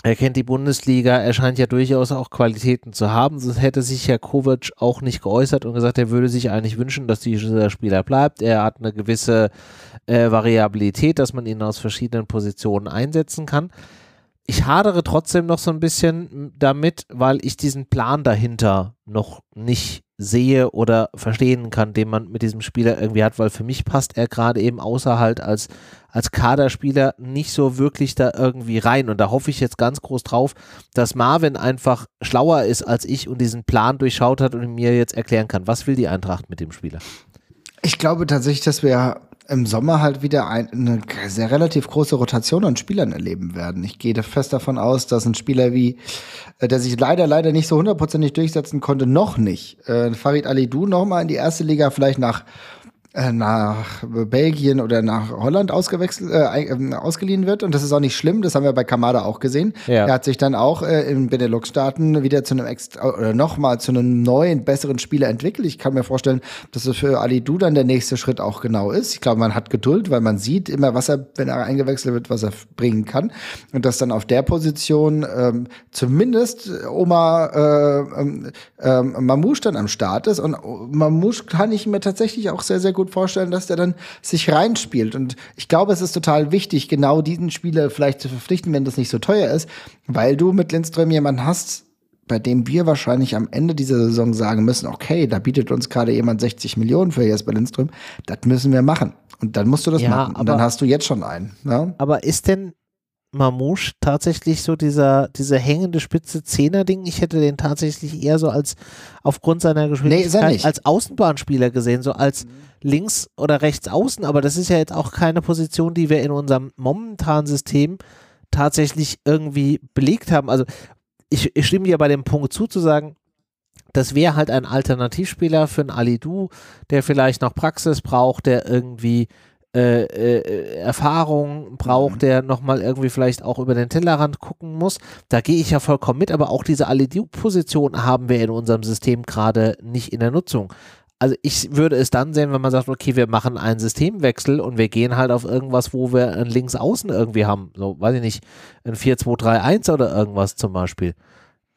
er kennt die Bundesliga, er scheint ja durchaus auch Qualitäten zu haben. Sonst hätte sich Herr Kovac auch nicht geäußert und gesagt, er würde sich eigentlich wünschen, dass dieser Spieler bleibt. Er hat eine gewisse äh, Variabilität, dass man ihn aus verschiedenen Positionen einsetzen kann. Ich hadere trotzdem noch so ein bisschen damit, weil ich diesen Plan dahinter noch nicht sehe oder verstehen kann, den man mit diesem Spieler irgendwie hat, weil für mich passt er gerade eben außer halt als, als Kaderspieler nicht so wirklich da irgendwie rein. Und da hoffe ich jetzt ganz groß drauf, dass Marvin einfach schlauer ist als ich und diesen Plan durchschaut hat und mir jetzt erklären kann, was will die Eintracht mit dem Spieler. Ich glaube tatsächlich, dass wir im Sommer halt wieder ein, eine sehr relativ große Rotation an Spielern erleben werden. Ich gehe fest davon aus, dass ein Spieler wie, äh, der sich leider, leider nicht so hundertprozentig durchsetzen konnte, noch nicht, äh, Farid Alidou noch mal in die erste Liga vielleicht nach nach Belgien oder nach Holland ausgewechselt, äh, ähm, ausgeliehen wird. Und das ist auch nicht schlimm, das haben wir bei Kamada auch gesehen. Ja. Er hat sich dann auch äh, in Benelux-Staaten wieder zu einem extra, oder nochmal zu einem neuen, besseren Spieler entwickelt. Ich kann mir vorstellen, dass es für Ali Du dann der nächste Schritt auch genau ist. Ich glaube, man hat Geduld, weil man sieht immer, was er, wenn er eingewechselt wird, was er bringen kann. Und dass dann auf der Position ähm, zumindest Oma äh, ähm, Mamouche dann am Start ist. Und Mamouche kann ich mir tatsächlich auch sehr, sehr gut gut vorstellen, dass der dann sich reinspielt. Und ich glaube, es ist total wichtig, genau diesen Spieler vielleicht zu verpflichten, wenn das nicht so teuer ist, weil du mit Lindström jemanden hast, bei dem wir wahrscheinlich am Ende dieser Saison sagen müssen, okay, da bietet uns gerade jemand 60 Millionen für Jesper Lindström, das müssen wir machen. Und dann musst du das ja, machen. Und dann hast du jetzt schon einen. Ne? Aber ist denn Mamouche tatsächlich so dieser, dieser hängende spitze Zehner-Ding. Ich hätte den tatsächlich eher so als aufgrund seiner Geschwindigkeit nee, als Außenbahnspieler gesehen, so als links oder rechts außen. Aber das ist ja jetzt auch keine Position, die wir in unserem momentanen System tatsächlich irgendwie belegt haben. Also ich, ich stimme dir bei dem Punkt zu, zu sagen, das wäre halt ein Alternativspieler für einen Alidu, der vielleicht noch Praxis braucht, der irgendwie äh, äh, Erfahrung braucht, mhm. der nochmal irgendwie vielleicht auch über den Tellerrand gucken muss. Da gehe ich ja vollkommen mit, aber auch diese Alidu-Position haben wir in unserem System gerade nicht in der Nutzung. Also ich würde es dann sehen, wenn man sagt, okay, wir machen einen Systemwechsel und wir gehen halt auf irgendwas, wo wir ein Linksaußen irgendwie haben. So, weiß ich nicht, ein 4-2-3-1 oder irgendwas zum Beispiel.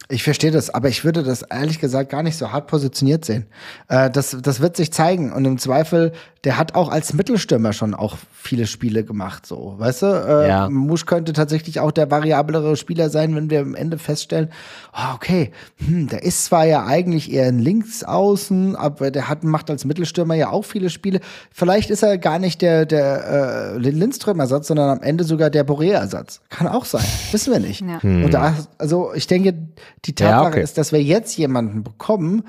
Ich verstehe das, aber ich würde das ehrlich gesagt gar nicht so hart positioniert sehen. Äh, das, das wird sich zeigen und im Zweifel, der hat auch als Mittelstürmer schon auch viele Spiele gemacht, so, weißt du? Äh, ja. Musch könnte tatsächlich auch der variablere Spieler sein, wenn wir am Ende feststellen, oh, okay, hm, der ist zwar ja eigentlich eher ein Linksaußen, aber der hat, macht als Mittelstürmer ja auch viele Spiele. Vielleicht ist er gar nicht der, der äh, Lindström-Ersatz, sondern am Ende sogar der Boré-Ersatz. Kann auch sein, wissen wir nicht. Ja. Hm. Und da, also ich denke, die Tatsache ja, okay. ist, dass wir jetzt jemanden bekommen,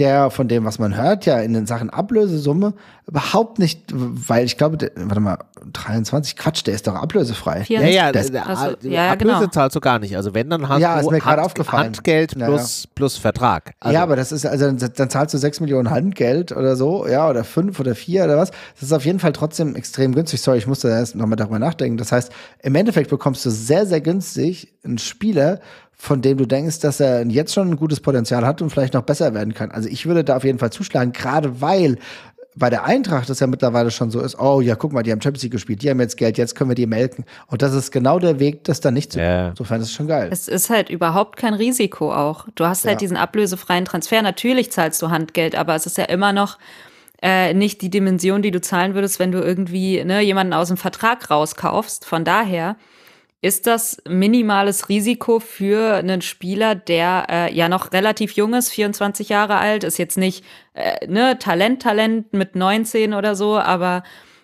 der von dem, was man hört, ja in den Sachen Ablösesumme überhaupt nicht, weil ich glaube, der, warte mal, 23, Quatsch, der ist doch ablösefrei. Ja, ja, das, also, ja, Ablöse genau. zahlst du gar nicht. Also wenn, dann hast ja, du mir Hand, aufgefallen. Handgeld plus, ja, ja. plus Vertrag. Also. Ja, aber das ist, also dann zahlst du 6 Millionen Handgeld oder so, ja, oder 5 oder 4 oder was. Das ist auf jeden Fall trotzdem extrem günstig. Sorry, ich musste erst nochmal darüber nachdenken. Das heißt, im Endeffekt bekommst du sehr, sehr günstig einen Spieler, von dem du denkst, dass er jetzt schon ein gutes Potenzial hat und vielleicht noch besser werden kann. Also ich würde da auf jeden Fall zuschlagen, gerade weil bei der Eintracht das ja mittlerweile schon so ist, oh ja, guck mal, die haben Champions League gespielt, die haben jetzt Geld, jetzt können wir die melken. Und das ist genau der Weg, das dann nicht zu yeah. Insofern ist es schon geil. Es ist halt überhaupt kein Risiko auch. Du hast halt ja. diesen ablösefreien Transfer. Natürlich zahlst du Handgeld, aber es ist ja immer noch äh, nicht die Dimension, die du zahlen würdest, wenn du irgendwie ne, jemanden aus dem Vertrag rauskaufst. Von daher ist das minimales Risiko für einen Spieler, der äh, ja noch relativ jung ist, 24 Jahre alt, ist jetzt nicht äh, ne Talent, Talent mit 19 oder so, aber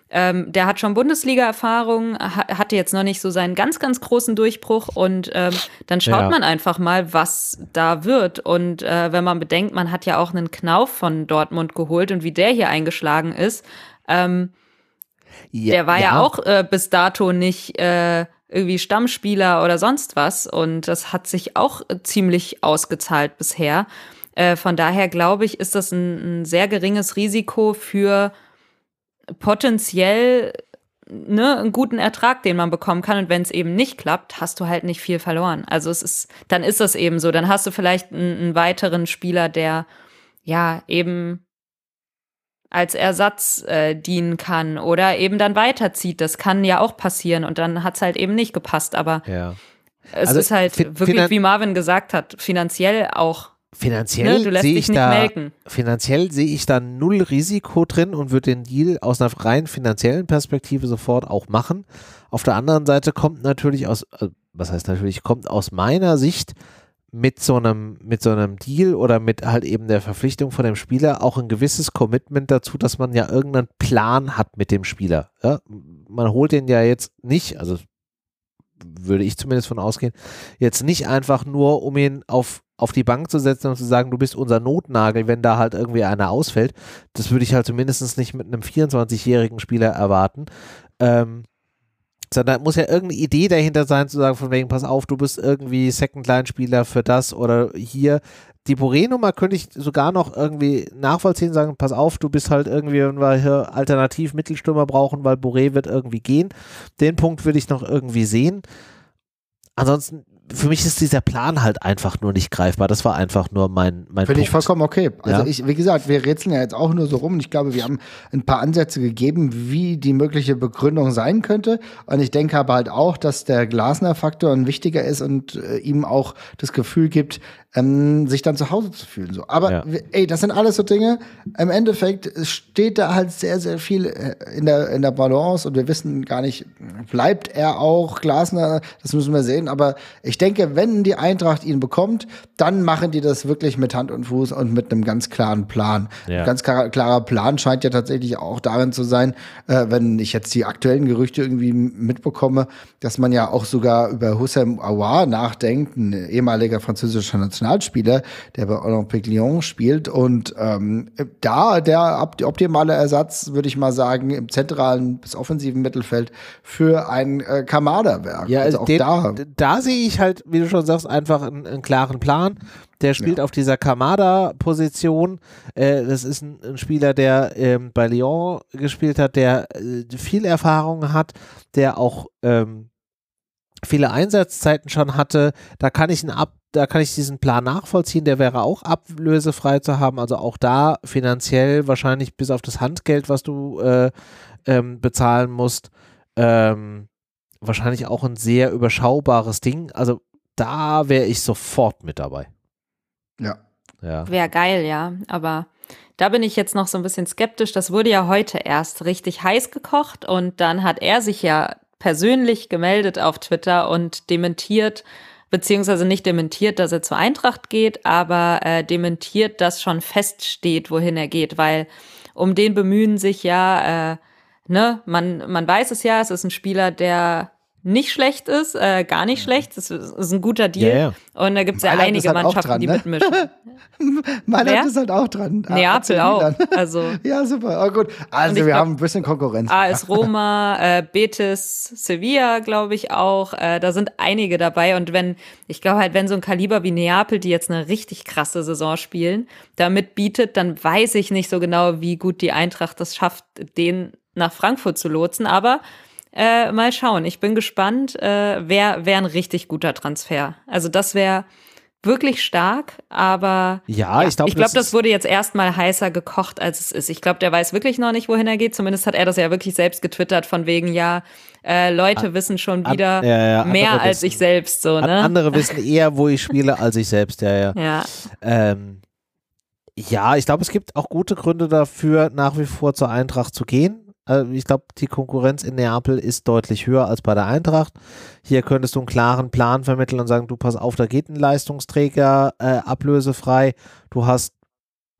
ähm, der hat schon Bundesliga-Erfahrung, ha hatte jetzt noch nicht so seinen ganz, ganz großen Durchbruch und ähm, dann schaut ja. man einfach mal, was da wird. Und äh, wenn man bedenkt, man hat ja auch einen Knauf von Dortmund geholt und wie der hier eingeschlagen ist, ähm, ja, der war ja, ja auch äh, bis dato nicht äh, irgendwie Stammspieler oder sonst was und das hat sich auch ziemlich ausgezahlt bisher. Äh, von daher glaube ich, ist das ein, ein sehr geringes Risiko für potenziell ne, einen guten Ertrag, den man bekommen kann. Und wenn es eben nicht klappt, hast du halt nicht viel verloren. Also es ist, dann ist das eben so. Dann hast du vielleicht einen, einen weiteren Spieler, der ja eben als Ersatz äh, dienen kann oder eben dann weiterzieht. Das kann ja auch passieren und dann hat es halt eben nicht gepasst. Aber ja. es also ist halt wirklich, wie Marvin gesagt hat, finanziell auch Finanziell ne, sehe ich da melken. finanziell sehe ich da null Risiko drin und würde den Deal aus einer rein finanziellen Perspektive sofort auch machen. Auf der anderen Seite kommt natürlich aus, äh, was heißt natürlich, kommt aus meiner Sicht mit so einem mit so einem Deal oder mit halt eben der Verpflichtung von dem Spieler auch ein gewisses Commitment dazu, dass man ja irgendeinen Plan hat mit dem Spieler. Ja? Man holt den ja jetzt nicht, also würde ich zumindest von ausgehen, jetzt nicht einfach nur, um ihn auf auf die Bank zu setzen und zu sagen, du bist unser Notnagel, wenn da halt irgendwie einer ausfällt. Das würde ich halt zumindest nicht mit einem 24-jährigen Spieler erwarten. Ähm, sondern muss ja irgendeine Idee dahinter sein, zu sagen, von wegen, pass auf, du bist irgendwie Second-Line-Spieler für das oder hier. Die Boré-Nummer könnte ich sogar noch irgendwie nachvollziehen, sagen, pass auf, du bist halt irgendwie, wenn wir hier alternativ Mittelstürmer brauchen, weil Boré wird irgendwie gehen. Den Punkt würde ich noch irgendwie sehen. Ansonsten für mich ist dieser Plan halt einfach nur nicht greifbar. Das war einfach nur mein, mein Finde ich vollkommen okay. Also ja? ich, wie gesagt, wir rätseln ja jetzt auch nur so rum und ich glaube, wir haben ein paar Ansätze gegeben, wie die mögliche Begründung sein könnte. Und ich denke aber halt auch, dass der Glasner-Faktor ein wichtiger ist und äh, ihm auch das Gefühl gibt, ähm, sich dann zu Hause zu fühlen. So. Aber ja. ey, das sind alles so Dinge. Im Endeffekt steht da halt sehr, sehr viel äh, in der, in der Balance und wir wissen gar nicht, bleibt er auch Glasner, das müssen wir sehen. Aber ich denke, wenn die Eintracht ihn bekommt, dann machen die das wirklich mit Hand und Fuß und mit einem ganz klaren Plan. Ja. Ein ganz klar, klarer Plan scheint ja tatsächlich auch darin zu sein, äh, wenn ich jetzt die aktuellen Gerüchte irgendwie mitbekomme, dass man ja auch sogar über Hussein Aouar nachdenkt, ein ehemaliger französischer Nationalspieler der bei Olympique Lyon spielt. Und ähm, da der optimale Ersatz, würde ich mal sagen, im zentralen bis offensiven Mittelfeld für ein äh, Kamada-Werk. Ja, also auch den, da. Da sehe ich halt, wie du schon sagst, einfach einen, einen klaren Plan. Der spielt ja. auf dieser Kamada-Position. Äh, das ist ein, ein Spieler, der ähm, bei Lyon gespielt hat, der äh, viel Erfahrung hat, der auch ähm, viele Einsatzzeiten schon hatte. Da kann ich einen Ab da kann ich diesen Plan nachvollziehen, der wäre auch ablösefrei zu haben, also auch da finanziell wahrscheinlich bis auf das Handgeld, was du äh, ähm, bezahlen musst, ähm, wahrscheinlich auch ein sehr überschaubares Ding. Also da wäre ich sofort mit dabei. Ja. ja. Wäre geil, ja, aber da bin ich jetzt noch so ein bisschen skeptisch. Das wurde ja heute erst richtig heiß gekocht und dann hat er sich ja persönlich gemeldet auf Twitter und dementiert, beziehungsweise nicht dementiert, dass er zur Eintracht geht, aber äh, dementiert, dass schon feststeht, wohin er geht, weil um den bemühen sich ja, äh, ne, man, man weiß es ja, es ist ein Spieler, der nicht schlecht ist, äh, gar nicht schlecht. Das ist ein guter Deal. Ja. Und da gibt es ja Mailand einige halt Mannschaften, dran, die ne? mitmischen. Mailand ist halt auch dran. Neapel auch. Also. ja, super. Oh, gut. Also wir glaub, haben ein bisschen Konkurrenz. AS Roma, äh, Betis, Sevilla, glaube ich auch. Äh, da sind einige dabei. Und wenn, ich glaube halt, wenn so ein Kaliber wie Neapel, die jetzt eine richtig krasse Saison spielen, damit bietet, dann weiß ich nicht so genau, wie gut die Eintracht das schafft, den nach Frankfurt zu lotsen. Aber äh, mal schauen. Ich bin gespannt. Äh, Wäre wär ein richtig guter Transfer. Also das wäre wirklich stark, aber ja, ja ich glaube, ich glaube, das wurde jetzt erstmal heißer gekocht, als es ist. Ich glaube, der weiß wirklich noch nicht, wohin er geht. Zumindest hat er das ja wirklich selbst getwittert, von wegen, ja, äh, Leute ah, wissen schon wieder an, ja, ja, mehr als wissen, ich selbst. So, ne? Andere wissen eher, wo ich spiele, als ich selbst, ja, ja. Ja, ähm, ja ich glaube, es gibt auch gute Gründe dafür, nach wie vor zur Eintracht zu gehen. Also ich glaube, die Konkurrenz in Neapel ist deutlich höher als bei der Eintracht. Hier könntest du einen klaren Plan vermitteln und sagen, du pass auf, da geht ein Leistungsträger äh, ablösefrei. Du hast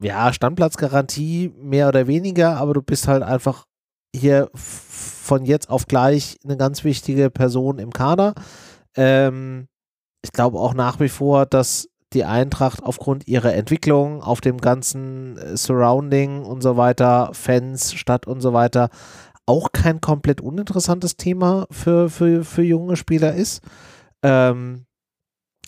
ja Standplatzgarantie mehr oder weniger, aber du bist halt einfach hier von jetzt auf gleich eine ganz wichtige Person im Kader. Ähm, ich glaube auch nach wie vor, dass die Eintracht aufgrund ihrer Entwicklung auf dem ganzen äh, Surrounding und so weiter, Fans, Stadt und so weiter, auch kein komplett uninteressantes Thema für, für, für junge Spieler ist. Ähm,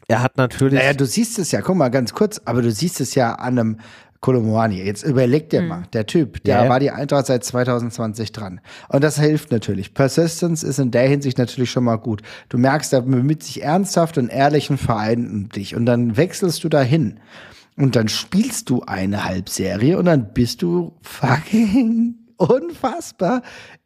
er hat natürlich. Naja, du siehst es ja, guck mal ganz kurz, aber du siehst es ja an einem Kolomoani. Jetzt überleg dir hm. mal, der Typ, der ja, war die Eintracht seit 2020 dran. Und das hilft natürlich. Persistence ist in der Hinsicht natürlich schon mal gut. Du merkst, er bemüht sich ernsthaft und ehrlichen Verein um dich. Und dann wechselst du dahin. Und dann spielst du eine Halbserie und dann bist du fucking unfassbar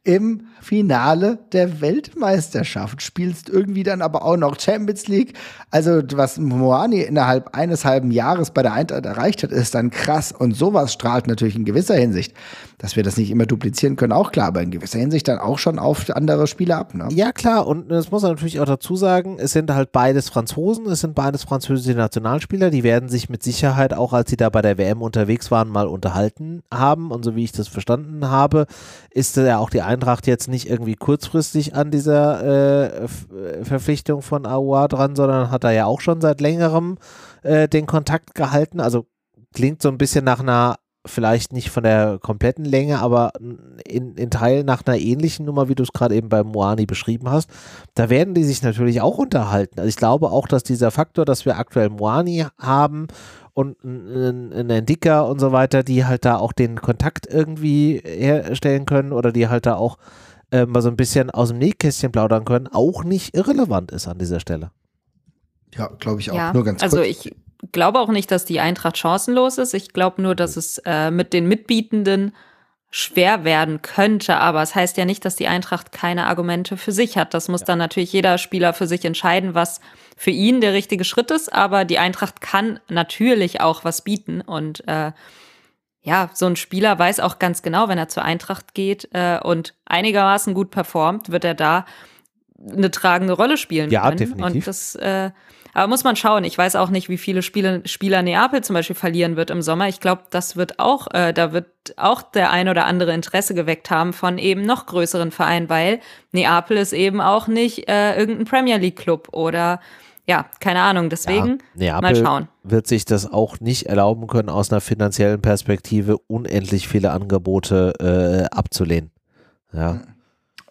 im Finale der Weltmeisterschaft, spielst irgendwie dann aber auch noch Champions League. Also was Moani innerhalb eines halben Jahres bei der Eintracht erreicht hat, ist dann krass und sowas strahlt natürlich in gewisser Hinsicht, dass wir das nicht immer duplizieren können, auch klar, aber in gewisser Hinsicht dann auch schon auf andere Spieler ab. Ne? Ja klar und das muss man natürlich auch dazu sagen, es sind halt beides Franzosen, es sind beides französische Nationalspieler, die werden sich mit Sicherheit auch, als sie da bei der WM unterwegs waren, mal unterhalten haben und so wie ich das verstanden habe, ist ja auch die Eintracht jetzt nicht irgendwie kurzfristig an dieser äh, Verpflichtung von Aouar dran, sondern hat er ja auch schon seit längerem äh, den Kontakt gehalten. Also klingt so ein bisschen nach einer, vielleicht nicht von der kompletten Länge, aber in, in Teilen nach einer ähnlichen Nummer, wie du es gerade eben bei Moani beschrieben hast. Da werden die sich natürlich auch unterhalten. Also ich glaube auch, dass dieser Faktor, dass wir aktuell Moani haben und ein Entdicker und so weiter, die halt da auch den Kontakt irgendwie herstellen können oder die halt da auch äh, mal so ein bisschen aus dem Nähkästchen plaudern können, auch nicht irrelevant ist an dieser Stelle. Ja, glaube ich auch. Ja, nur ganz also kurz. ich glaube auch nicht, dass die Eintracht chancenlos ist. Ich glaube nur, dass es äh, mit den Mitbietenden schwer werden könnte, aber es heißt ja nicht, dass die Eintracht keine Argumente für sich hat. Das muss ja. dann natürlich jeder Spieler für sich entscheiden, was für ihn der richtige Schritt ist, aber die Eintracht kann natürlich auch was bieten und äh, ja, so ein Spieler weiß auch ganz genau, wenn er zur Eintracht geht äh, und einigermaßen gut performt, wird er da eine tragende Rolle spielen ja, können. Definitiv. Und das äh, aber muss man schauen. Ich weiß auch nicht, wie viele Spiele, Spieler Neapel zum Beispiel verlieren wird im Sommer. Ich glaube, das wird auch, äh, da wird auch der ein oder andere Interesse geweckt haben von eben noch größeren Vereinen, weil Neapel ist eben auch nicht äh, irgendein Premier League Club oder ja, keine Ahnung. Deswegen ja, mal schauen. Wird sich das auch nicht erlauben können, aus einer finanziellen Perspektive unendlich viele Angebote äh, abzulehnen. Ja. Mhm.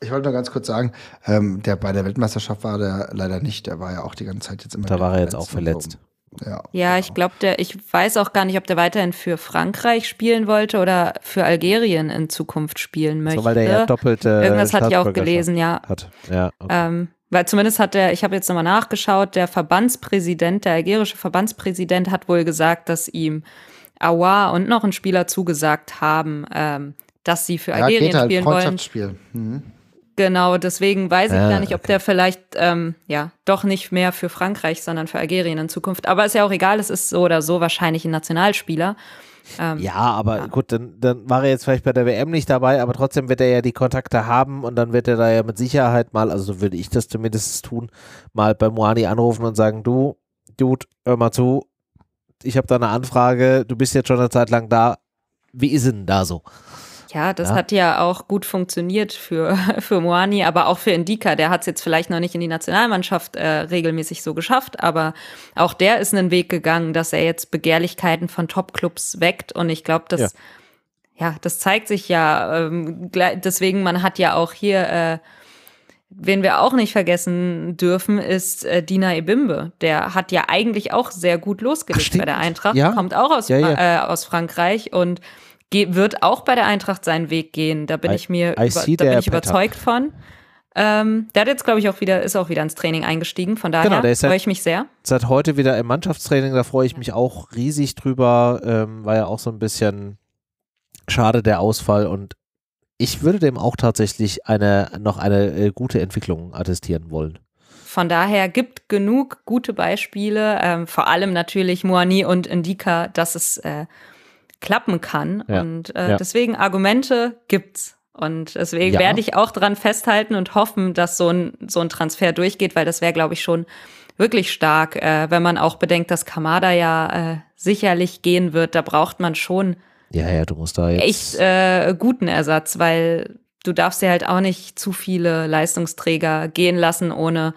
Ich wollte nur ganz kurz sagen, ähm, der bei der Weltmeisterschaft war der leider nicht, der war ja auch die ganze Zeit jetzt immer. Da war er jetzt auch verletzt. Ja, ja ich glaube, der, ich weiß auch gar nicht, ob der weiterhin für Frankreich spielen wollte oder für Algerien in Zukunft spielen möchte. So, weil der ja doppelte. Irgendwas hatte ich auch gelesen, ja. Hat. Ja, okay. ähm, weil zumindest hat der, ich habe jetzt nochmal nachgeschaut, der Verbandspräsident, der algerische Verbandspräsident hat wohl gesagt, dass ihm Awa und noch ein Spieler zugesagt haben, ähm, dass sie für Algerien ja, geht halt, spielen wollen. Mhm. Genau, deswegen weiß ich ah, gar nicht, ob okay. der vielleicht ähm, ja doch nicht mehr für Frankreich, sondern für Algerien in Zukunft. Aber ist ja auch egal, es ist so oder so wahrscheinlich ein Nationalspieler. Ähm, ja, aber ja. gut, dann, dann war er jetzt vielleicht bei der WM nicht dabei, aber trotzdem wird er ja die Kontakte haben und dann wird er da ja mit Sicherheit mal, also so würde ich das zumindest tun, mal bei Moani anrufen und sagen, du, Dude, hör mal zu, ich habe da eine Anfrage, du bist jetzt schon eine Zeit lang da, wie ist denn da so? Ja, das ja. hat ja auch gut funktioniert für, für Moani, aber auch für Indika. Der hat es jetzt vielleicht noch nicht in die Nationalmannschaft äh, regelmäßig so geschafft, aber auch der ist einen Weg gegangen, dass er jetzt Begehrlichkeiten von Topclubs weckt. Und ich glaube, das, ja. ja. das zeigt sich ja. Ähm, deswegen, man hat ja auch hier, äh, wen wir auch nicht vergessen dürfen, ist äh, Dina Ebimbe. Der hat ja eigentlich auch sehr gut losgelegt Ach, bei der Eintracht, ja? kommt auch aus, Äh, aus Frankreich und wird auch bei der Eintracht seinen Weg gehen. Da bin I, ich mir über, da bin ich überzeugt von. Ähm, der hat jetzt, glaube ich, auch wieder, ist auch wieder ins Training eingestiegen. Von daher genau, freue ich mich sehr. Seit heute wieder im Mannschaftstraining, da freue ich mich auch riesig drüber. Ähm, war ja auch so ein bisschen schade der Ausfall und ich würde dem auch tatsächlich eine, noch eine äh, gute Entwicklung attestieren wollen. Von daher gibt genug gute Beispiele, ähm, vor allem natürlich Moani und Indika, dass es äh, klappen kann. Ja. Und äh, ja. deswegen Argumente gibt's. Und deswegen Ja. werde ich auch dran festhalten und hoffen, dass so ein, so ein Transfer durchgeht, weil das wäre, glaube ich, schon wirklich stark, äh, wenn man auch bedenkt, dass Kamada ja äh, sicherlich gehen wird. Da braucht man schon Ja, ja, du musst da jetzt. echt äh, guten Ersatz, weil du darfst dir halt auch nicht zu viele Leistungsträger gehen lassen, ohne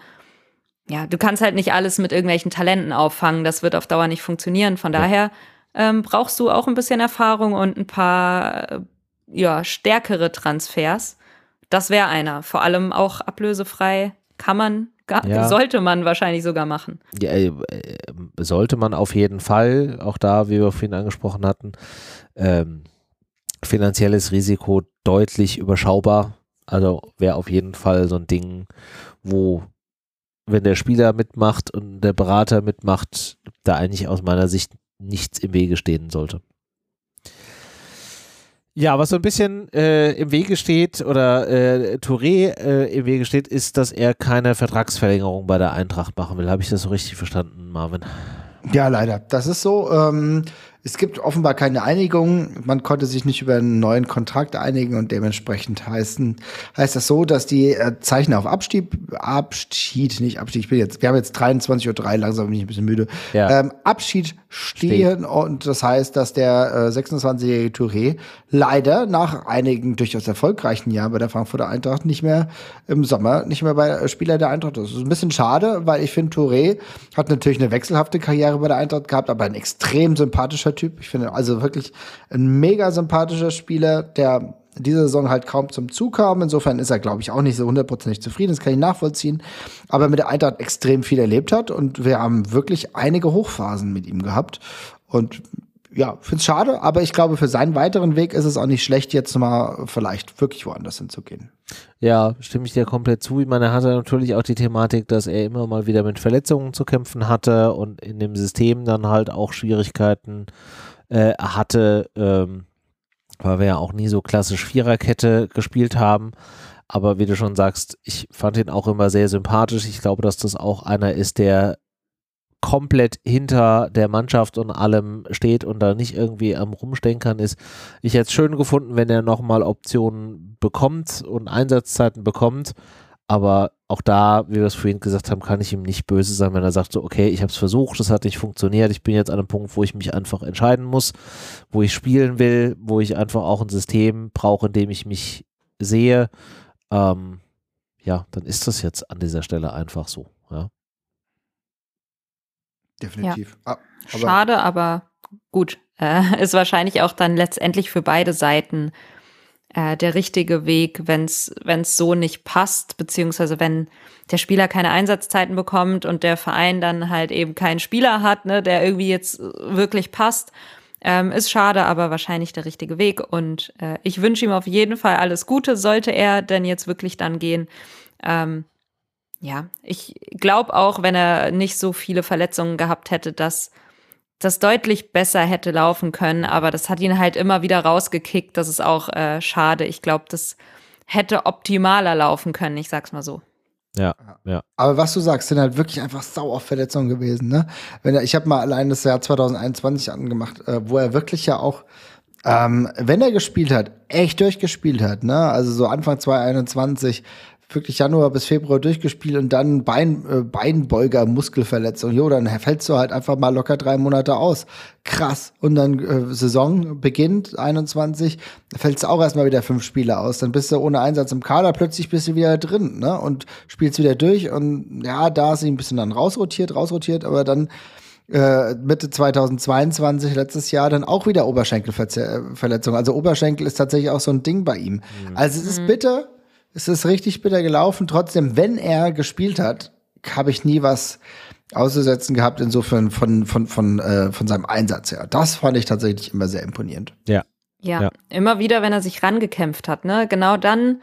ja, du kannst halt nicht alles mit irgendwelchen Talenten auffangen. Das wird auf Dauer nicht funktionieren. Von daher ähm, brauchst du auch ein bisschen Erfahrung und ein paar äh, ja, stärkere Transfers. Das wäre einer. Vor allem auch ablösefrei kann man, ga- Ja. sollte man wahrscheinlich sogar machen. Ja, äh, äh, sollte man auf jeden Fall, auch da, wie wir vorhin angesprochen hatten, ähm, finanzielles Risiko deutlich überschaubar. Also wäre auf jeden Fall so ein Ding, wo, wenn der Spieler mitmacht und der Berater mitmacht, da eigentlich aus meiner Sicht nichts im Wege stehen sollte. Ja, was so ein bisschen äh, im Wege steht oder äh, Touré äh, im Wege steht, ist, dass er keine Vertragsverlängerung bei der Eintracht machen will. Habe ich das so richtig verstanden, Marvin? Ja, leider. Das ist so. Ähm, es gibt offenbar keine Einigung. Man konnte sich nicht über einen neuen Kontrakt einigen und dementsprechend heißen, heißt das so, dass die äh, Zeichen auf Abstieg, Abschied, nicht Abstieg, ich bin jetzt, wir haben jetzt 23.03 Uhr, langsam bin ich ein bisschen müde. Ja. Ähm, Abschied stehen und das heißt, dass der äh, 26-jährige Touré leider nach einigen durchaus erfolgreichen Jahren bei der Frankfurter Eintracht nicht mehr im Sommer nicht mehr bei äh, Spieler der Eintracht ist. Das ist ein bisschen schade, weil ich finde, Touré hat natürlich eine wechselhafte Karriere bei der Eintracht gehabt, aber ein extrem sympathischer Typ. Ich finde also wirklich ein mega sympathischer Spieler, der diese Saison halt kaum zum Zug kam. Insofern ist er, glaube ich, auch nicht so hundertprozentig zufrieden. Das kann ich nachvollziehen. Aber mit der Eintracht extrem viel erlebt hat und wir haben wirklich einige Hochphasen mit ihm gehabt. Und ja, finde es schade, aber ich glaube, für seinen weiteren Weg ist es auch nicht schlecht, jetzt mal vielleicht wirklich woanders hinzugehen. Ja, stimme ich dir komplett zu. Ich meine, er hatte natürlich auch die Thematik, dass er immer mal wieder mit Verletzungen zu kämpfen hatte und in dem System dann halt auch Schwierigkeiten äh, hatte, ähm, weil wir ja auch nie so klassisch Viererkette gespielt haben. Aber wie du schon sagst, ich fand ihn auch immer sehr sympathisch. Ich glaube, dass das auch einer ist, der komplett hinter der Mannschaft und allem steht und da nicht irgendwie am Rumstenkern ist. Ich hätte es schön gefunden, wenn er nochmal Optionen bekommt und Einsatzzeiten bekommt. Aber auch da, wie wir es vorhin gesagt haben, kann ich ihm nicht böse sein, wenn er sagt so, okay, ich habe es versucht, es hat nicht funktioniert, ich bin jetzt an einem Punkt, wo ich mich einfach entscheiden muss, wo ich spielen will, wo ich einfach auch ein System brauche, in dem ich mich sehe. Ähm, ja, dann ist das jetzt an dieser Stelle einfach so. Ja. Definitiv. Ah, aber Schade, aber gut. Äh, ist wahrscheinlich auch dann letztendlich für beide Seiten äh, der richtige Weg, wenn es so nicht passt, beziehungsweise wenn der Spieler keine Einsatzzeiten bekommt und der Verein dann halt eben keinen Spieler hat, ne, der irgendwie jetzt wirklich passt. Ähm, ist schade, aber wahrscheinlich der richtige Weg. Und äh, ich wünsche ihm auf jeden Fall alles Gute, sollte er denn jetzt wirklich dann gehen. Ähm, ja, ich glaube auch, wenn er nicht so viele Verletzungen gehabt hätte, dass das deutlich besser hätte laufen können, aber das hat ihn halt immer wieder rausgekickt. Das ist auch äh, schade. Ich glaube, das hätte optimaler laufen können, ich sag's mal so. Ja, ja. Aber was du sagst, sind halt wirklich einfach sau auf Verletzungen gewesen. Ne? Wenn er, ich habe mal allein das Jahr 2021 angemacht, äh, wo er wirklich ja auch, ähm, wenn er gespielt hat, echt durchgespielt hat. Ne? Also so Anfang 2021 wirklich Januar bis Februar durchgespielt und dann Bein, äh, Beinbeuger, Muskelverletzung. Jo, dann fällst du halt einfach mal locker drei Monate aus. Krass. Und dann äh, Saison beginnt 21, fällst du auch erstmal wieder fünf Spiele aus. Dann bist du ohne Einsatz im Kader, plötzlich bist du wieder drin, ne? Und spielst wieder durch. Und ja, da ist sie ein bisschen dann rausrotiert, rausrotiert, aber dann äh, Mitte 2022, letztes Jahr, dann auch wieder Oberschenkelverletzung. Also Oberschenkel ist tatsächlich auch so ein Ding bei ihm. Also es ist bitter, es ist richtig bitter gelaufen. Trotzdem, wenn er gespielt hat, habe ich nie was auszusetzen gehabt, insofern von, von, von, äh, von seinem Einsatz her. Das fand ich tatsächlich immer sehr imponierend. Ja, Ja. immer wieder, wenn er sich rangekämpft hat, ne? Genau dann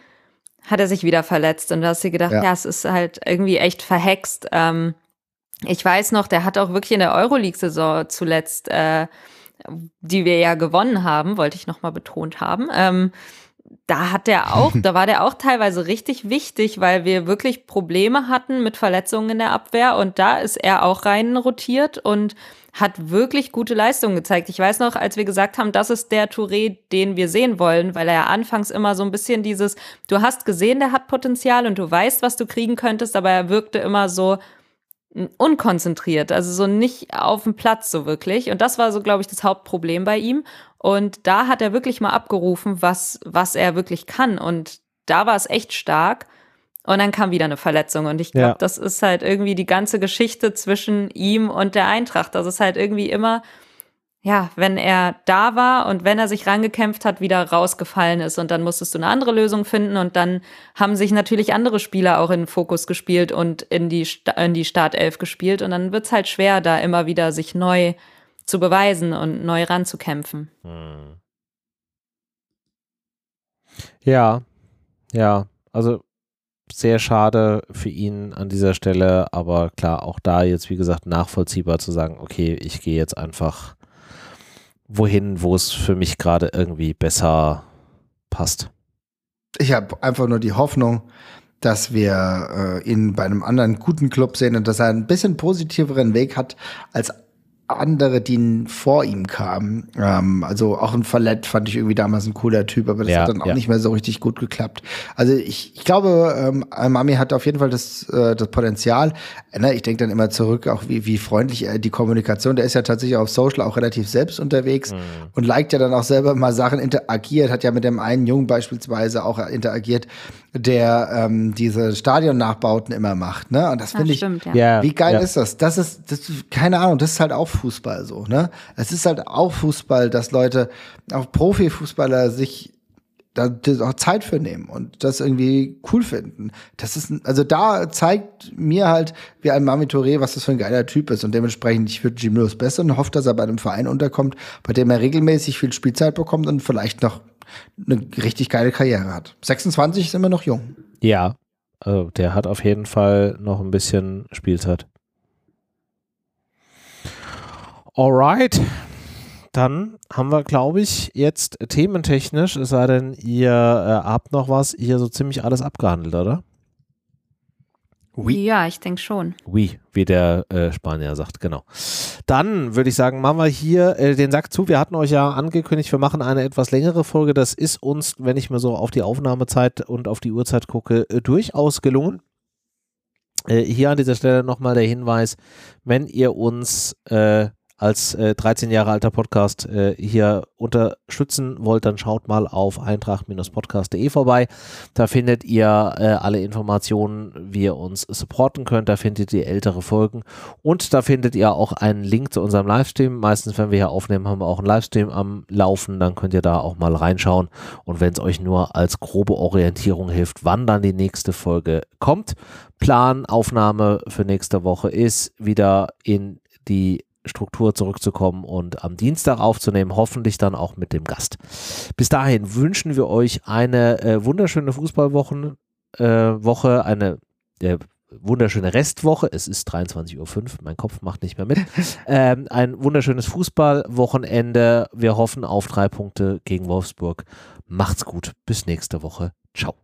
hat er sich wieder verletzt und da hast du gedacht, Ja. ja, es ist halt irgendwie echt verhext. Ähm, ich weiß noch, der hat auch wirklich in der Euroleague-Saison zuletzt, äh, die wir ja gewonnen haben, wollte ich nochmal betont haben, ähm, da hat der auch, da war der auch teilweise richtig wichtig, weil wir wirklich Probleme hatten mit Verletzungen in der Abwehr und da ist er auch rein rotiert und hat wirklich gute Leistungen gezeigt. Ich weiß noch, als wir gesagt haben, das ist der Touré, den wir sehen wollen, weil er ja anfangs immer so ein bisschen dieses, du hast gesehen, der hat Potenzial und du weißt, was du kriegen könntest, aber er wirkte immer so, unkonzentriert, also so nicht auf dem Platz so wirklich. Und das war so, glaube ich, das Hauptproblem bei ihm. Und da hat er wirklich mal abgerufen, was, was er wirklich kann. Und da war es echt stark. Und dann kam wieder eine Verletzung. Und ich glaube, ja. das ist halt irgendwie die ganze Geschichte zwischen ihm und der Eintracht. Das ist halt irgendwie immer ja, wenn er da war und wenn er sich rangekämpft hat, wieder rausgefallen ist. Und dann musstest du eine andere Lösung finden. Und dann haben sich natürlich andere Spieler auch in den Fokus gespielt und in die, in die Startelf gespielt. Und dann wird's halt schwer, da immer wieder sich neu zu beweisen und neu ranzukämpfen. Hm. Ja, ja, also sehr schade für ihn an dieser Stelle, aber klar, auch da jetzt, wie gesagt, nachvollziehbar zu sagen, okay, ich gehe jetzt einfach wohin, wo es für mich gerade irgendwie besser passt. Ich habe einfach nur die Hoffnung, dass wir äh, ihn bei einem anderen guten Club sehen und dass er ein bisschen positiveren Weg hat als andere, die vor ihm kamen. Ähm, also auch ein Verlet fand ich irgendwie damals ein cooler Typ, aber das ja, hat dann auch ja. nicht mehr so richtig gut geklappt. Also ich, ich glaube, ähm, Mami hat auf jeden Fall das, äh, das Potenzial. Ne, ich denke dann immer zurück, auch wie, wie freundlich er die Kommunikation, der ist ja tatsächlich auf Social auch relativ selbst unterwegs mhm. und liked ja dann auch selber mal Sachen, interagiert, hat ja mit dem einen Jungen beispielsweise auch interagiert, der ähm, diese Stadionnachbauten immer macht. Ne? Und das finde ich, stimmt, ja. wie geil ist das? Das ist, das, keine Ahnung, das ist halt auch Fußball so. Ne? Es ist halt auch Fußball, dass Leute, auch Profifußballer sich da auch Zeit für nehmen und das irgendwie cool finden. Das ist, also da zeigt mir halt, wie ein Mami Touré, was das für ein geiler Typ ist und dementsprechend, ich würde Jim Lewis besser und hoffe, dass er bei einem Verein unterkommt, bei dem er regelmäßig viel Spielzeit bekommt und vielleicht noch eine richtig geile Karriere hat. 26 ist immer noch jung. Ja, also der hat auf jeden Fall noch ein bisschen Spielzeit. Alright. Dann haben wir, glaube ich, jetzt thementechnisch, es sei denn, ihr äh, habt noch was, hier so ziemlich alles abgehandelt, oder? Oui. Ja, ich denke schon. Oui, wie der äh, Spanier sagt, genau. Dann würde ich sagen, machen wir hier äh, den Sack zu. Wir hatten euch ja angekündigt, wir machen eine etwas längere Folge. Das ist uns, wenn ich mir so auf die Aufnahmezeit und auf die Uhrzeit gucke, äh, durchaus gelungen. Äh, hier an dieser Stelle nochmal der Hinweis, wenn ihr uns äh, als äh, 13 Jahre alter Podcast äh, hier unterstützen wollt, dann schaut mal auf eintracht-podcast.de vorbei. Da findet ihr äh, alle Informationen, wie ihr uns supporten könnt. Da findet ihr ältere Folgen und da findet ihr auch einen Link zu unserem Livestream. Meistens, wenn wir hier aufnehmen, haben wir auch einen Livestream am Laufen. Dann könnt ihr da auch mal reinschauen. Und wenn es euch nur als grobe Orientierung hilft, wann dann die nächste Folge kommt. Plan, Aufnahme für nächste Woche ist wieder in die Struktur zurückzukommen und am Dienstag aufzunehmen, hoffentlich dann auch mit dem Gast. Bis dahin wünschen wir euch eine äh, wunderschöne Fußballwoche, äh, Woche, eine äh, wunderschöne Restwoche. Es ist 23.05 Uhr, mein Kopf macht nicht mehr mit. ähm, ein wunderschönes Fußballwochenende. Wir hoffen auf drei Punkte gegen Wolfsburg. Macht's gut. Bis nächste Woche. Ciao.